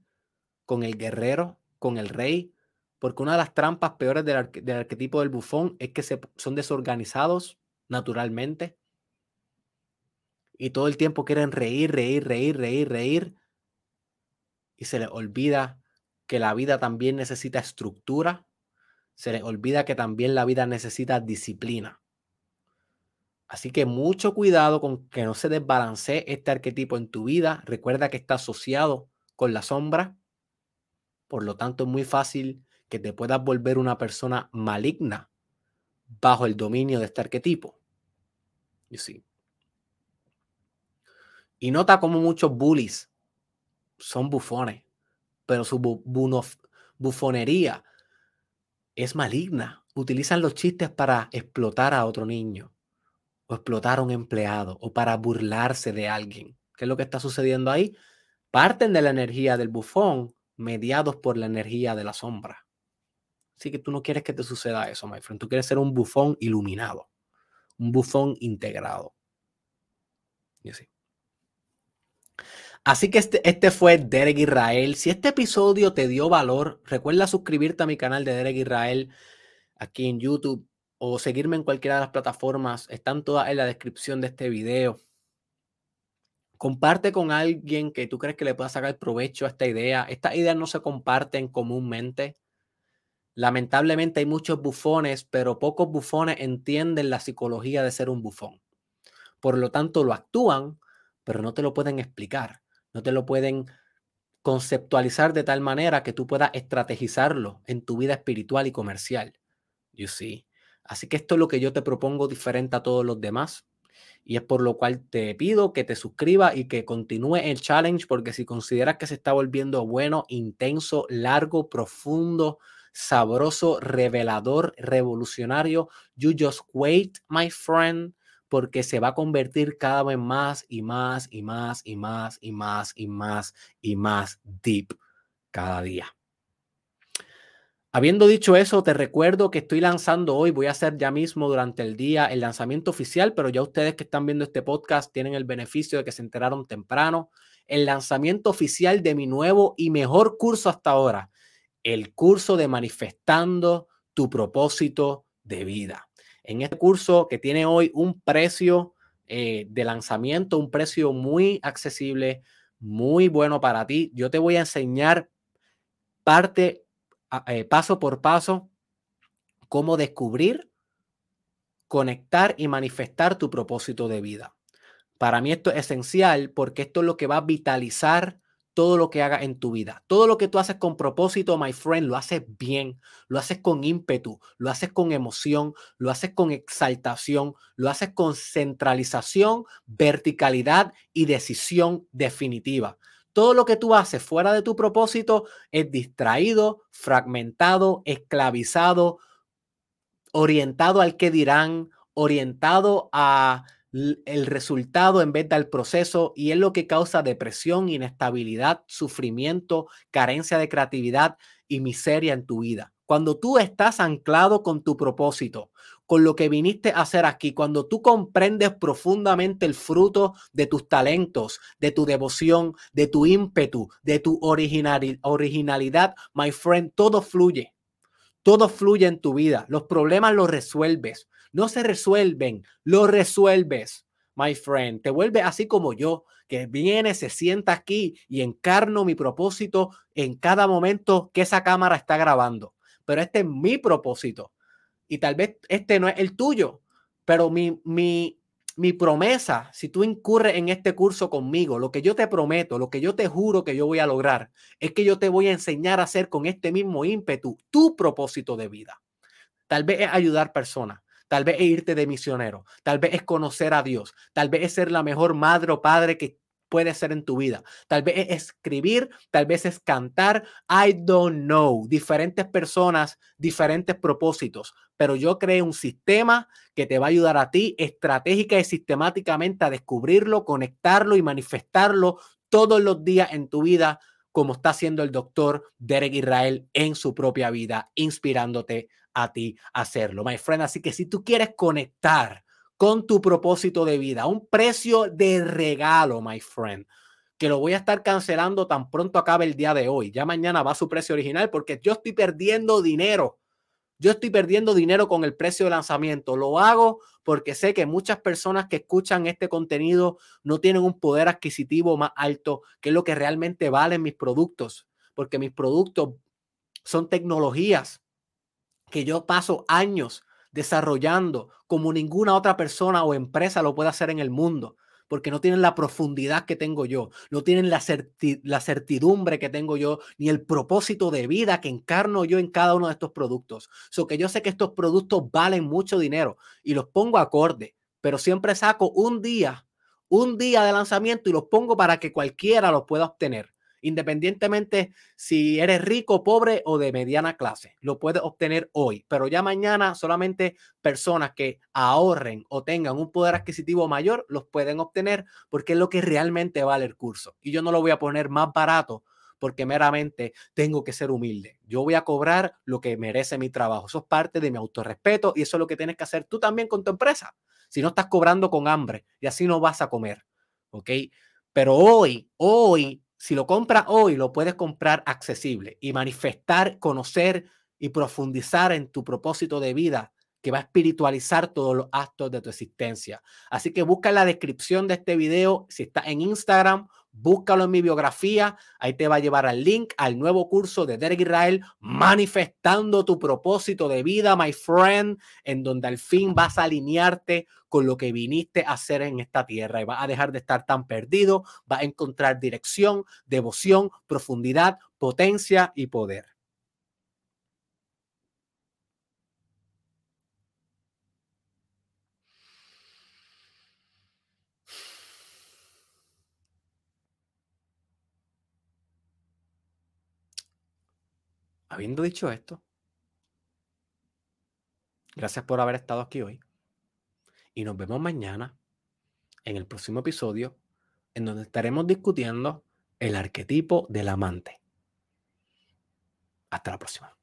con el guerrero, con el rey. Porque una de las trampas peores del, arquetipo del bufón es que se, son desorganizados naturalmente y todo el tiempo quieren reír, reír, reír, reír, reír. Y se les olvida que la vida también necesita estructura. Se les olvida que también la vida necesita disciplina. Así que mucho cuidado con que no se desbalancee este arquetipo en tu vida. Recuerda que está asociado con la sombra. Por lo tanto, es muy fácil que te puedas volver una persona maligna bajo el dominio de este arquetipo. Y sí. Y nota cómo muchos bullies son bufones, pero su bufonería es maligna. Utilizan los chistes para explotar a otro niño, o explotar a un empleado, o para burlarse de alguien. ¿Qué es lo que está sucediendo ahí? Parten de la energía del bufón, mediados por la energía de la sombra. Así que tú no quieres que te suceda eso, my friend. Tú quieres ser un bufón iluminado, un bufón integrado. Y así. Así que este, este fue Derek Israel. Si este episodio te dio valor, recuerda suscribirte a mi canal de Derek Israel aquí en YouTube o seguirme en cualquiera de las plataformas. Están todas en la descripción de este video. Comparte con alguien que tú crees que le pueda sacar provecho a esta idea. Estas ideas no se comparten comúnmente. Lamentablemente hay muchos bufones, pero pocos bufones entienden la psicología de ser un bufón. Por lo tanto, lo actúan, pero no te lo pueden explicar no te lo pueden conceptualizar de tal manera que tú puedas estrategizarlo en tu vida espiritual y comercial. You see. Así que esto es lo que yo te propongo diferente a todos los demás. Y es por lo cual te pido que te suscribas y que continúe el challenge, porque si consideras que se está volviendo bueno, intenso, largo, profundo, sabroso, revelador, revolucionario, you just wait, my friend porque se va a convertir cada vez más y más y más y más y más y más y más deep cada día. Habiendo dicho eso, te recuerdo que estoy lanzando hoy, voy a hacer ya mismo durante el día el lanzamiento oficial, pero ya ustedes que están viendo este podcast tienen el beneficio de que se enteraron temprano, el lanzamiento oficial de mi nuevo y mejor curso hasta ahora, el curso de manifestando tu propósito de vida en este curso que tiene hoy un precio eh, de lanzamiento, un precio muy accesible, muy bueno para ti. Yo te voy a enseñar parte, eh, paso por paso, cómo descubrir, conectar y manifestar tu propósito de vida. Para mí esto es esencial porque esto es lo que va a vitalizar todo lo que hagas en tu vida. Todo lo que tú haces con propósito, my friend, lo haces bien, lo haces con ímpetu, lo haces con emoción, lo haces con exaltación, lo haces con centralización, verticalidad y decisión definitiva. Todo lo que tú haces fuera de tu propósito es distraído, fragmentado, esclavizado, orientado al que dirán, orientado a el resultado en vez del proceso y es lo que causa depresión, inestabilidad, sufrimiento, carencia de creatividad y miseria en tu vida. Cuando tú estás anclado con tu propósito, con lo que viniste a hacer aquí, cuando tú comprendes profundamente el fruto de tus talentos, de tu devoción, de tu ímpetu, de tu originalidad, my friend, todo fluye. Todo fluye en tu vida. Los problemas los resuelves no se resuelven, lo resuelves, my friend. Te vuelve así como yo, que viene, se sienta aquí y encarno mi propósito en cada momento que esa cámara está grabando. Pero este es mi propósito. Y tal vez este no es el tuyo, pero mi, mi, mi promesa, si tú incurres en este curso conmigo, lo que yo te prometo, lo que yo te juro que yo voy a lograr, es que yo te voy a enseñar a hacer con este mismo ímpetu tu propósito de vida. Tal vez es ayudar personas, Tal vez es irte de misionero, tal vez es conocer a Dios, tal vez es ser la mejor madre o padre que puede ser en tu vida. Tal vez es escribir, tal vez es cantar. I don't know. Diferentes personas, diferentes propósitos. Pero yo creo un sistema que te va a ayudar a ti estratégica y sistemáticamente a descubrirlo, conectarlo y manifestarlo todos los días en tu vida, como está haciendo el doctor Derek Israel en su propia vida, inspirándote a ti hacerlo, my friend. Así que si tú quieres conectar con tu propósito de vida, un precio de regalo, my friend, que lo voy a estar cancelando tan pronto acabe el día de hoy. Ya mañana va su precio original porque yo estoy perdiendo dinero. Yo estoy perdiendo dinero con el precio de lanzamiento. Lo hago porque sé que muchas personas que escuchan este contenido no tienen un poder adquisitivo más alto que lo que realmente valen mis productos. Porque mis productos son tecnologías que yo paso años desarrollando como ninguna otra persona o empresa lo puede hacer en el mundo, porque no tienen la profundidad que tengo yo, no tienen la, la certidumbre que tengo yo, ni el propósito de vida que encarno yo en cada uno de estos productos. So que yo sé que estos productos valen mucho dinero y los pongo acorde, pero siempre saco un día, un día de lanzamiento y los pongo para que cualquiera los pueda obtener independientemente si eres rico, pobre o de mediana clase. Lo puedes obtener hoy, pero ya mañana solamente personas que ahorren o tengan un poder adquisitivo mayor los pueden obtener porque es lo que realmente vale el curso. Y yo no lo voy a poner más barato porque meramente tengo que ser humilde. Yo voy a cobrar lo que merece mi trabajo. Eso es parte de mi autorrespeto y eso es lo que tienes que hacer tú también con tu empresa. Si no estás cobrando con hambre y así no vas a comer, ¿ok? Pero hoy, hoy si lo compras hoy, lo puedes comprar accesible y manifestar, conocer y profundizar en tu propósito de vida que va a espiritualizar todos los actos de tu existencia. Así que busca en la descripción de este video, si está en Instagram, búscalo en mi biografía, ahí te va a llevar al link al nuevo curso de Derek Israel, manifestando tu propósito de vida, my friend, en donde al fin vas a alinearte con lo que viniste a hacer en esta tierra y vas a dejar de estar tan perdido, vas a encontrar dirección, devoción, profundidad, potencia y poder. Habiendo dicho esto, gracias por haber estado aquí hoy y nos vemos mañana en el próximo episodio en donde estaremos discutiendo el arquetipo del amante. Hasta la próxima.